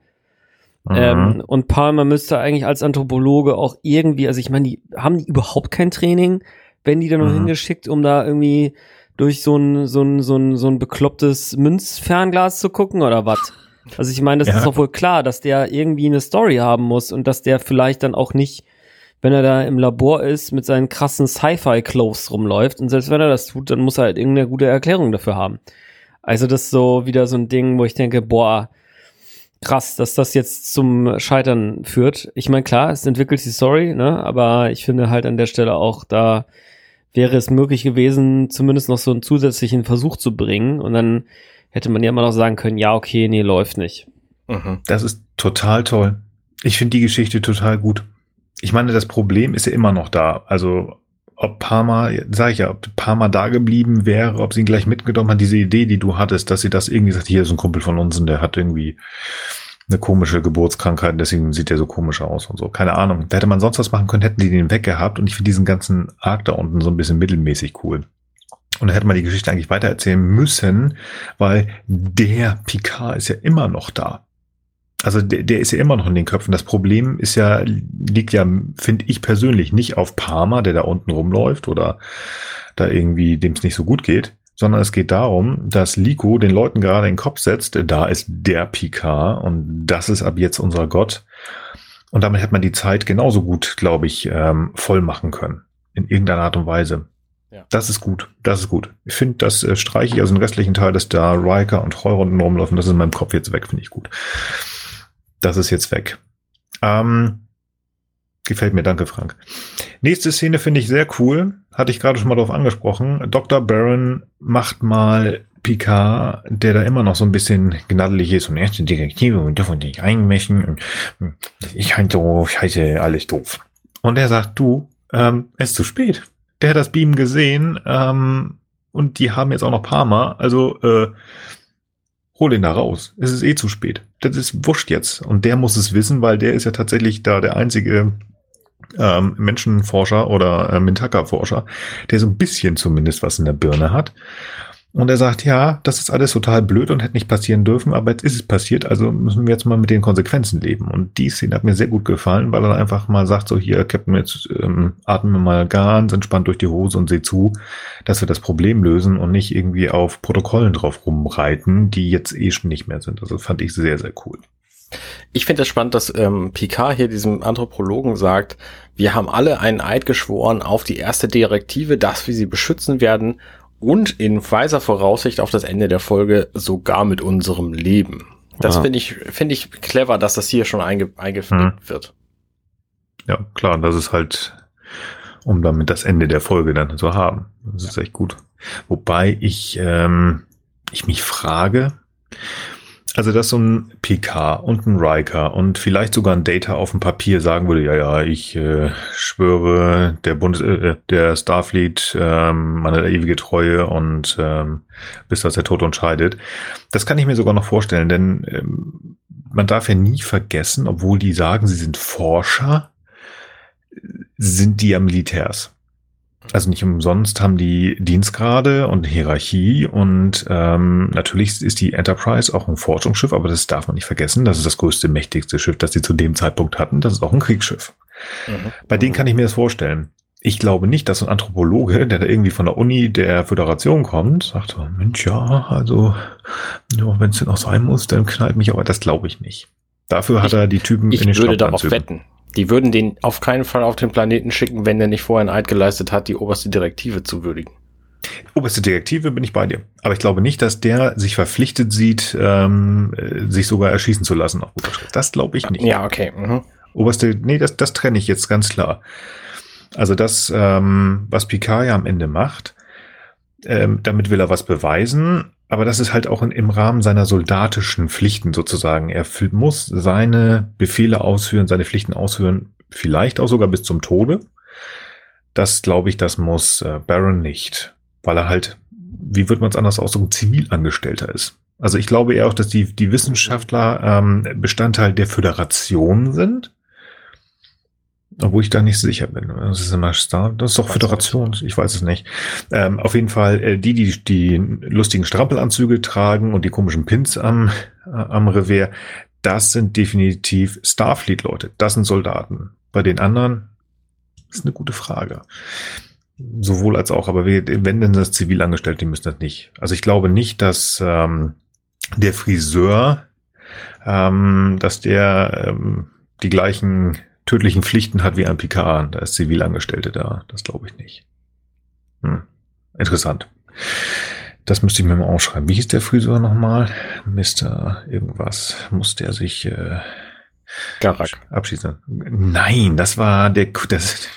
Mhm. Ähm, und Palmer müsste eigentlich als Anthropologe auch irgendwie, also ich meine, die haben die überhaupt kein Training, wenn die da nur mhm. hingeschickt, um da irgendwie durch so ein, so ein, so ein, so ein beklopptes Münzfernglas zu gucken oder was? Also ich meine, das ja. ist doch wohl klar, dass der irgendwie eine Story haben muss und dass der vielleicht dann auch nicht, wenn er da im Labor ist, mit seinen krassen Sci-Fi-Clothes rumläuft. Und selbst wenn er das tut, dann muss er halt irgendeine gute Erklärung dafür haben. Also das ist so wieder so ein Ding, wo ich denke, boah, krass, dass das jetzt zum Scheitern führt. Ich meine, klar, es entwickelt die Story, ne? Aber ich finde halt an der Stelle auch, da wäre es möglich gewesen, zumindest noch so einen zusätzlichen Versuch zu bringen. Und dann hätte man ja immer noch sagen können, ja, okay, nee, läuft nicht. Mhm. Das ist total toll. Ich finde die Geschichte total gut. Ich meine, das Problem ist ja immer noch da. Also, ob Parma, sag ich ja, ob Parma da geblieben wäre, ob sie ihn gleich mitgenommen hat, diese Idee, die du hattest, dass sie das irgendwie sagt, hier ist ein Kumpel von uns und der hat irgendwie eine komische Geburtskrankheit, deswegen sieht er so komisch aus und so. Keine Ahnung. Da hätte man sonst was machen können, hätten die den weggehabt und ich finde diesen ganzen Arc da unten so ein bisschen mittelmäßig cool. Und da hätte man die Geschichte eigentlich weitererzählen müssen, weil der Picard ist ja immer noch da. Also der, der ist ja immer noch in den Köpfen. Das Problem ist ja, liegt ja, finde ich persönlich, nicht auf Parma, der da unten rumläuft oder da irgendwie, dem es nicht so gut geht, sondern es geht darum, dass Liko den Leuten gerade in den Kopf setzt, da ist der Picard und das ist ab jetzt unser Gott. Und damit hätte man die Zeit genauso gut, glaube ich, ähm, voll machen können. In irgendeiner Art und Weise. Das ist gut. Das ist gut. Ich finde, das äh, streiche ich also den restlichen Teil, dass da Riker und Heuer unten rumlaufen. Das ist in meinem Kopf jetzt weg, finde ich gut. Das ist jetzt weg. Ähm, gefällt mir, danke Frank. Nächste Szene finde ich sehr cool. Hatte ich gerade schon mal drauf angesprochen. Dr. Baron macht mal Picard, der da immer noch so ein bisschen gnadelig ist und erste Direktive und dürfen nicht einmischen und hm, ich halt so scheiße, alles doof. Und er sagt, du, ähm, es ist zu spät der hat das Beam gesehen ähm, und die haben jetzt auch noch Parma. Also äh, hol ihn da raus. Es ist eh zu spät. Das ist wurscht jetzt. Und der muss es wissen, weil der ist ja tatsächlich da der einzige ähm, Menschenforscher oder äh, Mintaka-Forscher, der so ein bisschen zumindest was in der Birne hat. Und er sagt, ja, das ist alles total blöd und hätte nicht passieren dürfen, aber jetzt ist es passiert, also müssen wir jetzt mal mit den Konsequenzen leben. Und die Szene hat mir sehr gut gefallen, weil er einfach mal sagt, so hier, Captain, jetzt ähm, atmen wir mal ganz entspannt durch die Hose und seh zu, dass wir das Problem lösen und nicht irgendwie auf Protokollen drauf rumreiten, die jetzt eh schon nicht mehr sind. Also fand ich sehr, sehr cool. Ich finde es spannend, dass ähm, Picard hier diesem Anthropologen sagt, wir haben alle einen Eid geschworen auf die erste Direktive, dass wir sie beschützen werden und in weiser Voraussicht auf das Ende der Folge sogar mit unserem Leben. Das finde ich, finde ich clever, dass das hier schon einge mhm. wird. Ja, klar, das ist halt, um damit das Ende der Folge dann zu haben. Das ist echt gut. Wobei ich, ähm, ich mich frage, also, dass so ein PK und ein Riker und vielleicht sogar ein Data auf dem Papier sagen würde, ja, ja, ich äh, schwöre der Bundes, äh, der Starfleet ähm, meine ewige Treue und ähm, bis das der Tod entscheidet. Das kann ich mir sogar noch vorstellen, denn ähm, man darf ja nie vergessen, obwohl die sagen, sie sind Forscher, sind die ja Militärs. Also nicht umsonst haben die Dienstgrade und Hierarchie und ähm, natürlich ist die Enterprise auch ein Forschungsschiff, aber das darf man nicht vergessen. Das ist das größte, mächtigste Schiff, das sie zu dem Zeitpunkt hatten. Das ist auch ein Kriegsschiff. Mhm. Bei denen kann ich mir das vorstellen. Ich glaube nicht, dass ein Anthropologe, der da irgendwie von der Uni der Föderation kommt, sagt, oh, Mensch, ja, also, ja, wenn es denn auch sein muss, dann knallt mich aber. Das glaube ich nicht. Dafür hat ich, er die Typen ich in den würde darauf wetten. Die würden den auf keinen Fall auf den Planeten schicken, wenn der nicht vorher einen Eid geleistet hat, die oberste Direktive zu würdigen. Oberste Direktive bin ich bei dir. Aber ich glaube nicht, dass der sich verpflichtet sieht, ähm, äh, sich sogar erschießen zu lassen auf Das glaube ich nicht. Ja, okay. Mhm. Oberste, nee, das, das trenne ich jetzt ganz klar. Also das, ähm, was Picard ja am Ende macht, ähm, damit will er was beweisen, aber das ist halt auch in, im Rahmen seiner soldatischen Pflichten sozusagen. Er muss seine Befehle ausführen, seine Pflichten ausführen, vielleicht auch sogar bis zum Tode. Das glaube ich, das muss äh, Baron nicht, weil er halt, wie wird man es anders ausdrücken, Zivilangestellter ist. Also ich glaube eher auch, dass die, die Wissenschaftler ähm, Bestandteil der Föderation sind obwohl ich da nicht sicher bin. Das ist immer Star. Das ist doch Föderation. Ich weiß es nicht. Ähm, auf jeden Fall, äh, die, die die lustigen Strampelanzüge tragen und die komischen Pins am, äh, am Revier, das sind definitiv Starfleet-Leute. Das sind Soldaten. Bei den anderen ist eine gute Frage. Sowohl als auch, aber wenn denn das Zivilangestellte, die müssen das nicht. Also ich glaube nicht, dass ähm, der Friseur, ähm, dass der ähm, die gleichen tödlichen Pflichten hat wie ein Picard. Da ist Zivilangestellte da. Das glaube ich nicht. Hm. Interessant. Das müsste ich mir mal aufschreiben. Wie hieß der Friseur nochmal? Mr. irgendwas. Muss der sich äh, Garak. abschließen? Nein, das war der. Das,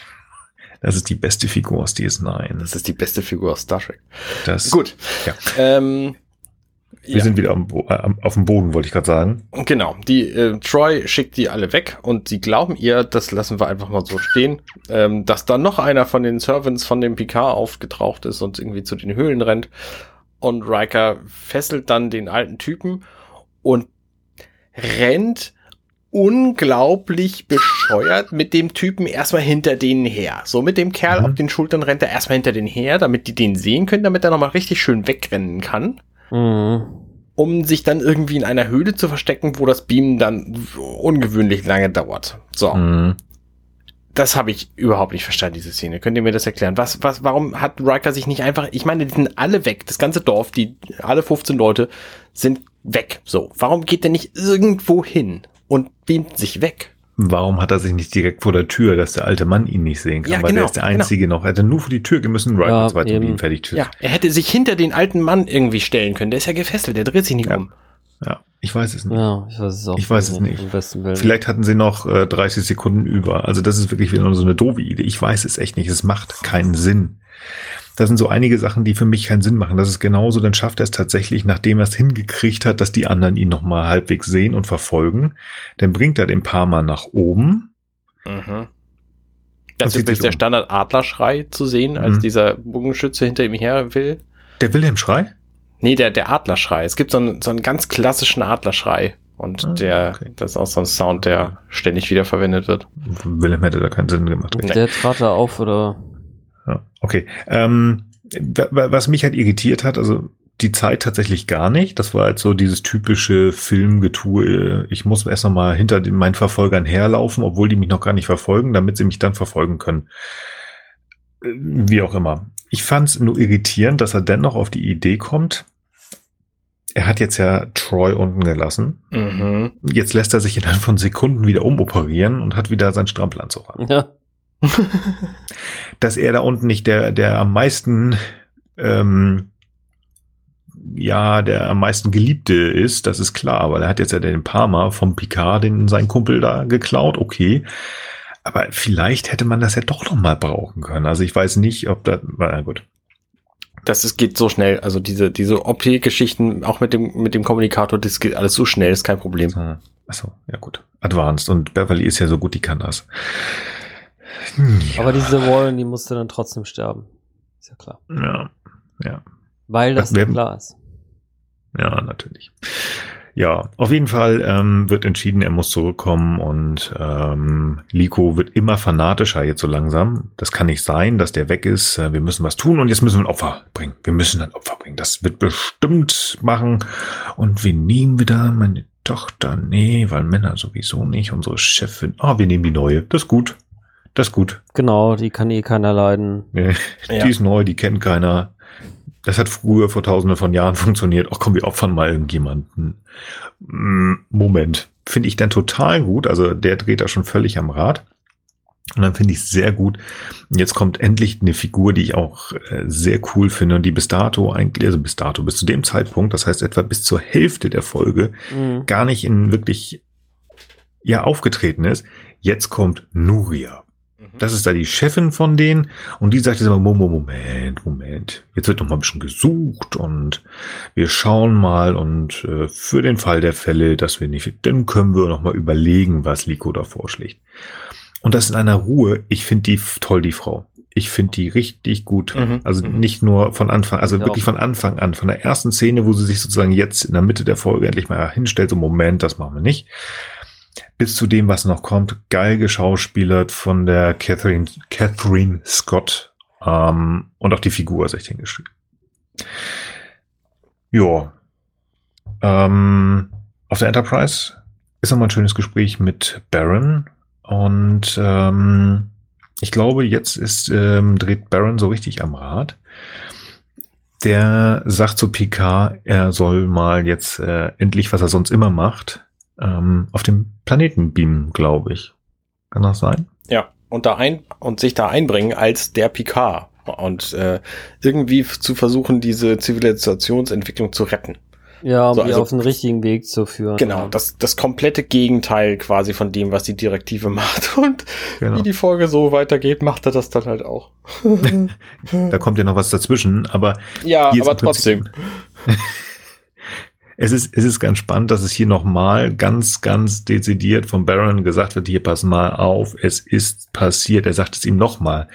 das ist die beste Figur aus DS9. Das ist die beste Figur aus Star Trek. Das, Gut. Ja. Ähm, wir ja. sind wieder am, am, auf dem Boden, wollte ich gerade sagen. Genau. Die äh, Troy schickt die alle weg und sie glauben ihr, das lassen wir einfach mal so stehen, ähm, dass dann noch einer von den Servants von dem Picard aufgetaucht ist und irgendwie zu den Höhlen rennt. Und Riker fesselt dann den alten Typen und rennt unglaublich bescheuert mit dem Typen erstmal hinter denen her. So mit dem Kerl mhm. auf den Schultern rennt er erstmal hinter denen her, damit die den sehen können, damit er nochmal richtig schön wegrennen kann. Mhm. Um sich dann irgendwie in einer Höhle zu verstecken, wo das Beamen dann ungewöhnlich lange dauert. So. Mhm. Das habe ich überhaupt nicht verstanden, diese Szene. Könnt ihr mir das erklären? Was, was, warum hat Riker sich nicht einfach, ich meine, die sind alle weg. Das ganze Dorf, die, alle 15 Leute sind weg. So. Warum geht der nicht irgendwo hin und beamt sich weg? Warum hat er sich nicht direkt vor der Tür, dass der alte Mann ihn nicht sehen kann? Ja, Weil genau, der ist der genau. Einzige genau. noch. Er hätte nur vor die Tür müssen, Right ja, zweite ihm fertig Ja, er hätte sich hinter den alten Mann irgendwie stellen können. Der ist ja gefesselt, der dreht sich nicht ja. um. Ja, ich weiß es nicht. Ja, ich weiß es auch. Ich weiß es nicht. Vielleicht hatten sie noch äh, 30 Sekunden über. Also das ist wirklich wieder so eine doofe Idee. Ich weiß es echt nicht. Es macht keinen Sinn. Das sind so einige Sachen, die für mich keinen Sinn machen. Das ist genauso, dann schafft er es tatsächlich, nachdem er es hingekriegt hat, dass die anderen ihn nochmal halbwegs sehen und verfolgen. Dann bringt er den paar Mal nach oben. Mhm. Das ist jetzt der um. Standard Adlerschrei zu sehen, als mhm. dieser Bogenschütze hinter ihm her will. Der Wilhelm-Schrei? Nee, der, der Adlerschrei. Es gibt so einen, so einen ganz klassischen Adlerschrei. Und ah, der, okay. das ist auch so ein Sound, der ständig wieder verwendet wird. Wilhelm hätte da keinen Sinn gemacht. Der trat da auf, oder? Ja, okay. Ähm, was mich halt irritiert hat, also die Zeit tatsächlich gar nicht. Das war halt so dieses typische Filmgetue. Ich muss erst noch mal hinter den, meinen Verfolgern herlaufen, obwohl die mich noch gar nicht verfolgen, damit sie mich dann verfolgen können. Äh, wie auch immer. Ich fand es nur irritierend, dass er dennoch auf die Idee kommt. Er hat jetzt ja Troy unten gelassen. Mhm. Jetzt lässt er sich innerhalb von Sekunden wieder umoperieren und hat wieder seinen Strampelanzug an. Ja. dass er da unten nicht der, der am meisten, ähm, ja, der am meisten Geliebte ist, das ist klar, weil er hat jetzt ja den Parma vom Picard, den sein Kumpel da geklaut, okay. Aber vielleicht hätte man das ja doch noch mal brauchen können. Also ich weiß nicht, ob das, na gut. Das ist, geht so schnell. Also diese, diese OP-Geschichten, auch mit dem, mit dem Kommunikator, das geht alles so schnell, ist kein Problem. Achso, ja gut. Advanced. Und Beverly ist ja so gut, die kann das. Ja. Aber diese Warren, die musste dann trotzdem sterben. Ist ja klar. Ja, ja. Weil das wär- klar ist. Ja, natürlich. Ja, auf jeden Fall ähm, wird entschieden, er muss zurückkommen und ähm, Liko wird immer fanatischer jetzt so langsam. Das kann nicht sein, dass der weg ist. Äh, Wir müssen was tun und jetzt müssen wir ein Opfer bringen. Wir müssen ein Opfer bringen. Das wird bestimmt machen. Und wir nehmen wieder meine Tochter. Nee, weil Männer sowieso nicht. Unsere Chefin. Ah, wir nehmen die neue. Das ist gut. Das ist gut. Genau, die kann eh keiner leiden. Nee, Ja. Die ist neu, die kennt keiner. Das hat früher vor tausenden von Jahren funktioniert. Ach komm, wir opfern mal irgendjemanden. Mm, Moment. Finde ich dann total gut. Also der dreht da schon völlig am Rad. Und dann finde ich es sehr gut. Jetzt kommt endlich eine Figur, die ich auch äh, sehr cool finde und die bis dato eigentlich, also bis dato, bis zu dem Zeitpunkt, das heißt etwa bis zur Hälfte der Folge, Mhm. gar nicht in wirklich ja aufgetreten ist. Jetzt kommt Nuria. Das ist da die Chefin von denen und die sagt jetzt immer, Moment, Moment, Moment. Jetzt wird noch mal ein bisschen gesucht und wir schauen mal und äh, für den Fall der Fälle, dass wir nicht, dann können wir noch mal überlegen, was Liko da vorschlägt. Und das in einer Ruhe. Ich finde die toll, die Frau. Ich finde die richtig gut. Mhm. Also Mhm. nicht nur von Anfang, also Ja, wirklich von Anfang an, von der ersten Szene, wo sie sich sozusagen jetzt in der Mitte der Folge endlich mal hinstellt, so Moment, das machen wir nicht bis zu dem, was noch kommt, geil geschauspielert von der Catherine, Catherine Scott ähm, und auch die Figur ist echt hingeschrieben. Ja. Ähm, auf der Enterprise ist nochmal ein schönes Gespräch mit Baron und ähm, ich glaube, jetzt ist ähm, dreht Baron so richtig am Rad. Der sagt zu Picard, er soll mal jetzt äh, endlich, was er sonst immer macht, ähm, auf dem Planeten beamen, glaube ich. Kann das sein? Ja, und da ein und sich da einbringen als der Picard und äh, irgendwie zu versuchen, diese Zivilisationsentwicklung zu retten. Ja, um So, die also- auf den richtigen Weg zu führen. Genau, Ja. das, das komplette Gegenteil quasi von dem, was die Direktive macht. Und Genau. wie die Folge so weitergeht, macht er das dann halt auch. Da kommt ja noch was dazwischen, aber ja, aber trotzdem. Es ist, es ist ganz spannend, dass es hier nochmal ganz, ganz dezidiert von Baron gesagt wird, hier pass mal auf, es ist passiert. Er sagt es ihm nochmal.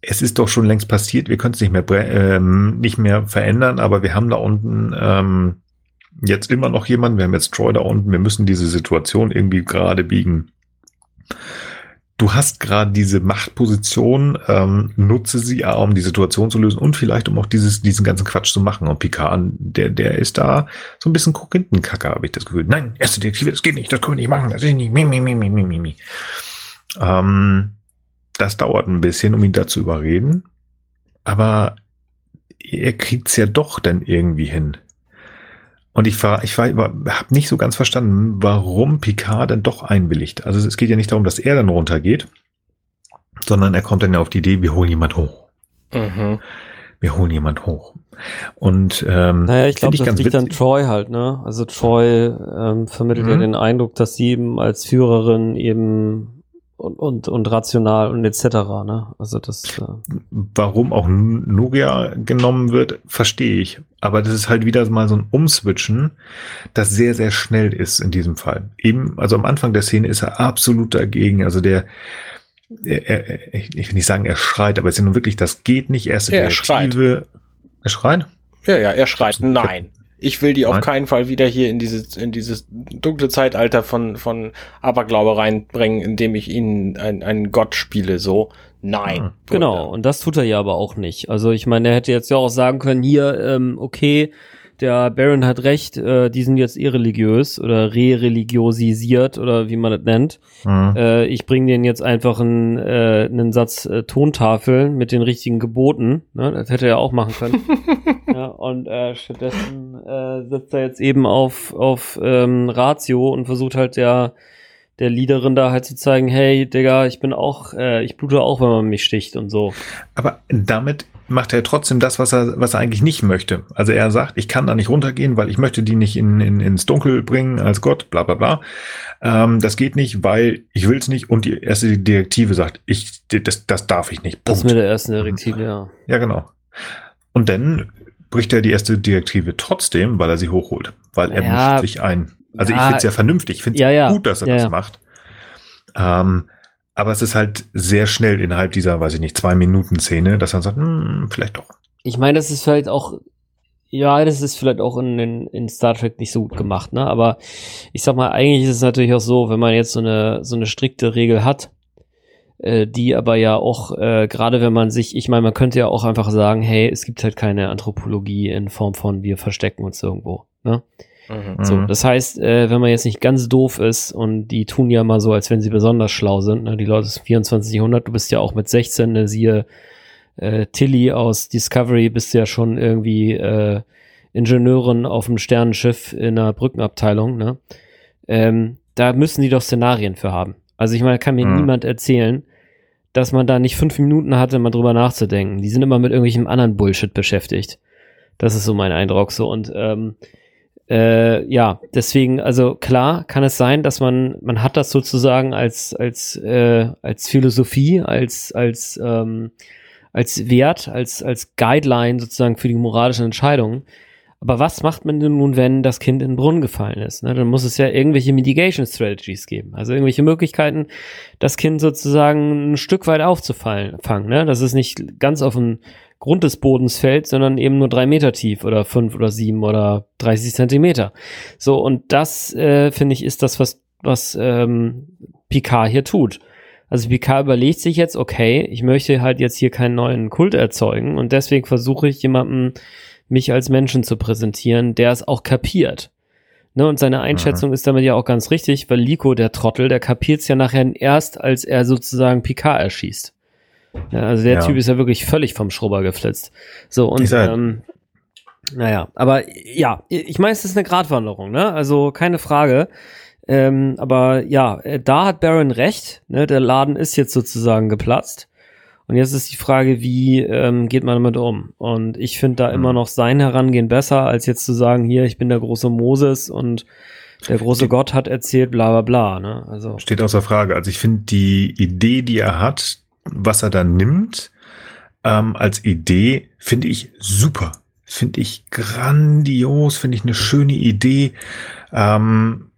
Es ist doch schon längst passiert, wir können es nicht mehr, ähm, nicht mehr verändern, aber wir haben da unten ähm, jetzt immer noch jemanden, wir haben jetzt Troy da unten, wir müssen diese Situation irgendwie gerade biegen. Du hast gerade diese Machtposition, ähm, nutze sie, A, um die Situation zu lösen und vielleicht um auch dieses, diesen ganzen Quatsch zu machen. Und Picard, der, der ist da so ein bisschen Korinthenkacke, habe ich das Gefühl. Nein, erste Direktive, das geht nicht, das können wir nicht machen, das ist nicht, mi, mi, mi, mi, mi, mi. Ähm, das dauert ein bisschen, um ihn da zu überreden. Aber er kriegt's ja doch dann irgendwie hin. Und ich war, ich war, habe nicht so ganz verstanden, warum Picard dann doch einwilligt. Also es geht ja nicht darum, dass er dann runtergeht, sondern er kommt dann ja auf die Idee, wir holen jemand hoch. Mhm. Wir holen jemand hoch. Und ähm, Naja, ich glaube, das liegt an Troy halt, ne? Also Troy ähm, vermittelt ja Mhm. den Eindruck, dass sie eben als Führerin eben und, und, und rational und etc., ne? Also das, äh, warum auch Nuria genommen wird, verstehe ich. Aber das ist halt wieder mal so ein Umswitchen, das sehr, sehr schnell ist in diesem Fall. Eben, also am Anfang der Szene ist er absolut dagegen. Also der, er, er, ich ich will nicht sagen, er schreit, aber es ist ja nun wirklich, das geht nicht. Erste Ja, er schreit. Er schreit? Ja, ja, er schreit, nein. Ich will die auf Nein. keinen Fall wieder hier in dieses, in dieses dunkle Zeitalter von, von Aberglaube reinbringen, indem ich ihnen ein- einen Gott spiele, so. Nein. Ah, genau. Und das tut er ja aber auch nicht. Also ich meine, er hätte jetzt ja auch sagen können, hier, ähm, okay, der Baron hat recht, äh, die sind jetzt irreligiös oder re-religiosisiert oder wie man das nennt. Mhm. Äh, ich bringe denen jetzt einfach einen, äh, einen Satz äh, Tontafeln mit den richtigen Geboten. Ne? Das hätte er auch machen können. ja, und äh, stattdessen äh, setzt er jetzt eben auf, auf ähm, Ratio und versucht halt der, der Leaderin da halt zu zeigen, hey, Digga, ich bin auch, äh, ich blute auch, wenn man mich sticht und so. Aber damit macht er trotzdem das, was er, was er eigentlich nicht möchte. Also er sagt, ich kann da nicht runtergehen, weil ich möchte die nicht in, in, ins Dunkel bringen als Gott, bla bla bla. Ähm, das geht nicht, weil ich will es nicht. Und die erste Direktive sagt, ich, das, das darf ich nicht. Das Punkt. mit der ersten Direktive, ja. Ja, genau. Und dann bricht er die erste Direktive trotzdem, weil er sie hochholt. Weil er Ja. mischt sich ein. Also ich Ja. finde es ja vernünftig. Ich finde es Ja, gut, dass er das macht. Ähm, aber es ist halt sehr schnell innerhalb dieser, weiß ich nicht, zwei Minuten Szene, dass er sagt, hm, vielleicht doch. Ich meine, das ist vielleicht auch, ja, das ist vielleicht auch in, in, in Star Trek nicht so gut gemacht, ne? Aber ich sag mal, eigentlich ist es natürlich auch so, wenn man jetzt so eine, so eine strikte Regel hat, äh, die aber ja auch, äh, gerade wenn man sich, ich meine, man könnte ja auch einfach sagen, hey, es gibt halt keine Anthropologie in Form von wir verstecken uns irgendwo, ne? Mhm. So, Mhm. das heißt, äh, wenn man jetzt nicht ganz doof ist und die tun ja mal so, als wenn sie besonders schlau sind, ne? die Leute des 24. Jahrhundert, du bist ja auch mit 16, ne? siehe äh, Tilly aus Discovery, bist ja schon irgendwie äh, Ingenieurin auf dem Sternenschiff in einer Brückenabteilung, ne? Ähm, da müssen die doch Szenarien für haben. Also ich meine, kann mir Mhm. niemand erzählen, dass man da nicht fünf Minuten hatte, mal drüber nachzudenken. Die sind immer mit irgendwelchem anderen Bullshit beschäftigt. Das ist so mein Eindruck so. Und ähm, äh, ja, deswegen, also klar kann es sein, dass man, man hat das sozusagen als, als, äh, als Philosophie, als, als, ähm, als Wert, als, als Guideline sozusagen für die moralischen Entscheidungen. Aber was macht man denn nun, wenn das Kind in den Brunnen gefallen ist? Ne? Dann muss es ja irgendwelche Mitigation Strategies geben. Also irgendwelche Möglichkeiten, das Kind sozusagen ein Stück weit aufzufallen, fangen, ne? Dass es nicht ganz auf den Grund des Bodens fällt, sondern eben nur drei Meter tief oder fünf oder sieben oder 30 Zentimeter. So, und das, äh, finde ich, ist das, was, was ähm, Picard hier tut. Also Picard überlegt sich jetzt, okay, ich möchte halt jetzt hier keinen neuen Kult erzeugen und deswegen versuche ich jemandem, mich als Menschen zu präsentieren, der es auch kapiert. Ne, und seine Einschätzung ist damit ja auch ganz richtig, weil Liko, der Trottel, der kapiert es ja nachher erst, als er sozusagen Picard erschießt. Ja, also der Ja. Typ ist ja wirklich völlig vom Schrubber geflitzt. So, und ähm, naja, aber ja, ich meine, es ist eine Gratwanderung, ne? Also keine Frage. Ähm, aber ja, äh, da hat Baron recht, ne? Der Laden ist jetzt sozusagen geplatzt. Und jetzt ist die Frage, wie ähm, geht man damit um? Und ich finde da Mhm. immer noch sein Herangehen besser, als jetzt zu sagen, hier, ich bin der große Moses und der große Die- Gott hat erzählt, bla bla bla. Ne? Also Steht außer Frage. Also ich finde die Idee, die er hat, was er da nimmt, ähm, als Idee, finde ich super. Finde ich grandios, finde ich eine schöne Idee. Ähm,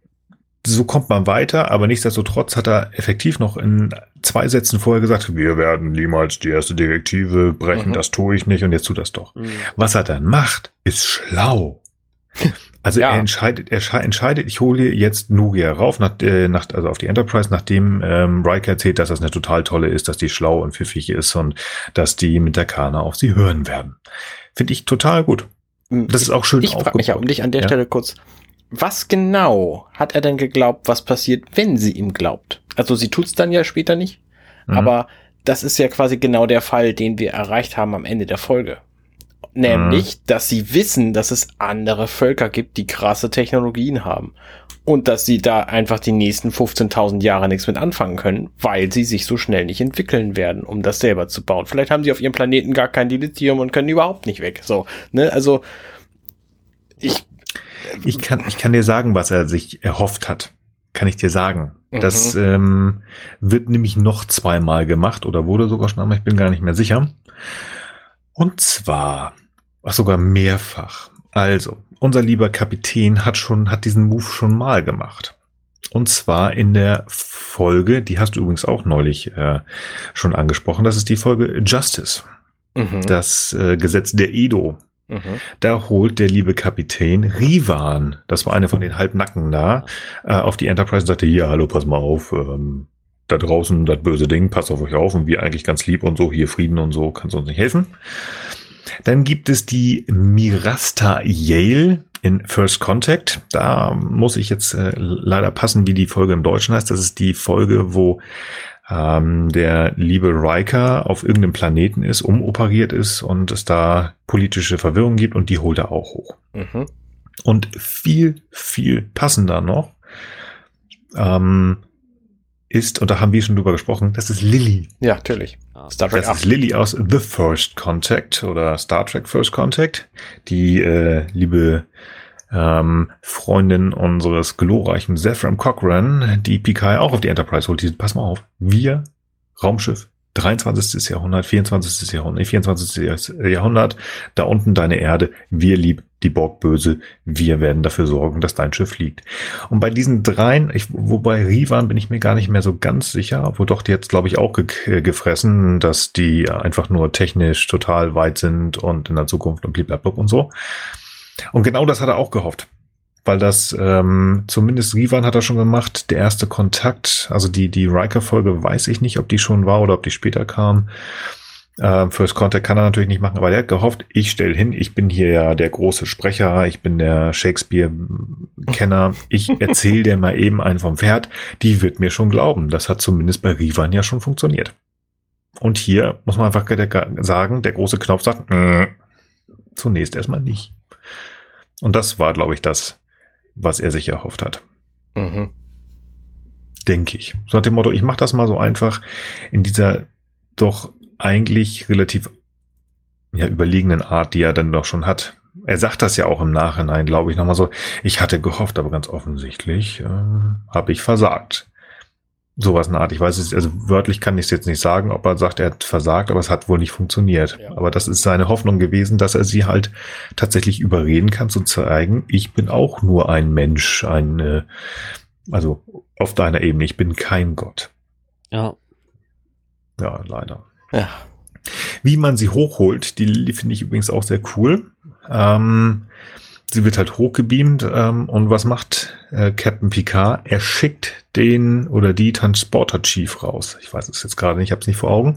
so kommt man weiter, aber nichtsdestotrotz hat er effektiv noch in zwei Sätzen vorher gesagt, wir werden niemals die erste Direktive brechen, Mhm. das tue ich nicht und jetzt tut das doch. mh. Was er dann macht, ist schlau. Also Ja. er entscheidet, er sche- entscheidet, ich hole jetzt Nuria rauf, nach, äh, nach, also auf die Enterprise, nachdem ähm, Riker erzählt, dass das eine total tolle ist, dass die schlau und pfiffig ist und dass die mit der Kana auf sie hören werden. Finde ich total gut. Das ist auch schön Ich frage mich ja um dich an der Ja. Stelle kurz. Was genau hat er denn geglaubt, was passiert, wenn sie ihm glaubt? Also sie tut's dann ja später nicht, Mhm. aber das ist ja quasi genau der Fall, den wir erreicht haben am Ende der Folge. Nämlich, dass sie wissen, dass es andere Völker gibt, die krasse Technologien haben. Und dass sie da einfach die nächsten 15.000 Jahre nichts mit anfangen können, weil sie sich so schnell nicht entwickeln werden, um das selber zu bauen. Vielleicht haben sie auf ihrem Planeten gar kein Dilithium und können überhaupt nicht weg. So, ne, also, ich, Ich kann, ich kann dir sagen, was er sich erhofft hat. Kann ich dir sagen. Mhm. Das ähm, wird nämlich noch zweimal gemacht oder wurde sogar schon einmal, ich bin gar nicht mehr sicher. Und zwar, ach sogar mehrfach. Also, unser lieber Kapitän hat schon, hat diesen Move schon mal gemacht. Und zwar in der Folge, die hast du übrigens auch neulich äh, schon angesprochen, das ist die Folge Justice, mhm, das äh, Gesetz der Edo. mhm. Da holt der liebe Kapitän Rivan, das war eine von den Halbnacken da, äh, auf die Enterprise und sagte, hier, hallo, pass mal auf, ähm, da draußen das böse Ding, passt auf euch auf und wir eigentlich ganz lieb und so, hier Frieden und so, kannst uns nicht helfen. Dann gibt es die Mirasta Yale in First Contact. Da muss ich jetzt äh, leider passen, wie die Folge im Deutschen heißt. Das ist die Folge, wo ähm, der liebe Riker auf irgendeinem Planeten ist, umoperiert ist und es da politische Verwirrung gibt und die holt er auch hoch. Mhm. Und viel, viel passender noch ähm, ist, und da haben wir schon drüber gesprochen, das ist Lilly. Ja, natürlich. Star Trek Das ist 8. Lilly aus The First Contact oder Star Trek First Contact, die äh, liebe ähm, Freundin unseres glorreichen Zephram Cochran, die Picard auch auf die Enterprise holt. Die, pass mal auf, wir, Raumschiff, 23. Jahrhundert, 24. Jahrhundert, 24. Jahrhundert, da unten deine Erde, wir lieb die Borg böse, wir werden dafür sorgen, dass dein Schiff fliegt. Und bei diesen dreien, ich, wobei Rivan bin ich mir gar nicht mehr so ganz sicher, wo doch die jetzt glaube ich auch ge gefressen, dass die einfach nur technisch total weit sind und in der Zukunft und blablabla und so. Und genau das hat er auch gehofft weil das ähm, zumindest Rivan hat er schon gemacht. Der erste Kontakt, also die die Riker-Folge, weiß ich nicht, ob die schon war oder ob die später kam. Äh, First Contact kann er natürlich nicht machen, aber er hat gehofft, ich stelle hin, ich bin hier ja der große Sprecher, ich bin der Shakespeare-Kenner, ich erzähle dir mal eben einen vom Pferd, die wird mir schon glauben. Das hat zumindest bei Rivan ja schon funktioniert. Und hier muss man einfach sagen, der große Knopf sagt, zunächst erstmal nicht. Und das war, glaube ich, das, was er sich erhofft hat. Mhm. Denke ich. So nach dem Motto, ich mache das mal so einfach in dieser doch eigentlich relativ ja, überlegenen Art, die er dann doch schon hat. Er sagt das ja auch im Nachhinein, glaube ich, nochmal so. Ich hatte gehofft, aber ganz offensichtlich äh, habe ich versagt sowas eine Art. Ich weiß es, also wörtlich kann ich es jetzt nicht sagen, ob er sagt, er hat versagt, aber es hat wohl nicht funktioniert. Ja. Aber das ist seine Hoffnung gewesen, dass er sie halt tatsächlich überreden kann, zu zeigen, ich bin auch nur ein Mensch, ein, äh, also auf deiner Ebene, ich bin kein Gott. Ja. Ja, leider. Ja. Wie man sie hochholt, die finde ich übrigens auch sehr cool. Ähm, sie wird halt hochgebeamt ähm, und was macht äh, Captain Picard? Er schickt den oder die Transporter Chief raus. Ich weiß es jetzt gerade nicht, ich habe es nicht vor Augen.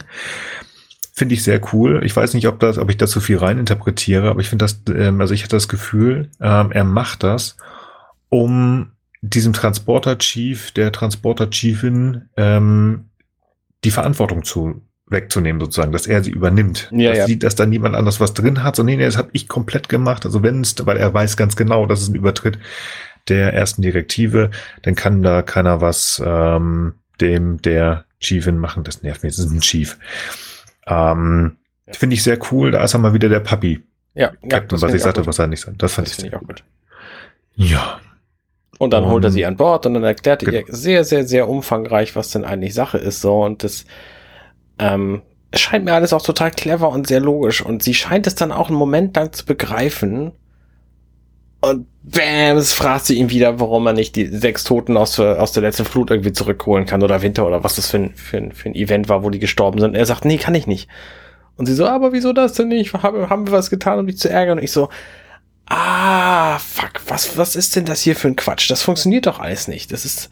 Finde ich sehr cool. Ich weiß nicht, ob das, ob ich da zu viel rein interpretiere, aber ich finde das, ähm, also ich hatte das Gefühl, ähm, er macht das, um diesem Transporter Chief, der Transporter Chiefin, ähm, die Verantwortung zu wegzunehmen, sozusagen, dass er sie übernimmt. Ja, dass ja. sieht, dass da niemand anders was drin hat. So, nee, das habe ich komplett gemacht. Also wenn es, weil er weiß ganz genau, dass es ein Übertritt der ersten Direktive, dann kann da keiner was ähm, dem der Chiefin machen. Das nervt mich, das ist ein Chief. Ähm, ja. Finde ich sehr cool. Da ist er mal wieder der Papi. Ja, Captain, ja, was ich sagte, was er nicht sagt. Das fand das ich, ich auch gut. Ja. Und dann um, holt er sie an Bord und dann erklärt er ihr sehr, sehr, sehr umfangreich, was denn eigentlich Sache ist. So und das ähm, es scheint mir alles auch total clever und sehr logisch und sie scheint es dann auch einen Moment lang zu begreifen. Und bam, es fragt sie ihn wieder, warum er nicht die sechs Toten aus, aus der letzten Flut irgendwie zurückholen kann oder Winter oder was das für ein, für, ein, für ein Event war, wo die gestorben sind. er sagt, nee, kann ich nicht. Und sie so, aber wieso das denn nicht? Haben, haben wir was getan, um dich zu ärgern? Und ich so, ah, fuck, was, was ist denn das hier für ein Quatsch? Das funktioniert doch alles nicht. Das ist,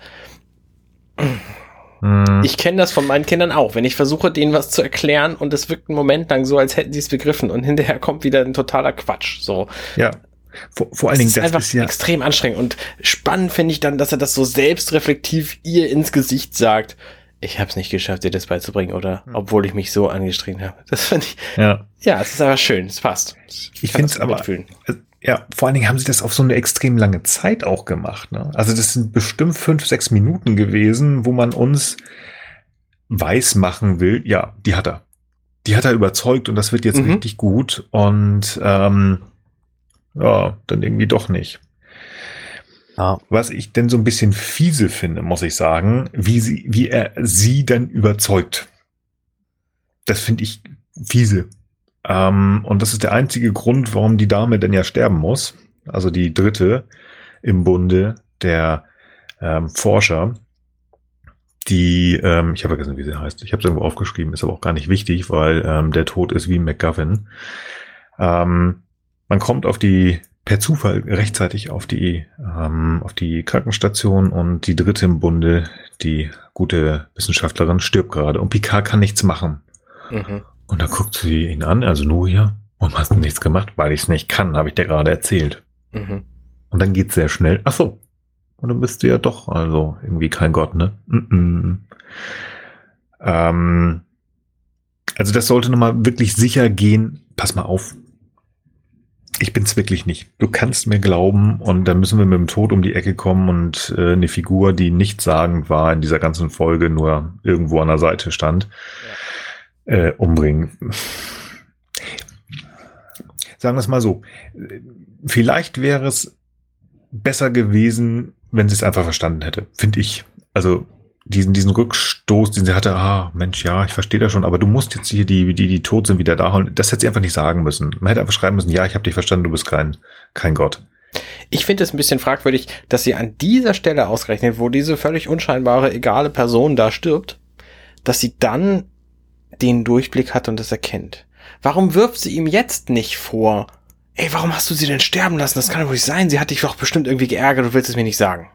hm. Ich kenne das von meinen Kindern auch. Wenn ich versuche, denen was zu erklären und es wirkt einen Moment lang so, als hätten sie es begriffen und hinterher kommt wieder ein totaler Quatsch. So. Ja. Vor, vor allen Dingen, das ist einfach ist ja extrem anstrengend und spannend finde ich dann, dass er das so selbstreflektiv ihr ins Gesicht sagt. Ich habe es nicht geschafft, dir das beizubringen, oder? Hm. Obwohl ich mich so angestrengt habe. Das finde ich. Ja. Ja, es ist aber schön. Es passt. Ich, ich finde es aber. Mitfühlen. Ja, vor allen Dingen haben sie das auf so eine extrem lange Zeit auch gemacht. Ne? Also das sind bestimmt fünf, sechs Minuten gewesen, wo man uns weiß machen will, ja, die hat er. Die hat er überzeugt und das wird jetzt mhm. richtig gut. Und ähm, ja, dann irgendwie doch nicht. Ja. Was ich denn so ein bisschen fiese finde, muss ich sagen, wie sie, wie er sie dann überzeugt. Das finde ich fiese. Ähm, und das ist der einzige Grund, warum die Dame denn ja sterben muss. Also die dritte im Bunde der ähm, Forscher, die, ähm, ich habe vergessen, wie sie heißt. Ich habe es irgendwo aufgeschrieben, ist aber auch gar nicht wichtig, weil ähm, der Tod ist wie McGuffin. Ähm, man kommt auf die per Zufall rechtzeitig auf die ähm, auf die Krankenstation und die dritte im Bunde, die gute Wissenschaftlerin, stirbt gerade und Picard kann nichts machen. Mhm. Und da guckt sie ihn an, also Nuria, warum hast du nichts gemacht? Weil ich es nicht kann, habe ich dir gerade erzählt. Mhm. Und dann geht's sehr schnell. Ach so. Und dann bist du ja doch also irgendwie kein Gott, ne? Mm -mm. Ähm, also das sollte nochmal wirklich sicher gehen. Pass mal auf. Ich bin's wirklich nicht. Du kannst mir glauben und dann müssen wir mit dem Tod um die Ecke kommen und äh, eine Figur, die nichtssagend war in dieser ganzen Folge, nur irgendwo an der Seite stand. Ja äh, umbringen. Sagen wir es mal so. Vielleicht wäre es besser gewesen, wenn sie es einfach verstanden hätte, finde ich. Also diesen, diesen Rückstoß, den sie hatte, ah, Mensch, ja, ich verstehe das schon, aber du musst jetzt hier die, die, die tot sind, wieder da holen. Das hätte sie einfach nicht sagen müssen. Man hätte einfach schreiben müssen, ja, ich habe dich verstanden, du bist kein, kein Gott. Ich finde es ein bisschen fragwürdig, dass sie an dieser Stelle ausgerechnet, wo diese völlig unscheinbare, egale Person da stirbt, dass sie dann den Durchblick hat und das erkennt. Warum wirft sie ihm jetzt nicht vor? Ey, warum hast du sie denn sterben lassen? Das kann doch nicht sein. Sie hat dich doch bestimmt irgendwie geärgert, du willst es mir nicht sagen.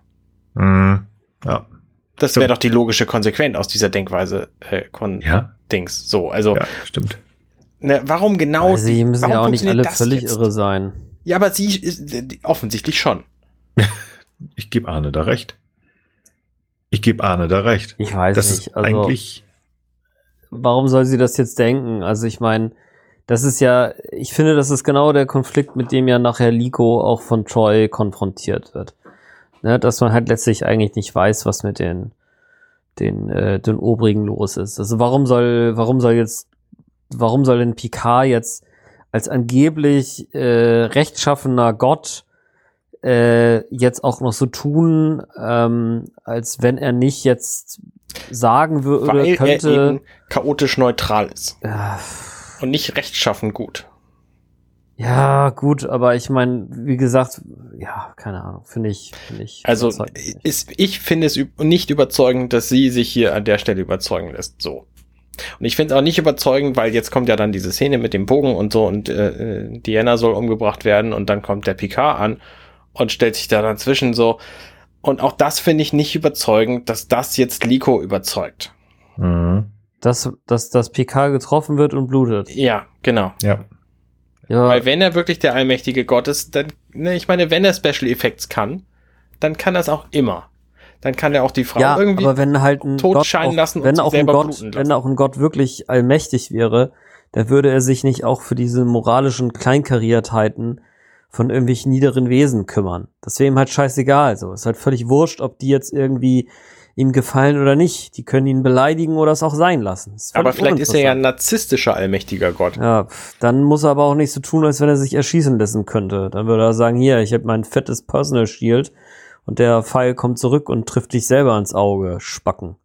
Mm, ja. Das wäre doch die logische Konsequenz aus dieser Denkweise äh, Kon Ja, Dings. So, also ja, stimmt. ne, warum genau? Also, sie müssen ja auch nicht alle völlig jetzt? irre sein. Ja, aber sie ist äh, offensichtlich schon. Ich gebe Arne da recht. Ich gebe Arne da recht. Ich weiß das nicht. ist Also, eigentlich, warum soll sie das jetzt denken? Also ich meine, das ist ja, ich finde, das ist genau der Konflikt, mit dem ja nachher Liko auch von Troy konfrontiert wird. Ne, dass man halt letztlich eigentlich nicht weiß, was mit den, den, äh, den Obrigen los ist. Also warum soll, warum soll jetzt, warum soll denn Picard jetzt als angeblich äh, rechtschaffener Gott äh, jetzt auch noch so tun, ähm, als wenn er nicht jetzt sagen würde, Weil er könnte. eben chaotisch neutral ist. Ja, Und nicht rechtschaffen gut. Ja, gut, aber ich meine, wie gesagt, ja, keine Ahnung, finde ich, finde ich. Also ist, ich finde es nicht überzeugend, dass sie sich hier an der Stelle überzeugen lässt. So. Und ich finde es auch nicht überzeugend, weil jetzt kommt ja dann diese Szene mit dem Bogen und so und äh, äh, Diana soll umgebracht werden und dann kommt der Picard an und stellt sich da dann zwischen so. Und auch das finde ich nicht überzeugend, dass das jetzt Liko überzeugt. mhm. dass, dass das PK getroffen wird und blutet. Ja, genau. ja, Ja, Weil wenn er wirklich der allmächtige Gott ist, dann, ne, ich meine, wenn er Special Effects kann, dann kann er es auch immer. Dann kann er auch die Frau ja, irgendwie aber wenn halt ein tot Gott scheinen auch, lassen und wenn sich auch ein selber Gott, bluten lassen. wenn auch ein Gott wirklich allmächtig wäre, dann würde er sich nicht auch für diese moralischen Kleinkariertheiten von irgendwelchen niederen Wesen kümmern. Das wäre ihm halt scheißegal. So ist halt völlig wurscht, ob die jetzt irgendwie ihm gefallen oder nicht. Die können ihn beleidigen oder es auch sein lassen. Aber vielleicht ist er ja ein narzisstischer allmächtiger Gott. Ja, dann muss er aber auch nicht so tun, als wenn er sich erschießen lassen könnte. Dann würde er sagen, hier, ich habe mein fettes Personal Shield und der Pfeil kommt zurück und trifft dich selber ans Auge, Spacken.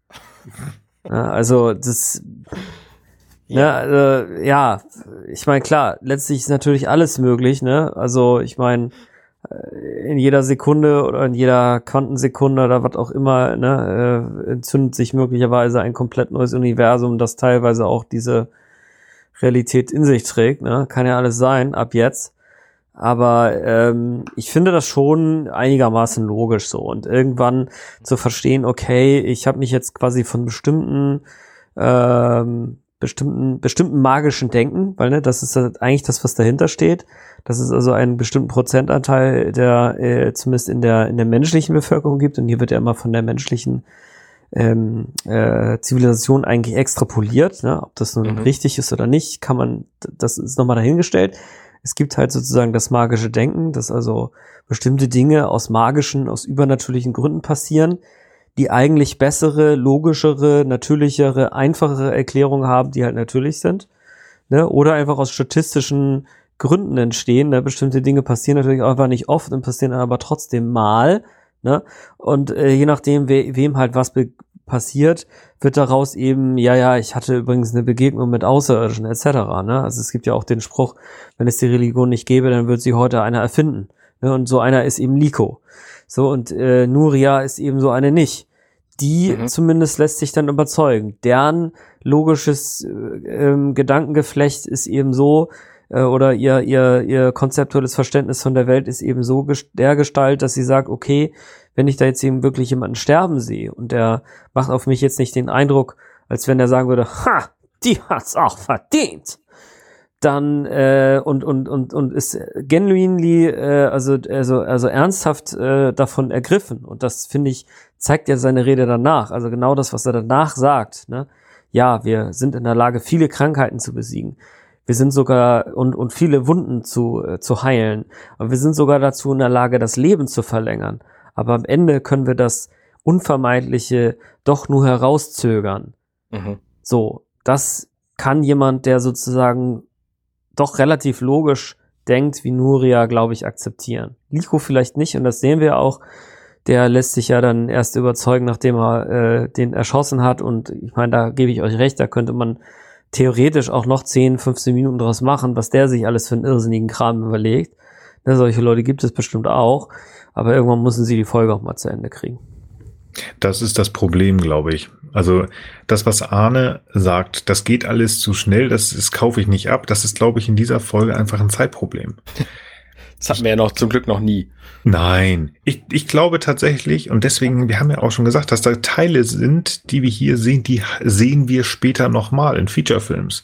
Ja, also das, ja, äh, ja ich meine, klar, letztlich ist natürlich alles möglich, ne? Also ich meine, äh, in jeder Sekunde oder in jeder Quantensekunde oder was auch immer, ne, äh, entzündet sich möglicherweise ein komplett neues Universum, das teilweise auch diese Realität in sich trägt, ne? Kann ja alles sein, ab jetzt. Aber ähm, ich finde das schon einigermaßen logisch so. Und irgendwann zu verstehen, okay, ich habe mich jetzt quasi von bestimmten ähm, bestimmten bestimmten magischen Denken, weil ne, das ist eigentlich das, was dahinter steht. Das ist also einen bestimmten Prozentanteil, der äh, zumindest in der in der menschlichen Bevölkerung gibt. Und hier wird ja immer von der menschlichen ähm, äh, Zivilisation eigentlich extrapoliert. Ne? Ob das nun Mhm. richtig ist oder nicht, kann man, das ist nochmal dahingestellt. Es gibt halt sozusagen das magische Denken, dass also bestimmte Dinge aus magischen, aus übernatürlichen Gründen passieren, die eigentlich bessere, logischere, natürlichere, einfachere Erklärungen haben, die halt natürlich sind. Ne? Oder einfach aus statistischen Gründen entstehen. Ne? Bestimmte Dinge passieren natürlich einfach nicht oft und passieren aber trotzdem mal. Ne? Und äh, je nachdem, we wem halt was passiert, wird daraus eben, ja, ja, ich hatte übrigens eine Begegnung mit Außerirdischen etc. Ne? Also es gibt ja auch den Spruch, wenn es die Religion nicht gäbe, dann wird sie heute einer erfinden. Ne? Und so einer ist eben Liko. So, und äh, Nuria ist eben so eine nicht. Die Mhm. zumindest lässt sich dann überzeugen. Deren logisches äh, ähm, Gedankengeflecht ist eben so, äh, oder ihr, ihr, ihr konzeptuelles Verständnis von der Welt ist eben so der Gestalt, dass sie sagt, okay, wenn ich da jetzt eben wirklich jemanden sterben sehe und der macht auf mich jetzt nicht den Eindruck, als wenn er sagen würde, ha, die hat's auch verdient. Dann äh, und und und und ist genuinely äh, also also also ernsthaft äh, davon ergriffen. Und das finde ich zeigt ja seine Rede danach. Also genau das was er danach sagt ne? Ja wir sind in der Lage viele Krankheiten zu besiegen. Wir sind sogar und und viele Wunden zu äh, zu heilen. Aber wir sind sogar dazu in der Lage das Leben zu verlängern. Aber am Ende können wir das Unvermeidliche doch nur herauszögern. Mhm. so, das kann jemand, der sozusagen doch relativ logisch denkt, wie Nuria, glaube ich, akzeptieren. Liko vielleicht nicht, und das sehen wir auch. der lässt sich ja dann erst überzeugen, nachdem er äh, den erschossen hat. Und ich meine, da gebe ich euch recht, da könnte man theoretisch auch noch 10, 15 Minuten draus machen, was der sich alles für einen irrsinnigen Kram überlegt. Ne, solche Leute gibt es bestimmt auch. Aber irgendwann müssen sie die Folge auch mal zu Ende kriegen. Das ist das Problem, glaube ich. Also das, was Arne sagt, das geht alles zu schnell, das, das kaufe ich nicht ab. Das ist, glaube ich, in dieser Folge einfach ein Zeitproblem. Das hatten wir ja noch zum Glück noch nie. Nein, ich, ich glaube tatsächlich, und deswegen, wir haben ja auch schon gesagt, dass da Teile sind, die wir hier sehen, die sehen wir später nochmal in Featurefilms.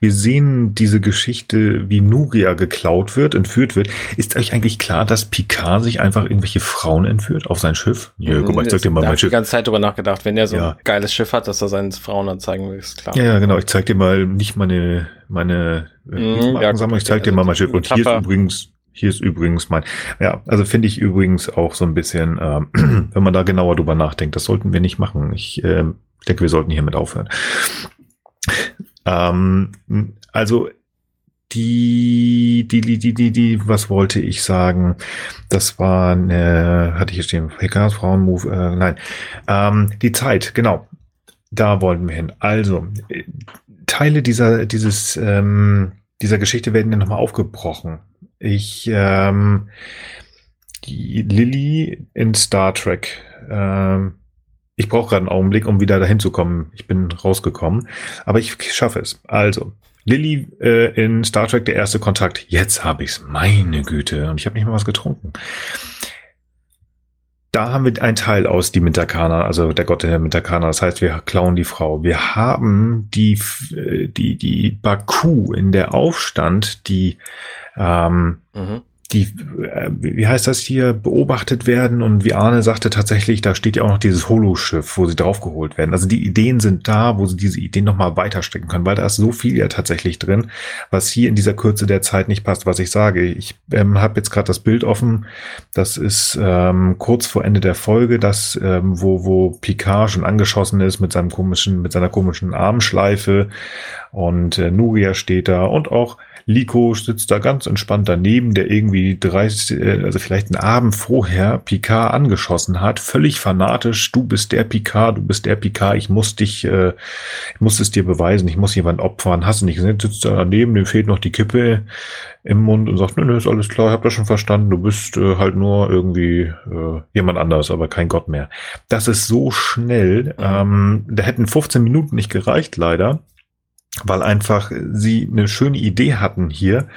Wir sehen diese Geschichte, wie Nuria geklaut wird, entführt wird. Ist euch eigentlich klar, dass Picard sich einfach irgendwelche Frauen entführt auf sein Schiff? Ja, guck mal, ich zeig dir mal mein Schiff. Ich die ganze Zeit drüber nachgedacht, wenn er so ja. ein geiles Schiff hat, dass er seinen Frauen dann zeigen will, ist klar. Ja, ja, genau, ich zeig dir mal nicht meine, meine, mhm, ja, ich zeig dir mal mein Schiff. Und hier ist übrigens, hier ist übrigens mein, ja, also finde ich übrigens auch so ein bisschen, äh, wenn man da genauer drüber nachdenkt, das sollten wir nicht machen. Ich äh, denke, wir sollten hiermit aufhören. Ähm, also die, die, die, die, die, die, was wollte ich sagen? Das war, eine, hatte ich hier stehen, Hackers, Frauenmove, äh, nein, ähm, die Zeit, genau. Da wollten wir hin. Also, Teile dieser, dieses, ähm, dieser Geschichte werden ja nochmal aufgebrochen. Ich, ähm, Lilly in Star Trek. Ähm, ich brauche gerade einen Augenblick, um wieder dahin zu kommen. Ich bin rausgekommen, aber ich schaffe es. Also, Lilly äh, in Star Trek, der erste Kontakt. Jetzt habe ich's, meine Güte. Und ich habe nicht mal was getrunken. Da haben wir einen Teil aus die Mintakana, also der Gott der Mintakana. Das heißt, wir klauen die Frau. Wir haben die, äh, die, die Baku in der Aufstand, die ähm, mhm die, äh, wie heißt das hier, beobachtet werden und wie Arne sagte, tatsächlich, da steht ja auch noch dieses Holoschiff, wo sie draufgeholt werden. Also die Ideen sind da, wo sie diese Ideen nochmal weiterstecken können, weil da ist so viel ja tatsächlich drin, was hier in dieser Kürze der Zeit nicht passt, was ich sage. Ich ähm, habe jetzt gerade das Bild offen, das ist ähm, kurz vor Ende der Folge, das, ähm, wo, wo Picard schon angeschossen ist mit seinem komischen, mit seiner komischen Armschleife und äh, Nuria steht da und auch Liko sitzt da ganz entspannt daneben, der irgendwie 30, äh, also vielleicht einen Abend vorher Picard angeschossen hat, völlig fanatisch. Du bist der Picard, du bist der Picard, ich muss dich, äh, ich muss es dir beweisen, ich muss jemand opfern. Hast du nicht gesehen? Sitzt da daneben, dem fehlt noch die Kippe im Mund und sagt, nö, nö, ist alles klar, ich hab das schon verstanden, du bist äh, halt nur irgendwie äh, jemand anders, aber kein Gott mehr. Das ist so schnell, ähm, da hätten 15 Minuten nicht gereicht, leider weil einfach sie eine schöne Idee hatten hier,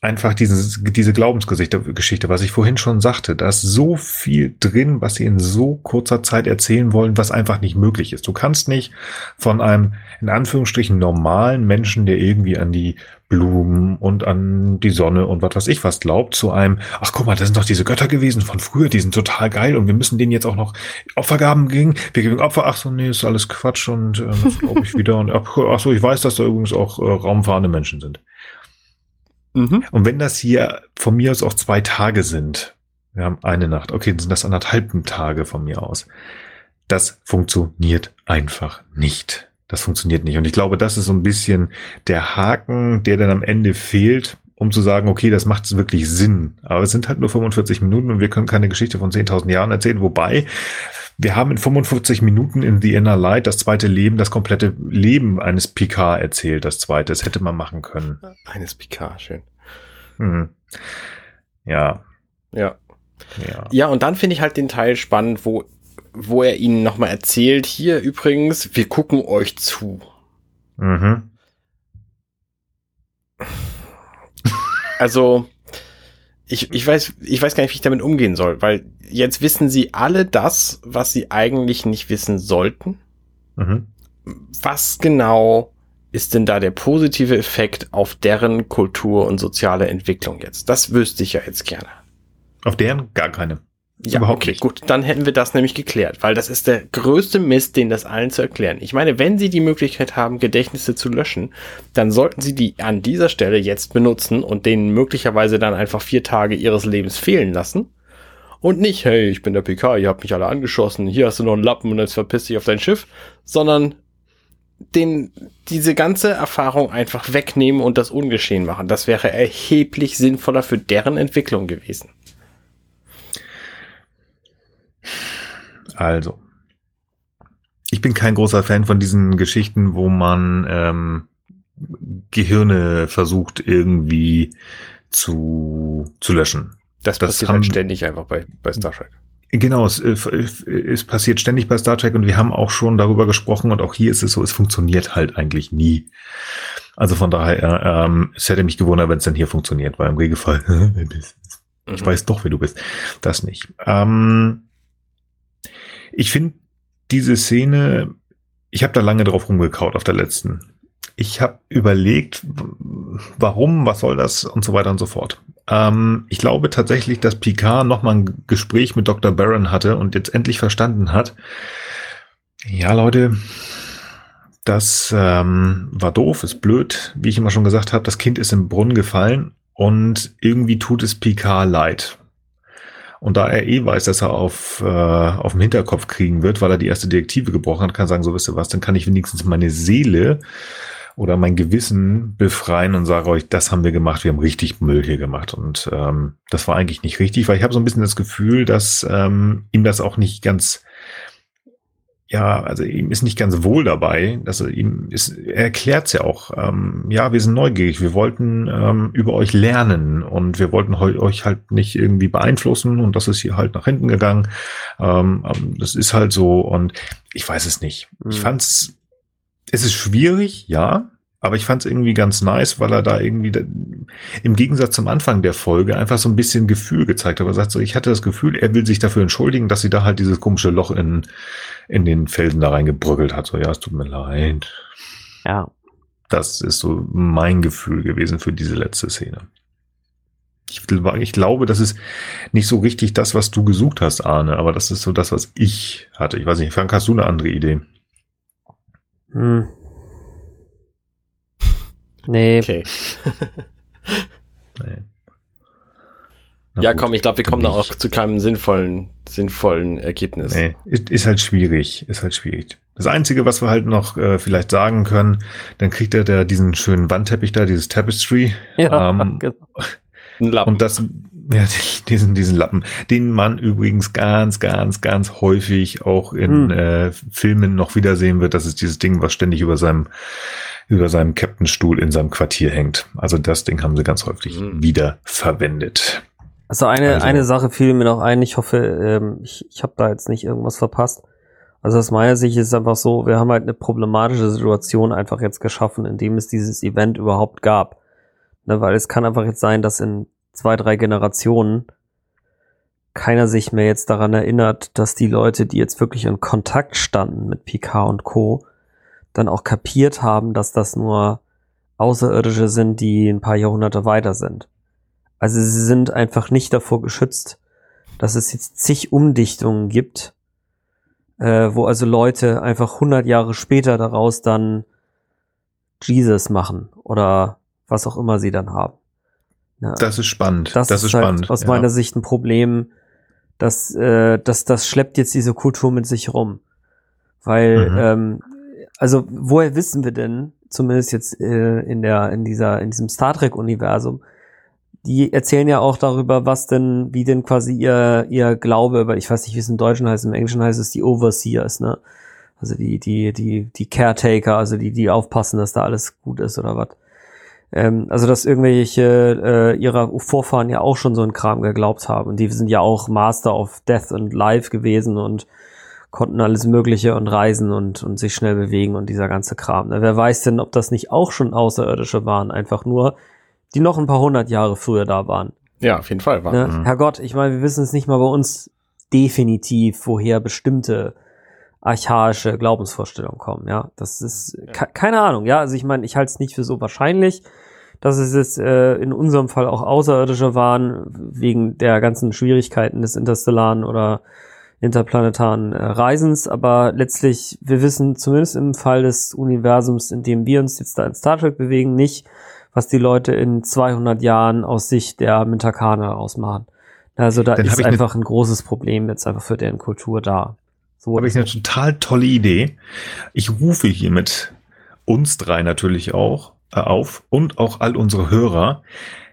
einfach dieses, diese Glaubensgeschichte, was ich vorhin schon sagte, da ist so viel drin, was sie in so kurzer Zeit erzählen wollen, was einfach nicht möglich ist. Du kannst nicht von einem, in Anführungsstrichen, normalen Menschen, der irgendwie an die Blumen und an die Sonne und was weiß ich was glaubt, zu einem, ach guck mal, das sind doch diese Götter gewesen von früher, die sind total geil und wir müssen denen jetzt auch noch Opfergaben geben. Wir geben Opfer, ach so, nee, ist alles Quatsch und äh, glaube ich wieder. Und ach, ach so, ich weiß, dass da übrigens auch äh, raumfahrende Menschen sind. Mhm. Und wenn das hier von mir aus auch zwei Tage sind, wir haben eine Nacht, okay, dann sind das anderthalb Tage von mir aus. Das funktioniert einfach nicht. Das funktioniert nicht. Und ich glaube, das ist so ein bisschen der Haken, der dann am Ende fehlt, um zu sagen, okay, das macht wirklich Sinn. Aber es sind halt nur 45 Minuten und wir können keine Geschichte von 10.000 Jahren erzählen. Wobei, wir haben in 45 Minuten in The Inner Light das zweite Leben, das komplette Leben eines Picard erzählt. Das zweite, das hätte man machen können. Eines Picard, schön. Hm. Ja. Ja. Ja. ja, und dann finde ich halt den Teil spannend, wo, wo er ihnen nochmal erzählt, hier übrigens, wir gucken euch zu. Mhm. Also, ich, ich, weiß, ich weiß gar nicht, wie ich damit umgehen soll, weil jetzt wissen sie alle das, was sie eigentlich nicht wissen sollten. Mhm. Was genau ist denn da der positive Effekt auf deren Kultur und soziale Entwicklung jetzt? Das wüsste ich ja jetzt gerne. Auf deren gar keine. Ja, Überhaupt okay, nicht. gut, dann hätten wir das nämlich geklärt, weil das ist der größte Mist, den das allen zu erklären. Ich meine, wenn Sie die Möglichkeit haben, Gedächtnisse zu löschen, dann sollten Sie die an dieser Stelle jetzt benutzen und denen möglicherweise dann einfach vier Tage Ihres Lebens fehlen lassen. Und nicht, hey, ich bin der PK, ihr habt mich alle angeschossen, hier hast du noch einen Lappen und jetzt verpiss dich auf dein Schiff, sondern den, diese ganze Erfahrung einfach wegnehmen und das ungeschehen machen. Das wäre erheblich sinnvoller für deren Entwicklung gewesen. Also, ich bin kein großer Fan von diesen Geschichten, wo man ähm, Gehirne versucht irgendwie zu, zu löschen. Das, das passiert halt ständig einfach bei, bei Star Trek. Genau, es, es passiert ständig bei Star Trek und wir haben auch schon darüber gesprochen und auch hier ist es so, es funktioniert halt eigentlich nie. Also von daher, ähm, es hätte mich gewundert, wenn es dann hier funktioniert, weil im Regelfall, ich mhm. weiß doch, wer du bist. Das nicht. Ähm, ich finde diese Szene, ich habe da lange drauf rumgekaut auf der letzten. Ich habe überlegt, warum, was soll das und so weiter und so fort. Ähm, ich glaube tatsächlich, dass Picard nochmal ein Gespräch mit Dr. Barron hatte und jetzt endlich verstanden hat, ja Leute, das ähm, war doof, ist blöd, wie ich immer schon gesagt habe, das Kind ist im Brunnen gefallen und irgendwie tut es Picard leid. Und da er eh weiß, dass er auf, äh, auf dem Hinterkopf kriegen wird, weil er die erste Direktive gebrochen hat, kann sagen, so wisst ihr was, dann kann ich wenigstens meine Seele oder mein Gewissen befreien und sage euch, das haben wir gemacht, wir haben richtig Müll hier gemacht. Und ähm, das war eigentlich nicht richtig, weil ich habe so ein bisschen das Gefühl, dass ähm, ihm das auch nicht ganz ja, also ihm ist nicht ganz wohl dabei. Also ihm ist, er erklärt es ja auch. Ähm, ja, wir sind neugierig. Wir wollten ähm, über euch lernen und wir wollten euch halt nicht irgendwie beeinflussen und das ist hier halt nach hinten gegangen. Ähm, ähm das ist halt so und ich weiß es nicht. Mhm. Ich fand's, es ist schwierig, ja. Aber ich fand es irgendwie ganz nice, weil er da irgendwie da, im Gegensatz zum Anfang der Folge einfach so ein bisschen Gefühl gezeigt hat. Er sagt so, ich hatte das Gefühl, er will sich dafür entschuldigen, dass sie da halt dieses komische Loch in, in den Felsen da reingebröckelt hat. So, ja, es tut mir leid. Ja. Das ist so mein Gefühl gewesen für diese letzte Szene. Ich, ich glaube, das ist nicht so richtig das, was du gesucht hast, Arne, aber das ist so das, was ich hatte. Ich weiß nicht, Frank, hast du eine andere Idee? Hm. Nee. Okay. nee. Ja, komm, ich glaube, wir kommen da auch zu keinem sinnvollen, sinnvollen Ergebnis. Nee, ist halt schwierig, ist halt schwierig. Das Einzige, was wir halt noch äh, vielleicht sagen können, dann kriegt er da diesen schönen Wandteppich da, dieses Tapestry. Ja, ähm, genau. Und das, ja, diesen, diesen Lappen, den man übrigens ganz, ganz, ganz häufig auch in hm. äh, Filmen noch wiedersehen wird. Das ist dieses Ding, was ständig über seinem über seinem Captainstuhl in seinem Quartier hängt. Also das Ding haben sie ganz häufig mhm. wieder verwendet. Also eine, also, eine Sache fiel mir noch ein. Ich hoffe, ähm, ich, ich habe da jetzt nicht irgendwas verpasst. Also aus meiner Sicht ist es einfach so, wir haben halt eine problematische Situation einfach jetzt geschaffen, indem es dieses Event überhaupt gab. Ne, weil es kann einfach jetzt sein, dass in zwei, drei Generationen keiner sich mehr jetzt daran erinnert, dass die Leute, die jetzt wirklich in Kontakt standen mit Picard und Co., dann auch kapiert haben, dass das nur Außerirdische sind, die ein paar Jahrhunderte weiter sind. Also sie sind einfach nicht davor geschützt, dass es jetzt zig Umdichtungen gibt, äh, wo also Leute einfach 100 Jahre später daraus dann Jesus machen oder was auch immer sie dann haben. Ja, das ist spannend. Das, das ist, ist halt spannend. Aus ja. meiner Sicht ein Problem, dass, äh, dass das schleppt jetzt diese Kultur mit sich rum. Weil mhm. ähm, also woher wissen wir denn, zumindest jetzt äh, in der, in dieser, in diesem Star Trek-Universum, die erzählen ja auch darüber, was denn, wie denn quasi ihr, ihr Glaube, weil ich weiß nicht, wie es im Deutschen heißt, im Englischen heißt es die Overseers, ne? Also die, die, die, die Caretaker, also die, die aufpassen, dass da alles gut ist oder was. Ähm, also dass irgendwelche äh, ihrer Vorfahren ja auch schon so einen Kram geglaubt haben. Und die sind ja auch Master of Death and Life gewesen und konnten alles Mögliche und reisen und, und sich schnell bewegen und dieser ganze Kram. Ne? Wer weiß denn, ob das nicht auch schon Außerirdische waren, einfach nur, die noch ein paar hundert Jahre früher da waren. Ja, auf jeden Fall waren. Ne? Mhm. Herrgott, ich meine, wir wissen es nicht mal bei uns definitiv, woher bestimmte archaische Glaubensvorstellungen kommen. Ja, das ist ja. keine Ahnung. Ja, also ich meine, ich halte es nicht für so wahrscheinlich, dass es jetzt äh, in unserem Fall auch Außerirdische waren wegen der ganzen Schwierigkeiten des Interstellaren oder interplanetaren äh, Reisens, aber letztlich, wir wissen zumindest im Fall des Universums, in dem wir uns jetzt da in Star Trek bewegen, nicht, was die Leute in 200 Jahren aus Sicht der Mintakane ausmachen. Also da Dann ist einfach ein großes Problem jetzt einfach für deren Kultur da. So habe ich eine total tolle Idee. Ich rufe hiermit uns drei natürlich auch äh, auf und auch all unsere Hörer.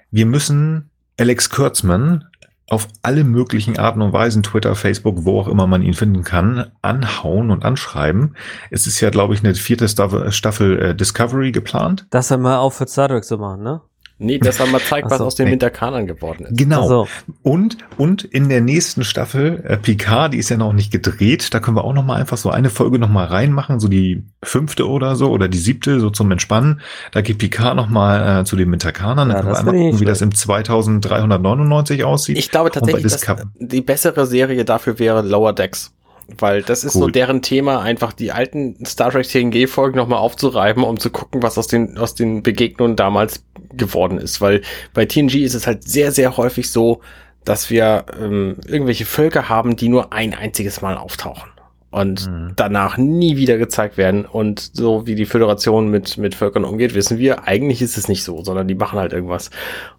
Wir müssen Alex Kurtzman auf alle möglichen Arten und Weisen, Twitter, Facebook, wo auch immer man ihn finden kann, anhauen und anschreiben. Es ist ja, glaube ich, eine vierte Staffel, Staffel äh, Discovery geplant. Das er mal aufhört, Star Trek zu machen, ne? Nee, dass er mal zeigt, was so, aus den nee. Winterkanern geworden ist. Genau. Also, Und, und in der nächsten Staffel, äh, Picard, die ist ja noch nicht gedreht, da können wir auch noch mal einfach so eine Folge noch mal reinmachen, so die fünfte oder so, oder die siebte, so zum Entspannen. Da geht Picard noch mal äh, zu den Winterkanern, Ja, dann können wir einmal gucken, wie das im 2399 aussieht. Ich glaube tatsächlich, dass die bessere Serie dafür wäre Lower Decks. Weil das ist so Cool. deren Thema, einfach die alten Star Trek TNG-Folgen nochmal aufzureiben, um zu gucken, was aus den, aus den Begegnungen damals geworden ist. Weil bei TNG ist es halt sehr, sehr häufig so, dass wir ähm, irgendwelche Völker haben, die nur ein einziges Mal auftauchen und Mhm. danach nie wieder gezeigt werden. Und so wie die Föderation mit, mit Völkern umgeht, wissen wir, eigentlich ist es nicht so, sondern die machen halt irgendwas.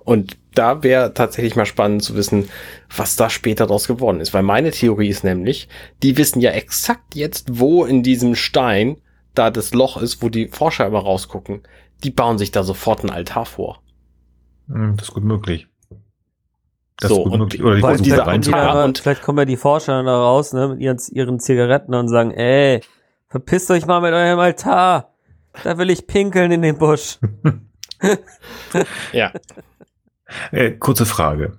Und da wäre tatsächlich mal spannend zu wissen, was da später draus geworden ist. Weil meine Theorie ist nämlich, die wissen ja exakt jetzt, wo in diesem Stein da das Loch ist, wo die Forscher immer rausgucken. Die bauen sich da sofort ein Altar vor. Hm, Das ist gut möglich. Das So, ist gut und möglich. Oder die und die Altar da, und- vielleicht kommen ja die Forscher da raus, ne, mit ihren, ihren Zigaretten und sagen, ey, verpisst euch mal mit eurem Altar. Da will ich pinkeln in den Busch. Ja. Äh, kurze Frage.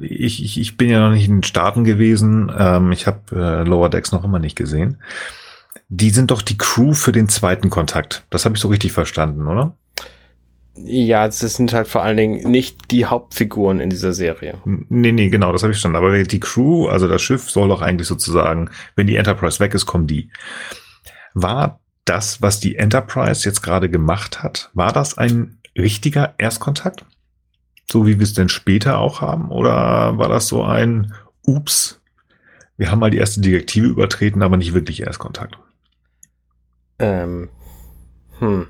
Ich, ich, ich bin ja noch nicht in den Staaten gewesen. Ähm, ich habe äh, Lower Decks noch immer nicht gesehen. Die sind doch die Crew für den zweiten Kontakt. Das habe ich so richtig verstanden, oder? Ja, das sind halt vor allen Dingen nicht die Hauptfiguren in dieser Serie. Nee, nee, genau, das habe ich verstanden. Aber die Crew, also das Schiff, soll doch eigentlich sozusagen, wenn die Enterprise weg ist, kommen die. War das, was die Enterprise jetzt gerade gemacht hat, war das ein richtiger Erstkontakt? So wie wir es denn später auch haben? Oder war das so ein Ups, wir haben mal die erste Direktive übertreten, aber nicht wirklich Erstkontakt? Ähm, hm.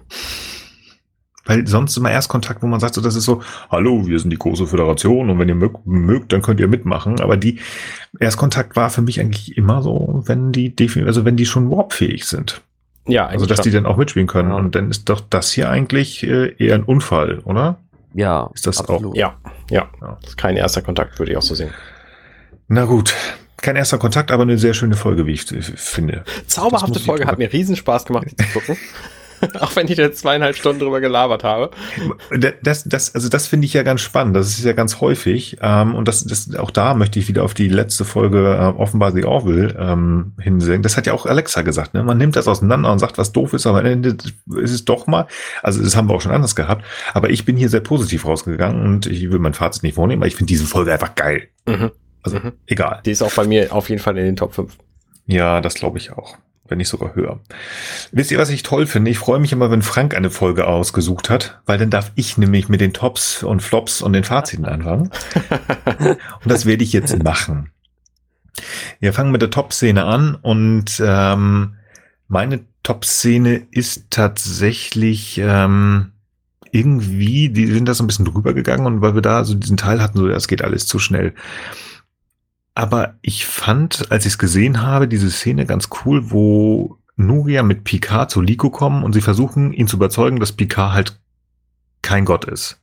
Weil sonst immer Erstkontakt, wo man sagt, so, das ist so, hallo, wir sind die große Föderation und wenn ihr mögt, mögt dann könnt ihr mitmachen. Aber die Erstkontakt war für mich eigentlich immer so, wenn die also wenn die schon warpfähig sind. Ja, Also dass die dann auch mitspielen können. Und dann ist doch das hier eigentlich äh, eher ein Unfall, oder? Ja, Ist das auch- Ja, ja, Ja. Das ist kein erster Kontakt, würde ich auch so sehen. Na gut. Kein erster Kontakt, aber eine sehr schöne Folge, wie ich finde. Zauberhafte Folge, hat mir riesen Spaß gemacht, die zu gucken. auch wenn ich jetzt zweieinhalb Stunden drüber gelabert habe. Das, das, also das finde ich ja ganz spannend. Das ist ja ganz häufig. Ähm, und das, das, auch da möchte ich wieder auf die letzte Folge äh, offenbar The Orville ähm, hinsehen. Das hat ja auch Alexa gesagt. Ne? Man nimmt das auseinander und sagt, was doof ist, aber am Ende ist es doch mal. Also das haben wir auch schon anders gehabt. Aber ich bin hier sehr positiv rausgegangen und ich will mein Fazit nicht vornehmen, aber ich finde diese Folge einfach geil. Mhm. Also Mhm. egal. Die ist auch bei mir auf jeden Fall in den Top 5. Ja, das glaube ich auch. Wenn nicht sogar höher. Wisst ihr, was ich toll finde? Ich freue mich immer, wenn Frank eine Folge ausgesucht hat, weil dann darf ich nämlich mit den Tops und Flops und den Faziten anfangen. Und das werde ich jetzt machen. Wir fangen mit der Top-Szene an und ähm, meine Top-Szene ist tatsächlich ähm, irgendwie, die sind da so ein bisschen drüber gegangen und weil wir da so diesen Teil hatten, so das geht alles zu schnell. Aber ich fand, als ich es gesehen habe, diese Szene ganz cool, wo Nuria mit Picard zu Liko kommen und sie versuchen, ihn zu überzeugen, dass Picard halt kein Gott ist.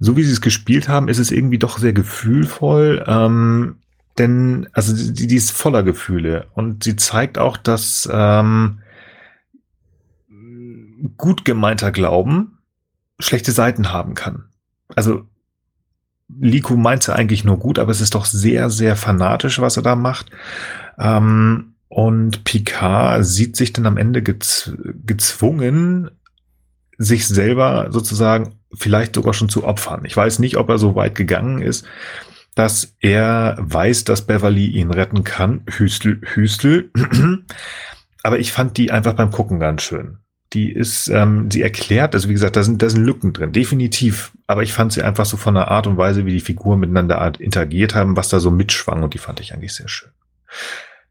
So wie sie es gespielt haben, ist es irgendwie doch sehr gefühlvoll, ähm, denn also die, die ist voller Gefühle und sie zeigt auch, dass ähm, gut gemeinter Glauben schlechte Seiten haben kann. Also Liko meint ja eigentlich nur gut, aber es ist doch sehr, sehr fanatisch, was er da macht. Ähm, und Picard sieht sich dann am Ende gez gezwungen, sich selber sozusagen vielleicht sogar schon zu opfern. Ich weiß nicht, ob er so weit gegangen ist, dass er weiß, dass Beverly ihn retten kann. Hüstel, Hüstel. aber ich fand die einfach beim Gucken ganz schön. Die ist, ähm, sie erklärt, also wie gesagt, da sind, da sind Lücken drin, definitiv. Aber ich fand sie einfach so von der Art und Weise, wie die Figuren miteinander interagiert haben, was da so mitschwang und die fand ich eigentlich sehr schön.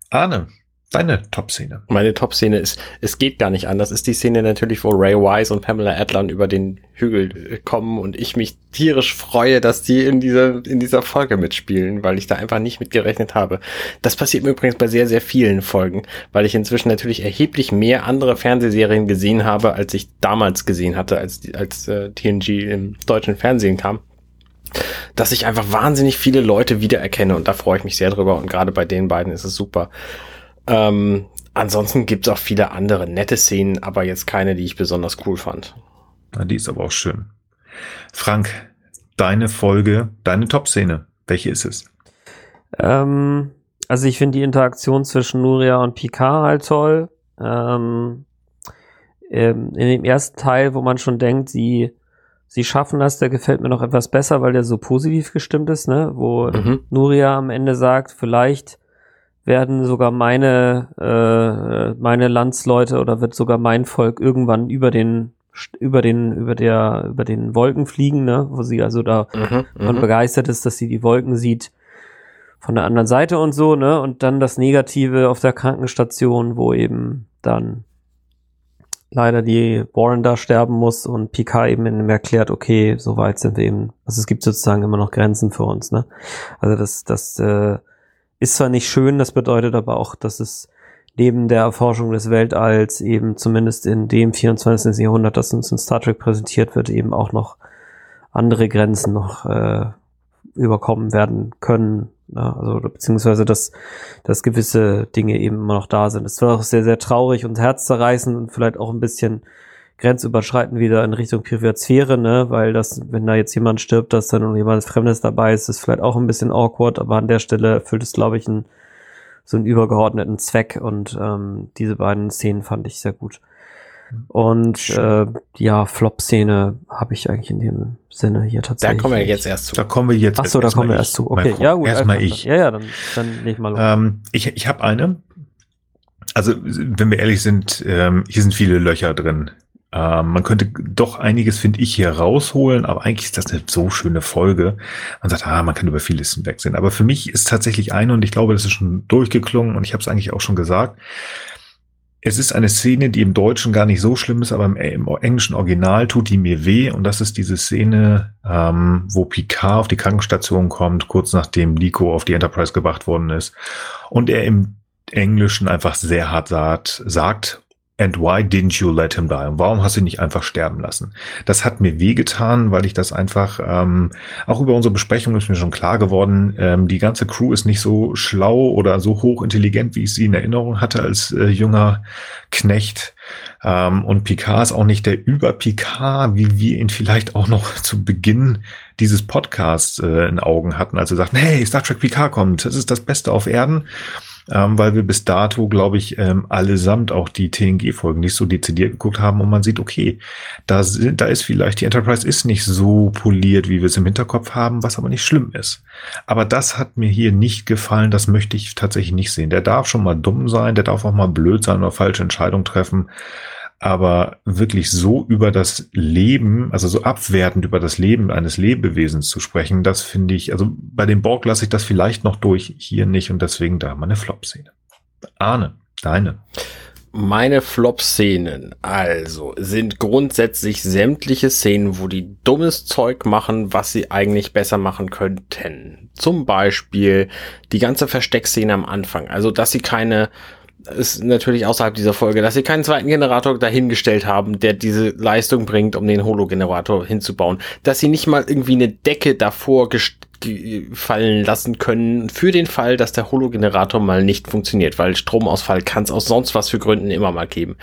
Arne, deine Top-Szene. Meine Top-Szene ist, es geht gar nicht anders, ist die Szene natürlich, wo Ray Wise und Pamela Adlon über den Hügel äh, kommen und ich mich tierisch freue, dass die in dieser, in dieser Folge mitspielen, weil ich da einfach nicht mit gerechnet habe. Das passiert mir übrigens bei sehr, sehr vielen Folgen, weil ich inzwischen natürlich erheblich mehr andere Fernsehserien gesehen habe, als ich damals gesehen hatte, als, als äh, TNG im deutschen Fernsehen kam. dass ich einfach wahnsinnig viele Leute wiedererkenne und da freue ich mich sehr drüber und gerade bei den beiden ist es super. Ähm, ansonsten gibt es auch viele andere nette Szenen, aber jetzt keine, die ich besonders cool fand. Na, die ist aber auch schön. Frank, deine Folge, deine Top-Szene, welche ist es? Ähm, also ich finde die Interaktion zwischen Nuria und Picard halt toll. Ähm, ähm, in dem ersten Teil, wo man schon denkt, sie, sie schaffen das, der gefällt mir noch etwas besser, weil der so positiv gestimmt ist, ne? Wo Mhm. Nuria am Ende sagt, vielleicht werden sogar meine, äh, meine Landsleute oder wird sogar mein Volk irgendwann über den, über den, über der, über den Wolken fliegen, ne? Wo sie also da Mhm, mhm. begeistert ist, dass sie die Wolken sieht von der anderen Seite und so, ne? Und dann das Negative auf der Krankenstation, wo eben dann leider die Warren da sterben muss und Picard eben ihm erklärt, okay, so weit sind wir eben, also es gibt sozusagen immer noch Grenzen für uns, ne? Also das, das äh, ist zwar nicht schön, das bedeutet aber auch, dass es neben der Erforschung des Weltalls eben zumindest in dem 24. Jahrhundert, das uns in Star Trek präsentiert wird, eben auch noch andere Grenzen noch äh, überkommen werden können. Ja, also beziehungsweise dass, dass gewisse Dinge eben immer noch da sind. Es war auch sehr, sehr traurig und herzzerreißend und vielleicht auch ein bisschen grenzüberschreitend wieder in Richtung Privatsphäre, ne? Weil das, wenn da jetzt jemand stirbt, dass dann noch jemand Fremdes dabei ist, ist vielleicht auch ein bisschen awkward, aber an der Stelle erfüllt es, glaube ich, einen, so einen übergeordneten Zweck und ähm, diese beiden Szenen fand ich sehr gut. Und äh, ja, Flop-Szene habe ich eigentlich in dem Sinne hier Da tatsächlich. kommen wir jetzt erst zu. Da kommen wir jetzt. Ach so, da kommen wir erst zu. Okay, ja gut. Erstmal ich. Ja, ja, dann, dann leg mal los. Ähm, ich ich habe eine. Also, wenn wir ehrlich sind, ähm, hier sind viele Löcher drin. Ähm, man könnte doch einiges, finde ich, hier rausholen, aber eigentlich ist das eine so schöne Folge. Man sagt, ah, man kann über vieles hinwegsehen. Aber für mich ist tatsächlich eine, und ich glaube, das ist schon durchgeklungen, und ich habe es eigentlich auch schon gesagt, es ist eine Szene, die im Deutschen gar nicht so schlimm ist, aber im, im englischen Original tut die mir weh. Und das ist diese Szene, ähm, wo Picard auf die Krankenstation kommt, kurz nachdem Nico auf die Enterprise gebracht worden ist. Und er im Englischen einfach sehr hart sagt, sagt And why didn't you let him die? Und warum hast du ihn nicht einfach sterben lassen? Das hat mir wehgetan, weil ich das einfach, ähm, auch über unsere Besprechung ist mir schon klar geworden, ähm, die ganze Crew ist nicht so schlau oder so hochintelligent, wie ich sie in Erinnerung hatte als äh, junger Knecht. Ähm, und Picard ist auch nicht der Über-Picard, wie wir ihn vielleicht auch noch zu Beginn dieses Podcasts äh, in Augen hatten, als wir sagten, hey, Star Trek Picard kommt, das ist das Beste auf Erden ähm, weil wir bis dato, glaube ich, ähm, allesamt auch die TNG-Folgen nicht so dezidiert geguckt haben und man sieht, okay, da, sind, da ist vielleicht, die Enterprise ist nicht so poliert, wie wir es im Hinterkopf haben, was aber nicht schlimm ist. Aber das hat mir hier nicht gefallen, das möchte ich tatsächlich nicht sehen. Der darf schon mal dumm sein, der darf auch mal blöd sein oder falsche Entscheidungen treffen. Aber wirklich so über das Leben, also so abwertend über das Leben eines Lebewesens zu sprechen, das finde ich, also bei dem Borg lasse ich das vielleicht noch durch, hier nicht und deswegen da meine Flop-Szene. Arne, deine. Meine Flop-Szenen, also, sind grundsätzlich sämtliche Szenen, wo die dummes Zeug machen, was sie eigentlich besser machen könnten. Zum Beispiel die ganze Versteckszene am Anfang. Also, dass sie keine, ist natürlich außerhalb dieser Folge, dass sie keinen zweiten Generator dahingestellt haben, der diese Leistung bringt, um den Hologenerator hinzubauen. Dass sie nicht mal irgendwie eine Decke davor fallen lassen können für den Fall, dass der Hologenerator mal nicht funktioniert, weil Stromausfall kann es aus sonst was für Gründen immer mal geben.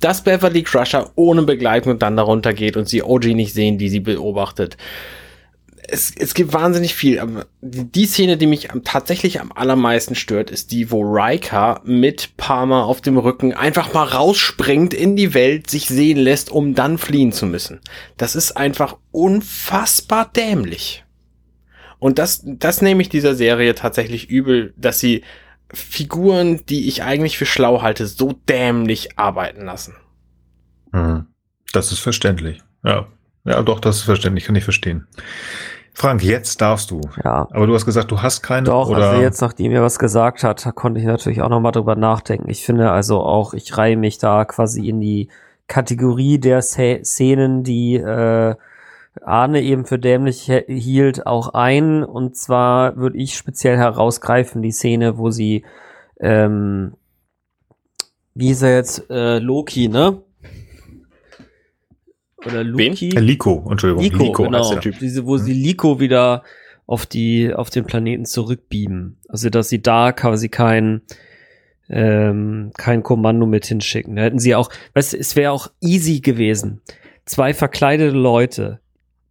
Dass Beverly Crusher ohne Begleitung dann darunter geht und sie OG nicht sehen, die sie beobachtet. Es, es gibt wahnsinnig viel. Aber die Szene, die mich am, tatsächlich am allermeisten stört, ist die, wo Riker mit Palmer auf dem Rücken einfach mal rausspringt in die Welt, sich sehen lässt, um dann fliehen zu müssen. Das ist einfach unfassbar dämlich. Und das, das nehme ich dieser Serie tatsächlich übel, dass sie Figuren, die ich eigentlich für schlau halte, so dämlich arbeiten lassen. Hm. Das ist verständlich. Ja. Ja, doch, das ist verständlich, kann ich verstehen. Frank, jetzt darfst du. ja. Aber du hast gesagt, du hast keine Doch, oder also jetzt, nachdem ihr was gesagt hat, da konnte ich natürlich auch nochmal drüber nachdenken. Ich finde also auch, ich reihe mich da quasi in die Kategorie der Sze- Szenen, die äh, Arne eben für dämlich hielt, auch ein. Und zwar würde ich speziell herausgreifen, die Szene, wo sie, ähm, wie ist er jetzt, äh, Loki, ne? Oder Wen? Loki? Äh, Liko, Entschuldigung, Liko, Liko genau. der Typ. Diese, wo sie Liko wieder auf die, auf den Planeten zurückbeamen. Also, dass sie da quasi kein, ähm, kein Kommando mit hinschicken. Da hätten sie auch, weißt du, es wäre auch easy gewesen, zwei verkleidete Leute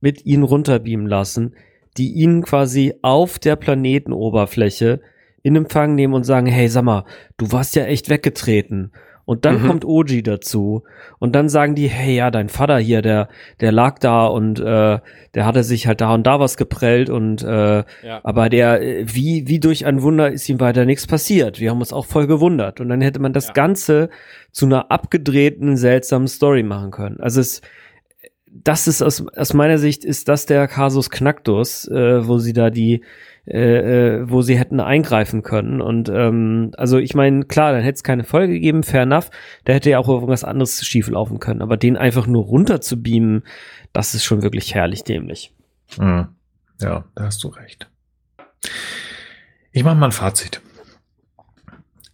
mit ihnen runterbeamen lassen, die ihnen quasi auf der Planetenoberfläche in Empfang nehmen und sagen, hey, sag mal, du warst ja echt weggetreten. Und dann Mhm. kommt Oji dazu. Und dann sagen die, hey, ja, dein Vater hier, der, der lag da und äh, der hatte sich halt da und da was geprellt und äh, Ja. aber der, äh, wie, wie durch ein Wunder ist ihm weiter nichts passiert. Wir haben uns auch voll gewundert. Und dann hätte man das Ja. Ganze zu einer abgedrehten, seltsamen Story machen können. Also es, das ist aus, aus meiner Sicht ist das der Kasus Knacktus, äh, wo sie da die, äh, äh, wo sie hätten eingreifen können. Und ähm, also ich meine, klar, dann hätte es keine Folge gegeben, fair enough. Da hätte ja auch irgendwas anderes schief laufen können. Aber den einfach nur runter zu beamen, das ist schon wirklich herrlich dämlich. Mhm. Ja, da hast du recht. Ich mache mal ein Fazit.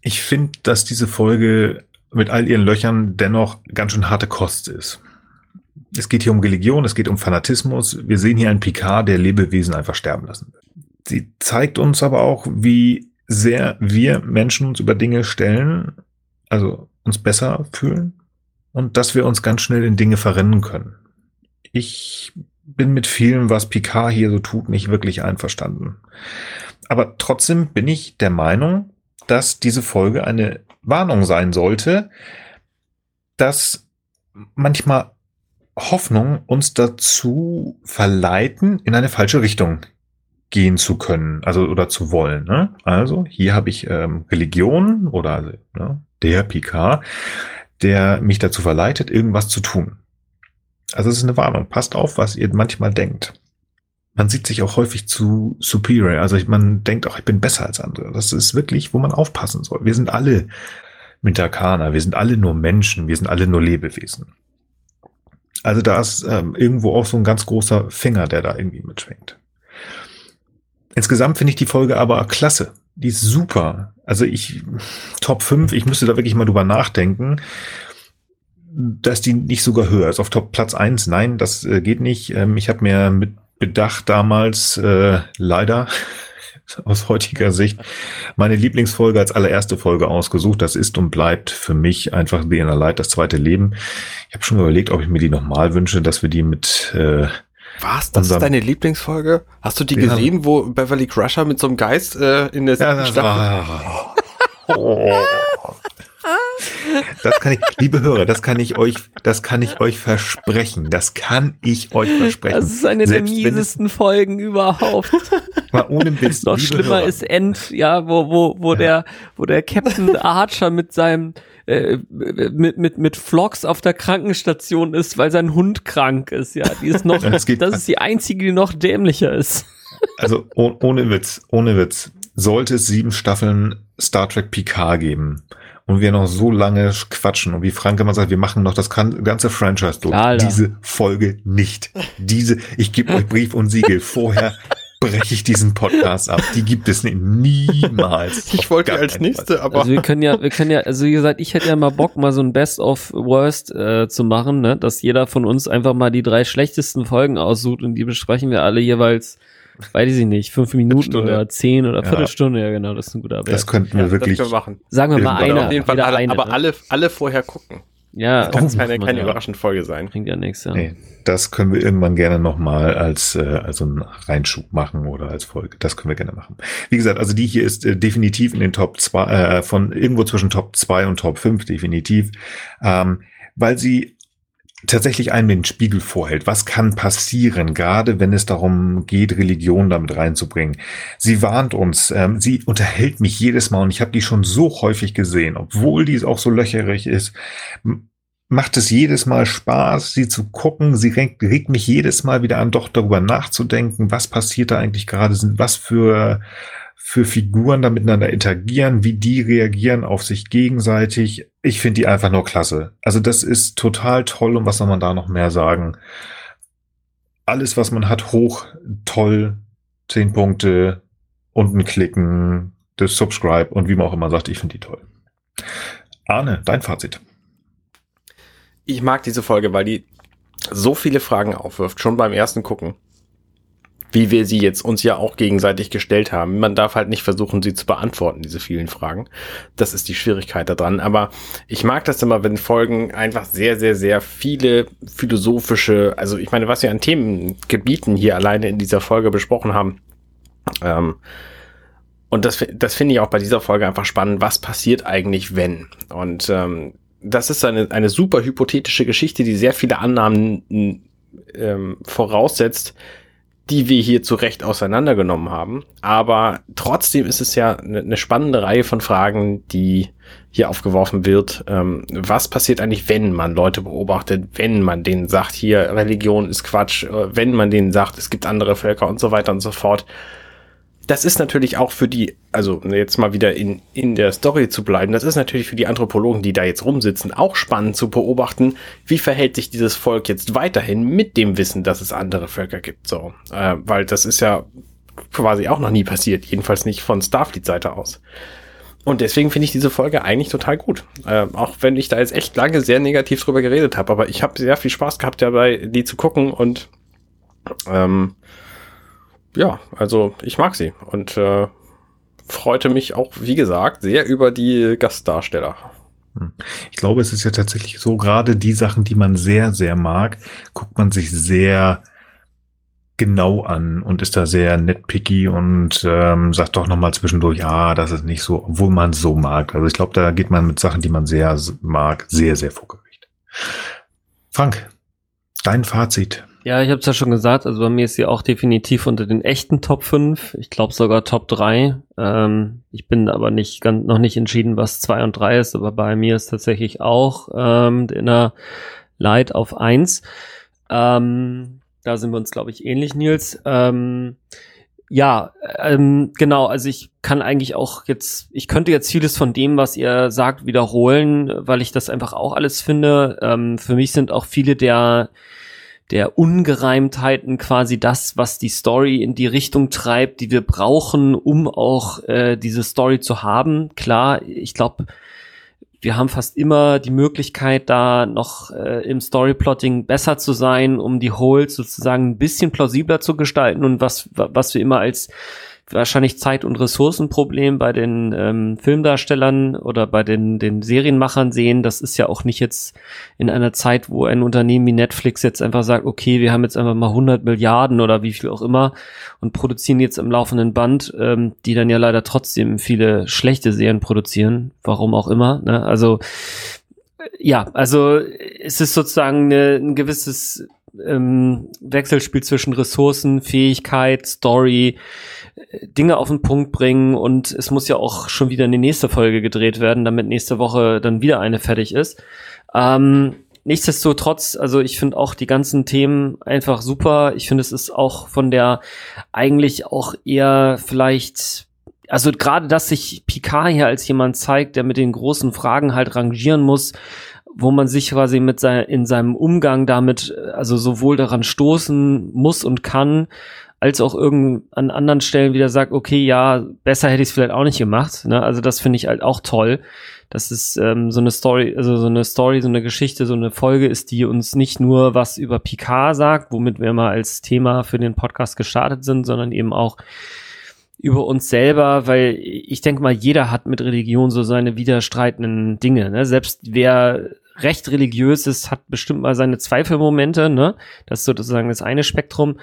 Ich finde, dass diese Folge mit all ihren Löchern dennoch ganz schön harte Kost ist. Es geht hier um Religion, es geht um Fanatismus. Wir sehen hier einen Picard, der Lebewesen einfach sterben lassen will. Sie zeigt uns aber auch, wie sehr wir Menschen uns über Dinge stellen, also uns besser fühlen und dass wir uns ganz schnell in Dinge verrennen können. Ich bin mit vielem, was Picard hier so tut, nicht wirklich einverstanden. Aber trotzdem bin ich der Meinung, dass diese Folge eine Warnung sein sollte, dass manchmal Hoffnung uns dazu verleiten, in eine falsche Richtung gehen zu können, also oder zu wollen. Ne? Also hier habe ich ähm, Religion oder ne, der Picard, der mich dazu verleitet, irgendwas zu tun. Also es ist eine Warnung. Passt auf, was ihr manchmal denkt. Man sieht sich auch häufig zu superior. Also man denkt auch, ich bin besser als andere. Das ist wirklich, wo man aufpassen soll. Wir sind alle Mitakaner. Wir sind alle nur Menschen. Wir sind alle nur Lebewesen. Also da ist ähm, irgendwo auch so ein ganz großer Finger, der da irgendwie mitschwingt. Insgesamt finde ich die Folge aber klasse. Die ist super. Also ich, Top 5, ich müsste da wirklich mal drüber nachdenken dass die nicht sogar höher ist. Auf Top Platz 1, nein, das äh, geht nicht. Ähm, ich habe mir mit Bedacht damals äh, leider aus heutiger Sicht meine Lieblingsfolge als allererste Folge ausgesucht. Das ist und bleibt für mich einfach The Inner Light, das zweite Leben. Ich habe schon überlegt, ob ich mir die nochmal wünsche, dass wir die mit äh, Was? Das ist deine Lieblingsfolge? Hast du die Ja. gesehen, wo Beverly Crusher mit so einem Geist äh, in der Ja, Staffel? oh. Das kann ich, liebe Hörer, das kann ich euch, das kann ich euch versprechen. Das kann ich euch versprechen. Das ist eine Selbst der wenn es miesesten Folgen überhaupt. mal ohne Witz, Noch schlimmer Hörer. ist End, ja, wo, wo, wo der, wo der Captain Archer mit seinem, äh, mit, mit, mit Vlogs auf der Krankenstation ist, weil sein Hund krank ist, ja. Die ist noch, Ja, das das, geht- ist die einzige, die noch dämlicher ist. Also oh, ohne Witz, ohne Witz. Sollte es sieben Staffeln Star Trek Picard geben und wir noch so lange quatschen und wie Frank immer sagt, wir machen noch das ganze Franchise durch. Klar, Alter. Diese Folge nicht. Diese, ich gebe euch Brief und Siegel. Vorher breche ich diesen Podcast ab. Die gibt es nicht. niemals. Ich wollte als nächste, aber Also wir können ja, wir können ja, also wie gesagt, ich hätte ja mal Bock, mal so ein Best of Worst äh, zu machen, ne? Dass jeder von uns einfach mal die drei schlechtesten Folgen aussucht und die besprechen wir alle jeweils, weiß ich nicht, fünf Minuten oder zehn oder Ja. Viertelstunde, ja genau, das ist ein guter Wert. Das könnten wir ja, wirklich. das können wir machen. Sagen wir mal einer. Auf jeden Fall, alle, eine, aber ne? alle, alle vorher gucken. Ja, Kann oh, keine, keine ja. überraschende Folge sein. Bringt ja nichts, ja. Nee, das können wir irgendwann gerne nochmal als, äh, als so einen Reinschub machen oder als Folge. Das können wir gerne machen. Wie gesagt, also die hier ist äh, definitiv in den Top 2, äh, von irgendwo zwischen Top 2 und Top 5 definitiv, ähm, weil sie tatsächlich einem den Spiegel vorhält. Was kann passieren, gerade wenn es darum geht, Religion damit reinzubringen? Sie warnt uns, ähm, sie unterhält mich jedes Mal und ich habe die schon so häufig gesehen, obwohl die auch so löcherig ist macht es jedes Mal Spaß, sie zu gucken. Sie regt, regt mich jedes Mal wieder an, doch darüber nachzudenken, was passiert da eigentlich gerade, sind was für, für Figuren da miteinander interagieren, wie die reagieren auf sich gegenseitig. Ich finde die einfach nur klasse. Also das ist total toll und was soll man da noch mehr sagen? Alles, was man hat, hoch, toll, zehn Punkte, unten klicken, das Subscribe und wie man auch immer sagt, ich finde die toll. Arne, dein Fazit. Ich mag diese Folge, weil die so viele Fragen aufwirft, schon beim ersten Gucken. Wie wir sie jetzt uns ja auch gegenseitig gestellt haben. Man darf halt nicht versuchen, sie zu beantworten, diese vielen Fragen. Das ist die Schwierigkeit daran. Aber ich mag das immer, wenn Folgen einfach sehr, sehr, sehr viele philosophische, also ich meine, was wir an Themengebieten hier alleine in dieser Folge besprochen haben. Ähm, und das, das finde ich auch bei dieser Folge einfach spannend. Was passiert eigentlich, wenn? Und ähm, das ist eine, eine super hypothetische Geschichte, die sehr viele Annahmen ähm, voraussetzt, die wir hier zu Recht auseinandergenommen haben. Aber trotzdem ist es ja eine, spannende Reihe von Fragen, die hier aufgeworfen wird. Ähm, was passiert eigentlich, wenn man Leute beobachtet, wenn man denen sagt, hier Religion ist Quatsch, äh, wenn man denen sagt, es gibt andere Völker und so weiter und so fort das ist natürlich auch für die, also jetzt mal wieder in, in der Story zu bleiben, das ist natürlich für die Anthropologen, die da jetzt rumsitzen, auch spannend zu beobachten, wie verhält sich dieses Volk jetzt weiterhin mit dem Wissen, dass es andere Völker gibt. So, äh, weil das ist ja quasi auch noch nie passiert, jedenfalls nicht von Starfleet-Seite aus. Und deswegen finde ich diese Folge eigentlich total gut. Äh, auch wenn ich da jetzt echt lange sehr negativ drüber geredet habe, aber ich habe sehr viel Spaß gehabt dabei, die zu gucken und ähm, ja, also ich mag sie und äh, freute mich auch, wie gesagt, sehr über die Gastdarsteller. Hm. Ich glaube, es ist ja tatsächlich so, gerade die Sachen, die man sehr, sehr mag, guckt man sich sehr genau an und ist da sehr netpicky und ähm, sagt doch nochmal zwischendurch, ah, das ist nicht so, obwohl man es so mag. Also ich glaube, da geht man mit Sachen, die man sehr mag, sehr, sehr vor Gericht. Frank, dein Fazit. Ja, ich habe es ja schon gesagt, also bei mir ist sie auch definitiv unter den echten Top 5. Ich glaube sogar Top 3. Ähm, ich bin aber nicht ganz, noch nicht entschieden, was 2 und 3 ist, aber bei mir ist tatsächlich auch ähm, Inner Light auf 1. Ähm, da sind wir uns, glaube ich, ähnlich, Nils. Ähm, ja, ähm, genau, also ich kann eigentlich auch jetzt, ich könnte jetzt vieles von dem, was ihr sagt, wiederholen, weil ich das einfach auch alles finde. Ähm, für mich sind auch viele der der Ungereimtheiten quasi das, was die Story in die Richtung treibt, die wir brauchen, um auch äh, diese Story zu haben. Klar, ich glaube, wir haben fast immer die Möglichkeit, da noch äh, im Storyplotting besser zu sein, um die Holes sozusagen ein bisschen plausibler zu gestalten und was, was wir immer als wahrscheinlich Zeit- und Ressourcenproblem bei den ähm, Filmdarstellern oder bei den, den Serienmachern sehen. Das ist ja auch nicht jetzt in einer Zeit, wo ein Unternehmen wie Netflix jetzt einfach sagt, okay, wir haben jetzt einfach mal 100 Milliarden oder wie viel auch immer und produzieren jetzt im laufenden Band, ähm, die dann ja leider trotzdem viele schlechte Serien produzieren, warum auch immer. Ne? Also ja, also es ist sozusagen eine, ein gewisses ähm, Wechselspiel zwischen Ressourcen, Fähigkeit, Story, Dinge auf den Punkt bringen und es muss ja auch schon wieder eine nächste Folge gedreht werden, damit nächste Woche dann wieder eine fertig ist. Ähm, nichtsdestotrotz, also ich finde auch die ganzen Themen einfach super. Ich finde, es ist auch von der eigentlich auch eher vielleicht also gerade, dass sich Picard hier als jemand zeigt, der mit den großen Fragen halt rangieren muss, wo man sich quasi mit sein, in seinem Umgang damit, also sowohl daran stoßen muss und kann, als auch irgend an anderen Stellen wieder sagt, okay, ja, besser hätte ich es vielleicht auch nicht gemacht. Ne? Also das finde ich halt auch toll, dass es ähm, so eine Story, also so eine Story, so eine Geschichte, so eine Folge ist, die uns nicht nur was über Picard sagt, womit wir mal als Thema für den Podcast gestartet sind, sondern eben auch über uns selber, weil ich denke mal, jeder hat mit Religion so seine widerstreitenden Dinge. Ne? Selbst wer recht religiös ist, hat bestimmt mal seine Zweifelmomente. Ne? Das ist sozusagen das eine Spektrum.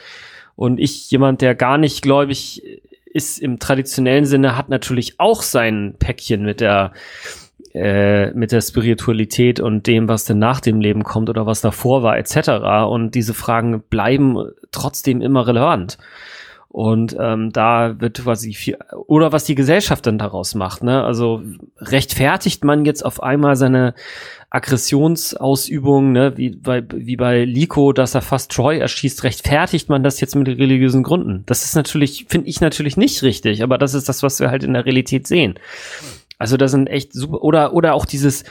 Und ich, jemand, der gar nicht gläubig ist im traditionellen Sinne, hat natürlich auch sein Päckchen mit der äh, mit der Spiritualität und dem, was denn nach dem Leben kommt oder was davor war, etc. Und diese Fragen bleiben trotzdem immer relevant. Und ähm, da wird quasi viel, oder was die Gesellschaft dann daraus macht, ne? Also rechtfertigt man jetzt auf einmal seine Aggressionsausübung, ne, wie bei, wie bei Liko, dass er fast Troy erschießt, rechtfertigt man das jetzt mit religiösen Gründen. Das ist natürlich, finde ich natürlich nicht richtig, aber das ist das, was wir halt in der Realität sehen. Also das sind echt super oder oder auch dieses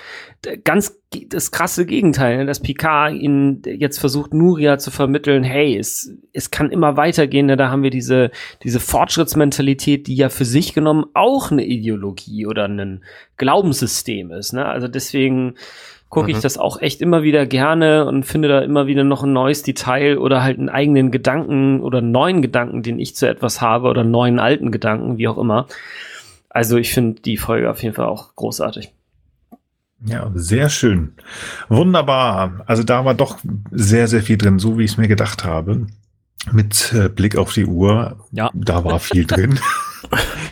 ganz das krasse Gegenteil, ne, dass Picard ihn jetzt versucht Nuria zu vermitteln, hey, es es kann immer weitergehen, ne? da haben wir diese diese Fortschrittsmentalität, die ja für sich genommen auch eine Ideologie oder ein Glaubenssystem ist, ne? Also deswegen gucke Mhm. ich das auch echt immer wieder gerne und finde da immer wieder noch ein neues Detail oder halt einen eigenen Gedanken oder einen neuen Gedanken, den ich zu etwas habe oder einen neuen alten Gedanken, wie auch immer. Also ich finde die Folge auf jeden Fall auch großartig. Ja, sehr schön. Wunderbar. Also da war doch sehr, sehr viel drin, so wie ich es mir gedacht habe. Mit äh, Blick auf die Uhr, Ja. da war viel drin.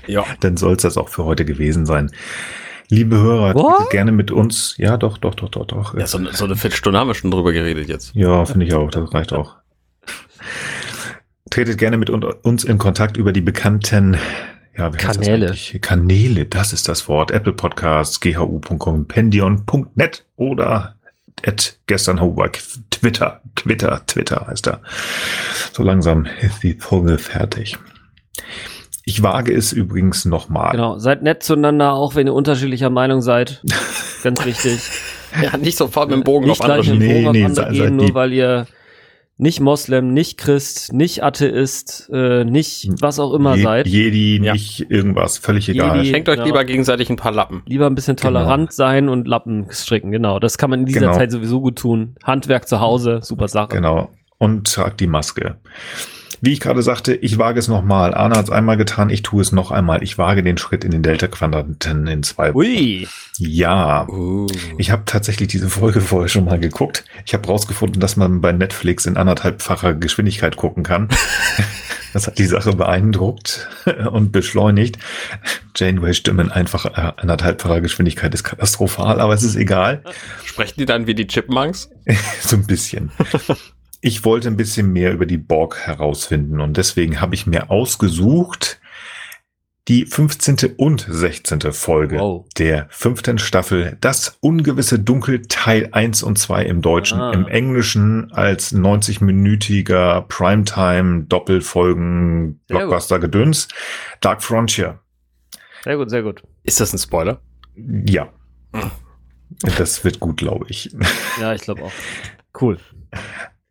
Ja. Dann soll es das auch für heute gewesen sein. Liebe Hörer, What? tretet gerne mit uns. Ja, doch, doch, doch, doch, doch. ja so, so eine Viertelstunde haben wir schon drüber geredet jetzt. Ja, finde ich auch. Das reicht auch. Tretet gerne mit un- uns in Kontakt über die bekannten ja, wie heißt das Kanäle. Kanäle, das ist das Wort. Apple Podcasts, ghu.com, pendion.net oder at gestern Homework, Twitter, Twitter, Twitter heißt er. So langsam ist die Folge fertig. Ich wage es übrigens nochmal. Genau. Seid nett zueinander, auch wenn ihr unterschiedlicher Meinung seid. Ganz wichtig. Ja, nicht sofort mit dem Bogen nicht auf andere gleich mit Nee, dem Bogen nee, auf andere sei- gehen, nur weil ihr nicht Moslem, nicht Christ, nicht Atheist, äh, nicht was auch immer Je- seid. Jedi, Ja. nicht irgendwas, völlig egal. Jedi. Schenkt euch Ja. lieber gegenseitig ein paar Lappen. Lieber ein bisschen Genau. tolerant sein und Lappen stricken, genau. Das kann man in dieser Genau. Zeit sowieso gut tun. Handwerk zu Hause, super Sache. Genau. Und tragt die Maske. Wie ich gerade sagte, ich wage es nochmal. Arne hat es einmal getan, ich tue es noch einmal. Ich wage den Schritt in den Delta-Quadranten in zwei Wochen. Ui, Ja. Uh. Ich habe tatsächlich diese Folge vorher schon mal geguckt. Ich habe rausgefunden, dass man bei Netflix in anderthalbfacher Geschwindigkeit gucken kann. Das hat die Sache beeindruckt und beschleunigt. Janeway Stimmen einfach äh, anderthalbfacher Geschwindigkeit ist katastrophal, aber es ist egal. Sprechen die dann wie die Chipmunks? so ein bisschen. Ich wollte ein bisschen mehr über die Borg herausfinden und deswegen habe ich mir ausgesucht die 15. und 16. Folge Wow. der fünften Staffel Das ungewisse Dunkel Teil 1 und 2 im Deutschen, Ah. im Englischen als 90-minütiger Primetime Doppelfolgen. Blockbuster Gedöns Dark Frontier. sehr gut, sehr gut. Ist das ein Spoiler? Ja. Das wird gut, glaube ich. Ja, ich glaube auch. Cool.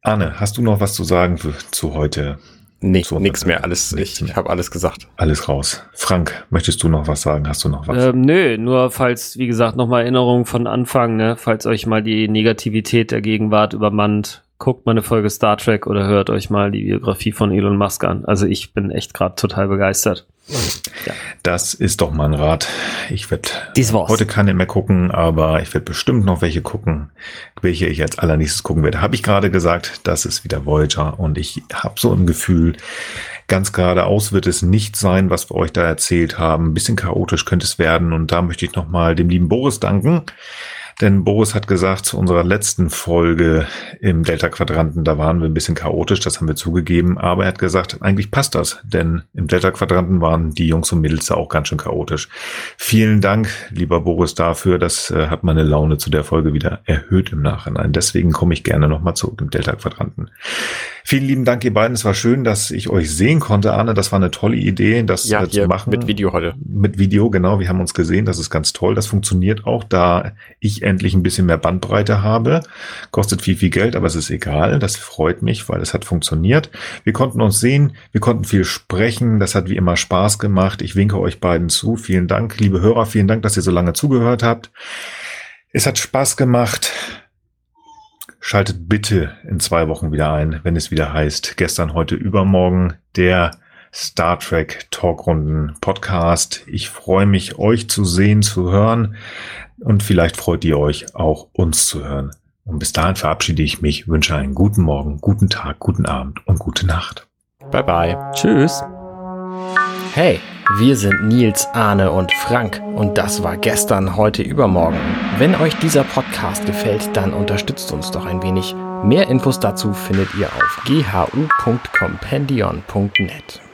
Arne, hast du noch was zu sagen für, zu heute? Nee, So, nix mehr. Alles, nichts ich, mehr. ich habe alles gesagt. Alles raus. Frank, möchtest du noch was sagen? Hast du noch was? Ähm, nö, nur falls, wie gesagt, nochmal Erinnerung von Anfang, ne, falls euch mal die Negativität der Gegenwart übermannt, guckt mal eine Folge Star Trek oder hört euch mal die Biografie von Elon Musk an. Also ich bin echt gerade total begeistert. Das ist doch mein Rat. Ich werde heute keine mehr gucken, aber ich werde bestimmt noch welche gucken, welche ich als allernächstes gucken werde. Habe ich gerade gesagt, das ist wieder Voyager und ich habe so ein Gefühl, ganz geradeaus wird es nicht sein, was wir euch da erzählt haben. Ein bisschen chaotisch könnte es werden und da möchte ich nochmal dem lieben Boris danken. Denn Boris hat gesagt, zu unserer letzten Folge im Delta-Quadranten, da waren wir ein bisschen chaotisch, das haben wir zugegeben, aber er hat gesagt, eigentlich passt das, denn im Delta-Quadranten waren die Jungs und Mädels da auch ganz schön chaotisch. Vielen Dank, lieber Boris, dafür. Das äh, hat meine Laune zu der Folge wieder erhöht im Nachhinein. Deswegen komme ich gerne nochmal zurück im Delta-Quadranten. Vielen lieben Dank, ihr beiden. Es war schön, dass ich euch sehen konnte, Arne. Das war eine tolle Idee, das Ja, äh, zu machen. mit Video heute. Mit Video, genau. Wir haben uns gesehen. Das ist ganz toll. Das funktioniert auch, da ich endlich ein bisschen mehr Bandbreite habe. Kostet viel, viel Geld, aber es ist egal. Das freut mich, weil es hat funktioniert. Wir konnten uns sehen. Wir konnten viel sprechen. Das hat wie immer Spaß gemacht. Ich winke euch beiden zu. Vielen Dank, liebe Hörer. Vielen Dank, dass ihr so lange zugehört habt. Es hat Spaß gemacht. Schaltet bitte in zwei Wochen wieder ein, wenn es wieder heißt, gestern, heute, übermorgen, der Star Trek Talkrunden Podcast. Ich freue mich, euch zu sehen, zu hören und vielleicht freut ihr euch auch, uns zu hören. Und bis dahin verabschiede ich mich, wünsche einen guten Morgen, guten Tag, guten Abend und gute Nacht. Bye bye. Tschüss. Hey, wir sind Nils, Arne und Frank und das war gestern, heute, übermorgen. Wenn euch dieser Podcast gefällt, dann unterstützt uns doch ein wenig. Mehr Infos dazu findet ihr auf ghu.compendion.net.